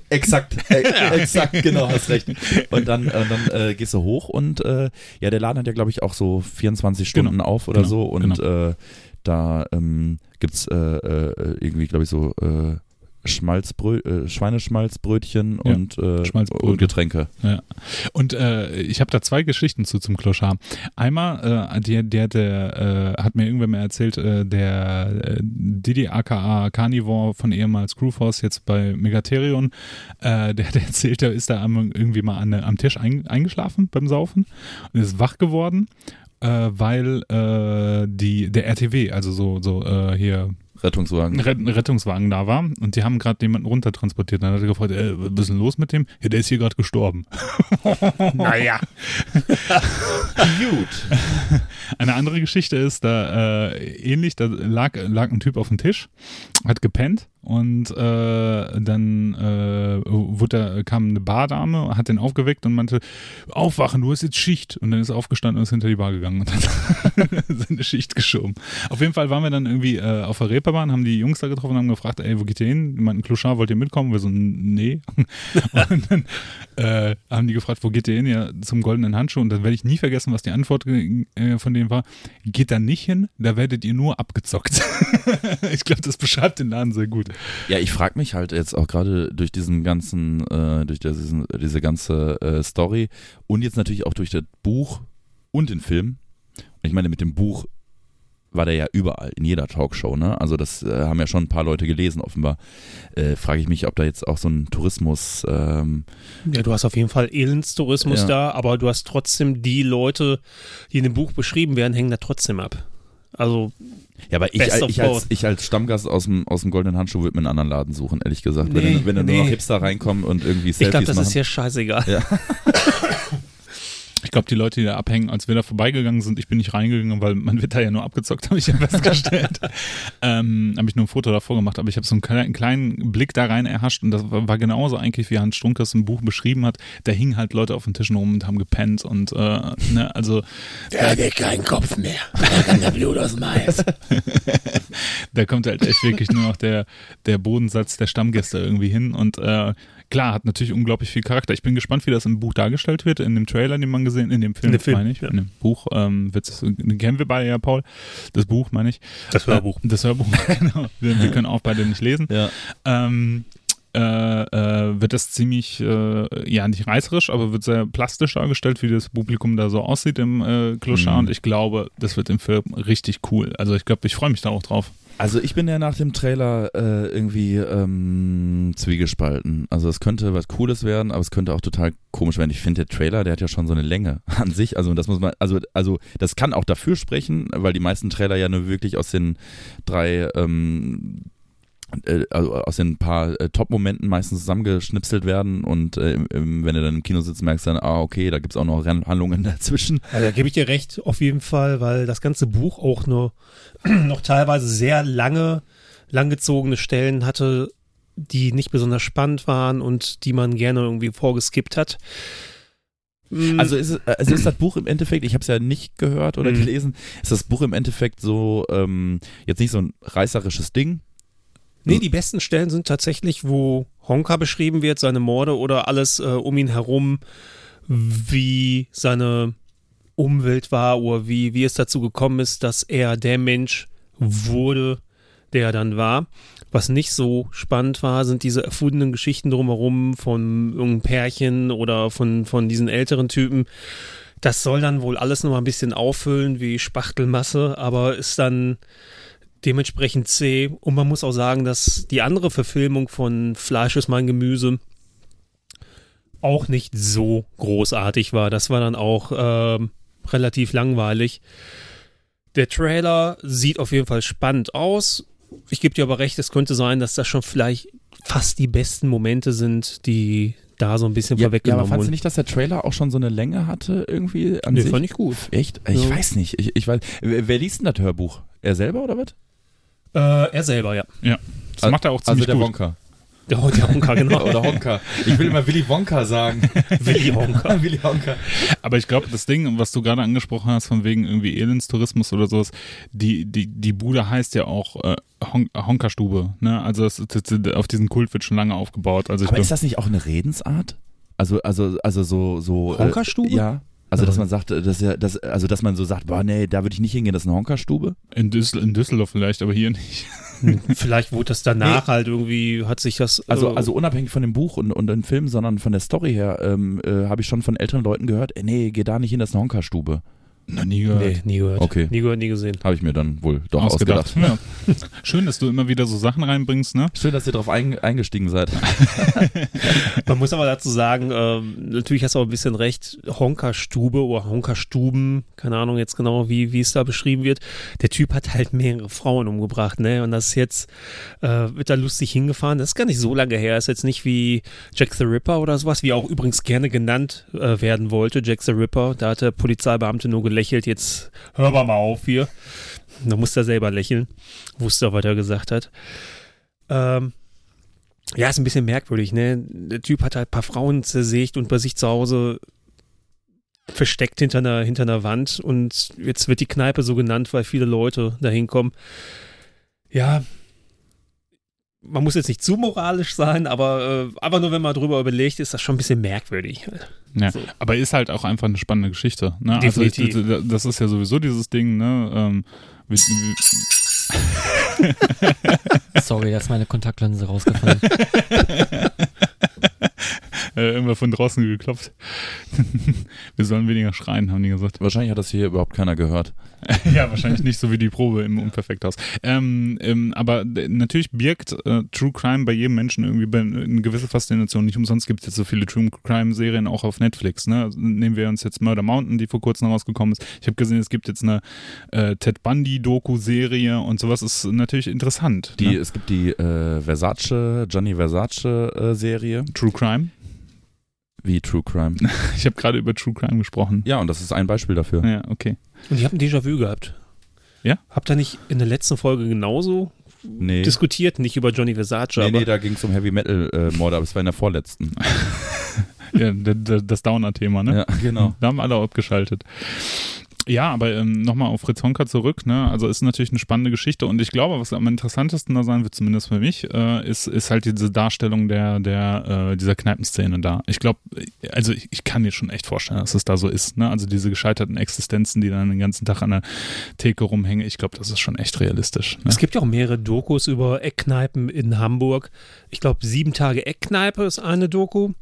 Exakt, <laughs> äh, exakt, genau, hast recht. Und dann, äh, dann äh, gehst du hoch und äh, ja, der Laden hat ja, glaube ich, auch so 24 Stunden Genau, auf oder genau, so und äh, da ähm, gibt's äh, äh, irgendwie, glaube ich, so äh, Schmalzbrö äh, Schweineschmalzbrötchen Ja, und, äh, und Getränke. Und äh, ich habe da zwei Geschichten zu zum Clochard. Einmal, äh, der, der, der äh, hat mir irgendwer mal erzählt, äh, der Didi aka Carnivore von ehemals Crewforce, jetzt bei Megatherion, der hat erzählt, der ist da am, irgendwie mal an, am Tisch ein, eingeschlafen beim Saufen und ist wach geworden, weil äh, die, der RTW, also so, so hier Rettungswagen. ein Ret- ein Rettungswagen da war und die haben gerade jemanden runtertransportiert. Dann hat er gefragt, äh, was ist denn los mit dem? Ja, der ist hier gerade gestorben. <laughs> Naja. Gut. Eine andere Geschichte ist, da äh, ähnlich, da lag, lag ein Typ auf dem Tisch, hat gepennt und äh, dann äh, wurde kam eine Bardame, hat den aufgeweckt und meinte, aufwachen, du hast jetzt Schicht. Und dann ist er aufgestanden und ist hinter die Bar gegangen und hat <laughs> seine Schicht geschoben. Auf jeden Fall waren wir dann irgendwie äh, auf der Reeperbahn, haben die Jungs da getroffen und haben gefragt, ey, wo geht ihr hin? Die meinten, Clochard, wollt ihr mitkommen? Wir so, nee. <laughs> und dann äh, haben die gefragt, wo geht ihr hin? Ja, zum goldenen Handschuh. Und dann werde ich nie vergessen, was die Antwort äh, von denen war. Geht da nicht hin, da werdet ihr nur abgezockt. <laughs> ich glaube, das beschreibt den Laden sehr gut. Ja, ich frage mich halt jetzt auch gerade durch diesen ganzen, äh, durch diesen, diese ganze äh, Story und jetzt natürlich auch durch das Buch und den Film. Und ich meine, mit dem Buch war der ja überall, in jeder Talkshow, ne? Also das äh, haben ja schon ein paar Leute gelesen, offenbar. Äh, frage ich mich, ob da jetzt auch so ein Tourismus, ähm, Ja, du hast auf jeden Fall Elendstourismus Ja. da, aber du hast trotzdem die Leute, die in dem Buch beschrieben werden, hängen da trotzdem ab. Also, ja, aber ich, of ich, als, ich als Stammgast aus dem, aus dem Goldenen Handschuh würde mir einen anderen Laden suchen, ehrlich gesagt. Nee, wenn wenn da nur nee. noch Hipster reinkommen und irgendwie ich glaube, Selfies das machen. ist hier scheißegal. Ja. <laughs> Ich glaube, die Leute, die da abhängen, als wir da vorbeigegangen sind, ich bin nicht reingegangen, weil man wird da ja nur abgezockt, <laughs> habe ich ja festgestellt. ähm, habe ich nur ein Foto davor gemacht, aber ich habe so einen kleinen, kleinen Blick da rein erhascht und das war, genauso eigentlich, wie Hans Strunk das im Buch beschrieben hat. Da hingen halt Leute auf den Tischen rum und haben gepennt und äh, ne, also Der hat keinen Kopf mehr. Da kann der Blut aus dem Eis. <laughs> da kommt halt echt wirklich nur noch der, der Bodensatz der Stammgäste irgendwie hin und äh, klar, hat natürlich unglaublich viel Charakter. Ich bin gespannt, wie das im Buch dargestellt wird, in dem Trailer, den man gesehen, in dem Film, In dem Film, meine ich. ja. In dem Buch ähm, wird's, den kennen wir beide ja, Paul. Das Buch, meine ich. Das Hörbuch. Äh, das Hörbuch, <laughs> genau. Wir, wir können auch beide nicht lesen. Ja. Ähm, äh, äh, wird das ziemlich, äh, ja, nicht reißerisch, aber wird sehr plastisch dargestellt, wie das Publikum da so aussieht im äh, Clochard. Mhm. Und ich glaube, das wird im Film richtig cool. Also ich glaube, ich freue mich da auch drauf. Also ich bin ja nach dem Trailer äh, irgendwie ähm, zwiegespalten. Also es könnte was Cooles werden, aber es könnte auch total komisch werden. Ich finde der Trailer, der hat ja schon so eine Länge <laughs> an sich. Also das muss man, also also das kann auch dafür sprechen, weil die meisten Trailer ja nur wirklich aus den drei ähm, äh, also aus den paar äh, Top-Momenten meistens zusammengeschnipselt werden und äh, im, wenn du dann im Kino sitzt, merkst du dann, ah, okay, da gibt's auch noch Handlungen <laughs> dazwischen. Also da gebe ich dir recht, auf jeden Fall, weil das ganze Buch auch nur <clears throat> noch teilweise sehr lange, langgezogene Stellen hatte, die nicht besonders spannend waren und die man gerne irgendwie vorgeskippt hat. Mm, Also ist, es, also ist das Buch im Endeffekt, ich habe es ja nicht gehört oder Mhm. gelesen, ist das Buch im Endeffekt so, ähm, jetzt nicht so ein reißerisches Ding? Nee, die besten Stellen sind tatsächlich, wo Honka beschrieben wird, seine Morde oder alles äh, um ihn herum, wie seine Umwelt war oder wie, wie es dazu gekommen ist, dass er der Mensch wurde, der er dann war. Was nicht so spannend war, sind diese erfundenen Geschichten drumherum von irgendeinem Pärchen oder von, von diesen älteren Typen. Das soll dann wohl alles nochmal ein bisschen auffüllen wie Spachtelmasse, aber ist dann dementsprechend zäh. Und man muss auch sagen, dass die andere Verfilmung von Fleisch ist mein Gemüse auch nicht so großartig war. Das war dann auch ähm, relativ langweilig. Der Trailer sieht auf jeden Fall spannend aus. Ich gebe dir aber recht, es könnte sein, dass das schon vielleicht fast die besten Momente sind, die da so ein bisschen Ja, ja, aber vorweggenommen fandst du wurden. nicht, dass der Trailer auch schon so eine Länge hatte irgendwie an Nee, sich? fand ich gut. Echt? Ich Ja. weiß nicht. Ich, ich weiß. Wer, wer liest denn das Hörbuch? Er selber oder was? Äh, er selber, ja. Das macht er auch ziemlich also der gut. Wonka. Der, der Honka, genau. <laughs> oder Honka. Ich will immer Willy Wonka sagen. <laughs> Willy Honka. <laughs> Willy Wonka. Aber ich glaube, das Ding, was du gerade angesprochen hast, von wegen irgendwie Elendstourismus oder sowas, die, die, die Bude heißt ja auch äh, Hon Honkerstube. Ne? Also das, das, auf diesen Kult wird schon lange aufgebaut. Also ich Aber glaub, ist das nicht auch eine Redensart? Also, also, also so, so. Honkerstube? Äh, ja. Also, dass man sagt, äh, dass ja, dass, also, dass man so sagt, boah, nee, da würde ich nicht hingehen, das ist eine Honkerstube. in, Düssel in Düsseldorf vielleicht, aber hier nicht. <laughs> Vielleicht wurde das danach halt irgendwie, hat sich das. Also, äh, also unabhängig von dem Buch und, und dem Film, sondern von der Story her, ähm, äh, habe ich schon von älteren Leuten gehört, äh, nee, geh da nicht hin, das ist eine Honkerstube. Noch nie gehört. Nee, nie gehört. Okay. Nie gehört, nie gesehen. Habe ich mir dann wohl doch ausgedacht. Ja. <laughs> Schön, dass du immer wieder so Sachen reinbringst, ne? Schön, dass ihr drauf ein, eingestiegen seid. <laughs> Man muss aber dazu sagen, ähm, natürlich hast du auch ein bisschen recht, Honkerstube oder Honkerstuben, keine Ahnung jetzt genau, wie, wie es da beschrieben wird. Der Typ hat halt mehrere Frauen umgebracht, ne? Und das ist jetzt, äh, wird da lustig hingefahren. Das ist gar nicht so lange her. ist jetzt nicht wie Jack the Ripper oder sowas, wie auch übrigens gerne genannt äh, werden wollte, Jack the Ripper. Da hat der Polizeibeamte nur gelächelt, jetzt hör mal auf hier. Da musste er selber lächeln, wusste er, was er gesagt hat. Ähm, ja, ist ein bisschen merkwürdig, ne? Der Typ hat halt ein paar Frauen zersägt und bei sich zu Hause versteckt hinter einer, hinter einer Wand und jetzt wird die Kneipe so genannt, weil viele Leute da hinkommen. Ja, man muss jetzt nicht zu moralisch sein, aber äh, einfach nur, wenn man drüber überlegt, ist das schon ein bisschen merkwürdig. Ja, So. aber ist halt auch einfach eine spannende Geschichte. Ne? Also ich, Definitiv. das ist ja sowieso dieses Ding, ne? Ähm, wie, wie, <laughs> Sorry, da ist meine Kontaktlinse rausgefallen. <laughs> äh, irgendwer von draußen geklopft. <laughs> Wir sollen weniger schreien, haben die gesagt. Wahrscheinlich hat das hier überhaupt keiner gehört. <laughs> ja, wahrscheinlich nicht so wie die Probe im Unperfekthaus. Ähm, ähm, aber d- natürlich birgt äh, True Crime bei jedem Menschen irgendwie eine gewisse Faszination. Nicht umsonst gibt es jetzt so viele True Crime-Serien auch auf Netflix. Ne? Also Nehmen wir uns jetzt Murder Mountain, die vor kurzem rausgekommen ist. Ich habe gesehen, es gibt jetzt eine äh, Ted Bundy-Doku-Serie und sowas ist natürlich interessant. Die, ne? Es gibt die äh, Versace, Gianni Versace äh, Serie, True Crime. Wie True Crime. <laughs> Ich habe gerade über True Crime gesprochen. ja, und das ist ein Beispiel dafür. Ja, okay. Und ich habe ein Déjà-vu gehabt. Ja? Habt ihr nicht in der letzten Folge genauso Nee. diskutiert? Nicht über Johnny Versace, Nee, aber nee, da ging es um Heavy Metal äh, aber es war in der vorletzten. <laughs> Ja, das Downer-Thema, ne? Ja, genau. Da haben alle abgeschaltet. Ja, aber ähm, nochmal auf Fritz Honka zurück, ne? Also ist natürlich eine spannende Geschichte und ich glaube, was am interessantesten da sein wird, zumindest für mich, äh, ist, ist halt diese Darstellung der, der, äh, dieser Kneipenszene da. Ich glaube, also ich, ich kann mir schon echt vorstellen, dass es da so ist, ne? Also diese gescheiterten Existenzen, die dann den ganzen Tag an der Theke rumhängen, ich glaube, das ist schon echt realistisch. Ne? Es gibt ja auch mehrere Dokus über Eckkneipen in Hamburg. Ich glaube, sieben Tage Eckkneipe ist eine Doku.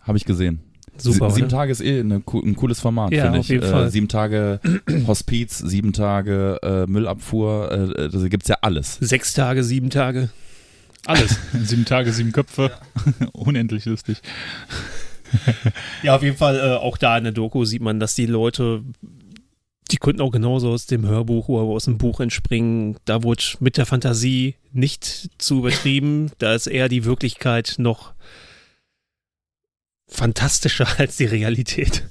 Habe ich gesehen. Super. Sie, sieben oder? Tage ist eh eine, ein cooles Format, Ja, finde auf ich. jeden äh, Fall. Sieben Tage <clears throat> Hospiz, sieben Tage äh, Müllabfuhr, äh, da gibt's ja alles. Sechs Tage, sieben Tage. Alles. <laughs> sieben Tage, sieben Köpfe. <laughs> Unendlich lustig. ja, auf jeden Fall, äh, auch da in der Doku sieht man, dass die Leute die könnten auch genauso aus dem Hörbuch oder aus dem Buch entspringen. Da wurde mit der Fantasie nicht zu übertrieben. Da ist eher die Wirklichkeit noch fantastischer <laughs> als die Realität.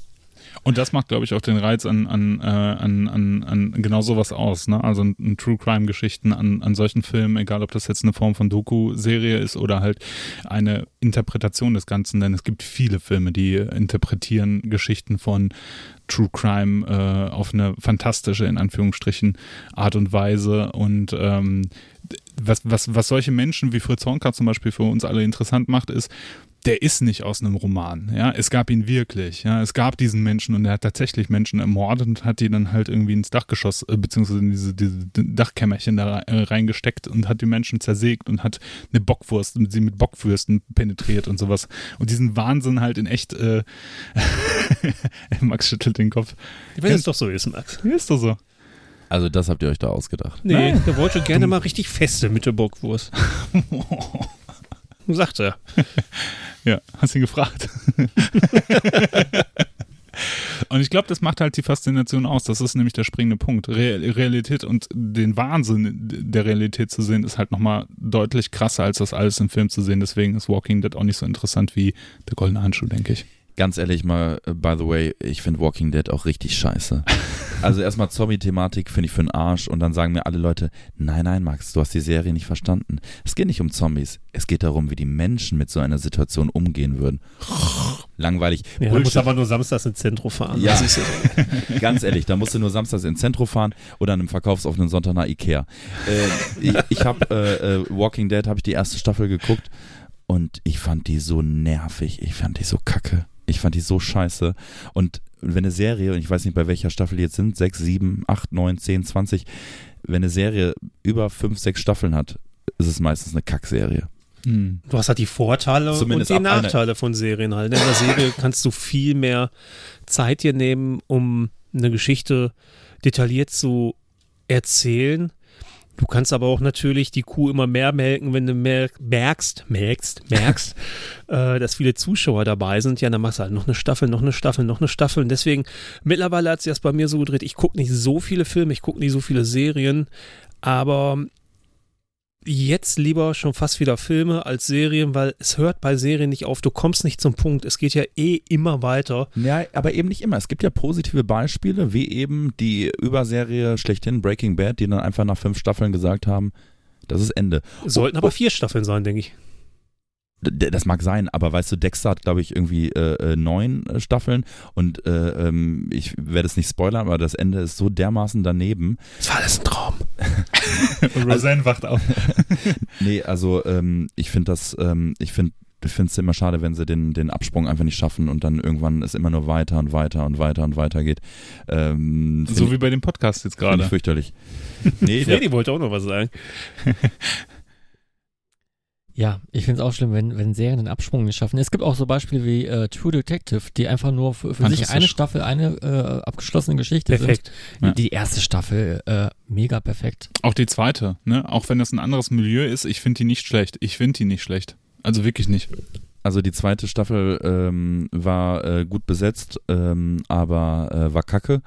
Und das macht, glaube ich, auch den Reiz an, an, äh, an, an, an genau sowas aus. Ne? Also an, True Crime-Geschichten, an, an solchen Filmen, egal ob das jetzt eine Form von Doku-Serie ist oder halt eine Interpretation des Ganzen. Denn es gibt viele Filme, die interpretieren Geschichten von True Crime äh, auf eine fantastische, in Anführungsstrichen, Art und Weise. Und ähm, was, was, was solche Menschen wie Fritz Honka zum Beispiel für uns alle interessant macht, ist, der ist nicht aus einem Roman. Ja, es gab ihn wirklich. Ja, es gab diesen Menschen und er hat tatsächlich Menschen ermordet und hat die dann halt irgendwie ins Dachgeschoss äh, beziehungsweise in diese, diese Dachkämmerchen da äh, reingesteckt und hat die Menschen zersägt und hat eine Bockwurst und sie mit Bockwürsten penetriert und sowas. Und diesen Wahnsinn halt in echt. Äh <laughs> Max schüttelt den Kopf. Wenn es doch so ist, Max. Ja, ist doch so. Also das habt ihr euch da ausgedacht. Nee, der wollte <laughs> gerne mal richtig feste mit der Bockwurst. <laughs> Sagt er. Ja, hast ihn gefragt. <laughs> Und ich glaube, das macht halt die Faszination aus. Das ist nämlich der springende Punkt. Realität und den Wahnsinn der Realität zu sehen, ist halt nochmal deutlich krasser, als das alles im Film zu sehen. Deswegen ist Walking Dead auch nicht so interessant wie der Goldene Handschuh, denke ich. Ganz ehrlich mal, äh, by the way, ich finde Walking Dead auch richtig scheiße. <laughs> Also erstmal Zombie-Thematik finde ich für den Arsch und dann sagen mir alle Leute, nein, nein, Max, du hast die Serie nicht verstanden. Es geht nicht um Zombies, es geht darum, wie die Menschen mit so einer Situation umgehen würden. Langweilig. Ja, du musst aber nur samstags ins Zentrum fahren. Ja, <laughs> ganz ehrlich, da musst du nur samstags ins Zentrum fahren oder an einem verkaufsoffenen Sonntag nach Ikea. Äh, ich ich habe äh, äh, Walking Dead, habe ich die erste Staffel geguckt und ich fand die so nervig, ich fand die so kacke. Ich fand die so scheiße. Und wenn eine Serie, und ich weiß nicht, bei welcher Staffel die jetzt sind, 6, 7, 8, 9, 10, 20, wenn eine Serie über 5, 6 Staffeln hat, ist es meistens eine Kackserie. Hm. Du hast halt die Vorteile Zumindest und die Nachteile von Serien halt. In der Serie <laughs> kannst du viel mehr Zeit dir nehmen, um eine Geschichte detailliert zu erzählen Du kannst aber auch natürlich die Kuh immer mehr melken, wenn du mer merkst, merkst, merkst, <laughs> äh, dass viele Zuschauer dabei sind. Ja, dann machst du halt noch eine Staffel, noch eine Staffel, noch eine Staffel. Und deswegen, mittlerweile hat sich das bei mir so gedreht. Ich gucke nicht so viele Filme, ich gucke nicht so viele Serien, aber jetzt lieber schon fast wieder Filme als Serien, weil es hört bei Serien nicht auf. Du kommst nicht zum Punkt. Es geht ja eh immer weiter. Ja, aber eben nicht immer. Es gibt ja positive Beispiele, wie eben die Überserie schlechthin Breaking Bad, die dann einfach nach fünf Staffeln gesagt haben, das ist Ende. Sollten oh, aber vier Staffeln sein, denke ich. Das mag sein, aber weißt du, Dexter hat, glaube ich, irgendwie äh, äh neun äh, Staffeln und äh, ähm, ich werde es nicht spoilern, aber das Ende ist so dermaßen daneben. Das war alles ein Traum. <laughs> und Roseanne also, wacht auf. <laughs> nee, also ähm, ich finde das, ähm, ich finde ich finde es immer schade, wenn sie den, den Absprung einfach nicht schaffen und dann irgendwann es immer nur weiter und weiter und weiter und weiter geht. Ähm, so wie bei dem Podcast jetzt gerade. Fürchterlich. Nee, <laughs> Freddy wollte auch noch was sagen. Ja, ich finde es auch schlimm, wenn, wenn Serien den Absprung nicht schaffen. Es gibt auch so Beispiele wie äh, True Detective, die einfach nur für, für sich eine Staffel, eine äh, abgeschlossene Geschichte perfekt. sind. Ja. Die erste Staffel, äh, mega perfekt. Auch die zweite, ne? Auch wenn das ein anderes Milieu ist, ich finde die nicht schlecht. Ich finde die nicht schlecht. Also wirklich nicht. Also die zweite Staffel ähm, war äh, gut besetzt, ähm, aber äh, war kacke.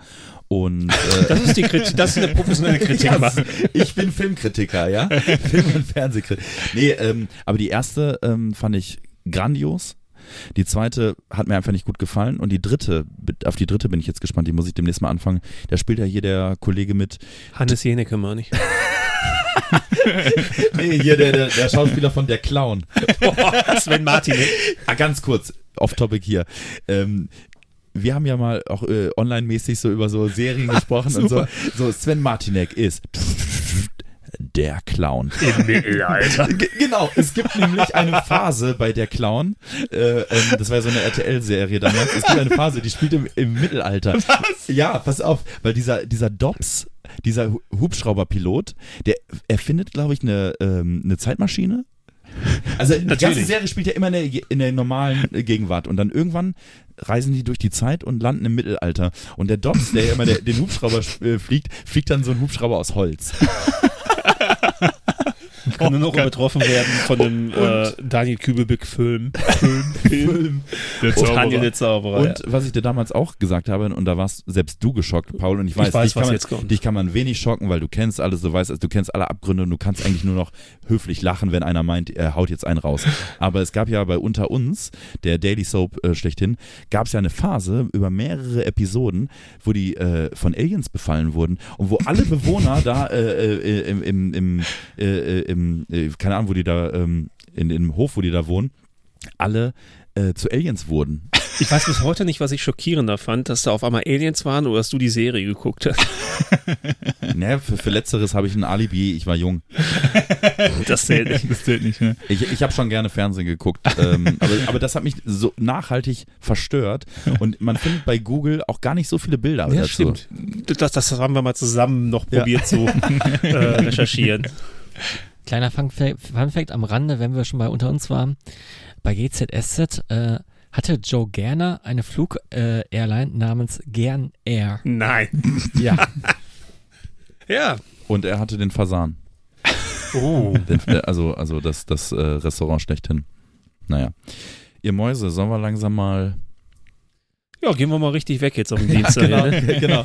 Und <laughs> äh, das ist die Kritik, das ist eine professionelle Kritik. <laughs> ja, ich bin Filmkritiker, ja, <laughs> Film- und Fernsehkritiker. Nee, ähm, aber die erste ähm, fand ich grandios. Die zweite hat mir einfach nicht gut gefallen und die dritte, auf die dritte bin ich jetzt gespannt, die muss ich demnächst mal anfangen. Da spielt ja hier der Kollege mit. Hannes Jenecke, meine ich. <laughs> nee, hier der, der, der, Schauspieler von Der Clown. <laughs> Boah, Sven Martin. ah, ganz kurz, off-topic hier. Ähm, wir haben ja mal auch äh, online-mäßig so über so Serien <laughs> gesprochen und so. So, Sven Martinek ist der Clown. Im Mittelalter. <laughs> genau, es gibt nämlich eine Phase bei der Clown, äh, ähm, das war ja so eine RTL-Serie damals, es gibt eine Phase, die spielt im, im Mittelalter. Was? Ja, pass auf, weil dieser, dieser Dobbs, dieser Hubschrauberpilot, der erfindet, glaube ich, eine, ähm, eine Zeitmaschine. Also die Natürlich. ganze Serie spielt ja immer in der, in der normalen Gegenwart und dann irgendwann reisen die durch die Zeit und landen im Mittelalter. Und der Dobbs, der ja immer der, den Hubschrauber äh, fliegt, fliegt dann so ein Hubschrauber aus Holz. <laughs> Kann nur noch übertroffen werden von einem äh, Daniel Kübelbeck-Film. Film, Film. Der Daniel der Zauberer. Und was ich dir damals auch gesagt habe, und da warst selbst du geschockt, Paul, und ich weiß, ich weiß dich, kann man, dich kann man wenig schocken, weil du kennst alles, du weißt, du kennst alle Abgründe und du kannst eigentlich nur noch höflich lachen, wenn einer meint, er haut jetzt einen raus. Aber es gab ja bei Unter uns, der Daily Soap äh, schlechthin, gab es ja eine Phase über mehrere Episoden, wo die äh, von Aliens befallen wurden und wo alle Bewohner da äh, äh, im, im, im, äh, äh, im äh, keine Ahnung, wo die da, ähm, in, in dem Hof, wo die da wohnen, alle äh, zu Aliens wurden. Ich weiß bis heute nicht, was ich schockierender fand, dass da auf einmal Aliens waren oder dass du die Serie geguckt hast. <laughs> Ne, für, für Letzteres habe ich ein Alibi, ich war jung. Das zählt nicht. Das zählt nicht, ne? Ich, ich habe schon gerne Fernsehen geguckt, ähm, aber, aber das hat mich so nachhaltig verstört und man findet bei Google auch gar nicht so viele Bilder Ja, dazu. stimmt. Das, das haben wir mal zusammen noch Ja. probiert zu äh, recherchieren. <laughs> Kleiner Fun Fact, am Rande, wenn wir schon bei unter uns waren. Bei GZSZ äh, hatte Joe Gerner eine Flug-Airline namens Gern Air. Nein. Ja, <laughs> Ja. Und er hatte den Fasan, Oh. den, äh, also, also das, das äh, Restaurant schlechthin. Naja. Ihr Mäuse, sollen wir langsam mal. Ja, gehen wir mal richtig weg jetzt auf den <laughs> Dienstag. genau, ne? <laughs> genau.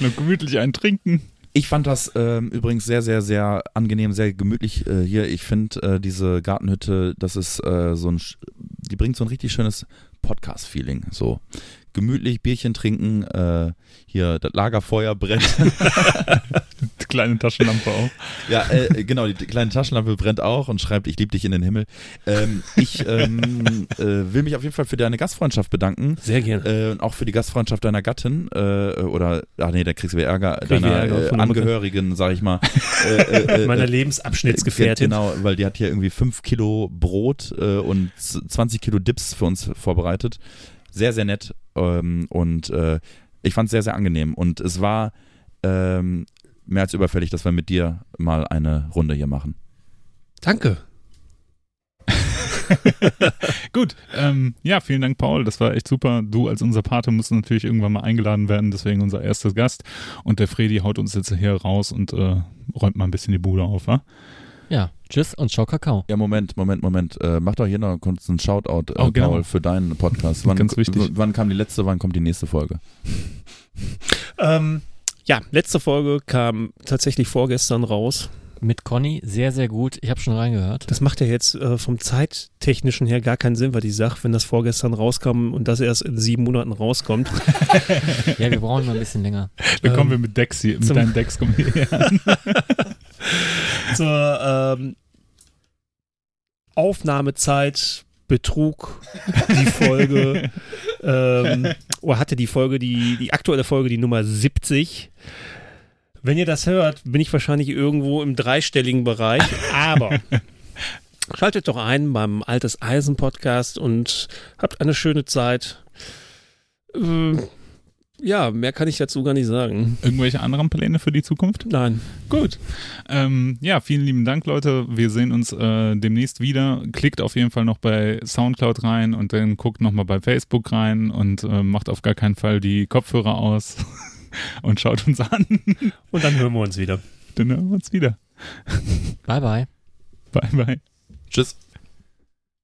Noch gemütlich einen trinken. Ich fand das ähm, übrigens sehr, sehr, sehr angenehm, sehr gemütlich äh, hier. Ich finde äh, diese Gartenhütte, das ist äh, so ein, die bringt so ein richtig schönes Podcast-Feeling. So gemütlich, Bierchen trinken, äh, hier das Lagerfeuer brennt. <laughs> Die kleine Taschenlampe auch. ja, äh, genau, die kleine Taschenlampe brennt auch und schreibt, ich liebe dich in den Himmel. Ähm, ich ähm, äh, will mich auf jeden Fall für deine Gastfreundschaft bedanken. Sehr gerne. Äh, und auch für die Gastfreundschaft deiner Gattin äh, oder, ach nee, da kriegst du wieder Ärger, Krieg deiner Ärger äh. Angehörigen, sag ich mal. Äh, äh, <laughs> äh, Meiner äh, Lebensabschnittsgefährtin. Genau, weil die hat hier irgendwie 5 Kilo Brot äh, und z- 20 Kilo Dips für uns vorbereitet. Sehr, sehr nett ähm, und äh, ich fand es sehr, sehr angenehm. Und es war ähm, mehr als überfällig, dass wir mit dir mal eine Runde hier machen. Danke. <laughs> Gut, ähm, ja, vielen Dank, Paul. Das war echt super. Du als unser Pate musst natürlich irgendwann mal eingeladen werden, deswegen unser erster Gast. Und der Fredi haut uns jetzt hier raus und äh, räumt mal ein bisschen die Bude auf, wa? Ja. Tschüss und ciao Kakao. Ja, Moment, Moment, Moment. Äh, mach doch hier noch kurz einen Shoutout, äh, Oh, genau. Paul, für deinen Podcast. Wann, Ganz wichtig. Wann kam die letzte, wann kommt die nächste Folge? Ähm, ja, letzte Folge kam tatsächlich vorgestern raus. Mit Conny, sehr, sehr gut. Ich habe schon reingehört. Das macht ja jetzt äh, vom zeittechnischen her gar keinen Sinn, was ich sage, wenn das vorgestern rauskam und das erst in sieben Monaten rauskommt. <laughs> Ja, wir brauchen mal ein bisschen länger. Dann Ähm, kommen wir mit Dex hier, mit zum- deinen Decks kommen wir. <laughs> Zur ähm, Aufnahmezeit betrug die Folge, <laughs> ähm, oder hatte die Folge, die, die aktuelle Folge, die Nummer 70. Wenn ihr das hört, bin ich wahrscheinlich irgendwo im dreistelligen Bereich, <laughs> aber schaltet doch ein beim Altes Eisen Podcast und habt eine schöne Zeit. Äh, ja, mehr kann ich dazu gar nicht sagen. Irgendwelche anderen Pläne für die Zukunft? Nein. Gut. Ähm, ja, vielen lieben Dank, Leute. Wir sehen uns äh, demnächst wieder. Klickt auf jeden Fall noch bei Soundcloud rein und dann guckt nochmal bei Facebook rein und äh, macht auf gar keinen Fall die Kopfhörer aus <laughs> <laughs> und schaut uns an. Und dann hören wir uns wieder. dann hören wir uns wieder. Bye, bye. Bye, bye. Tschüss.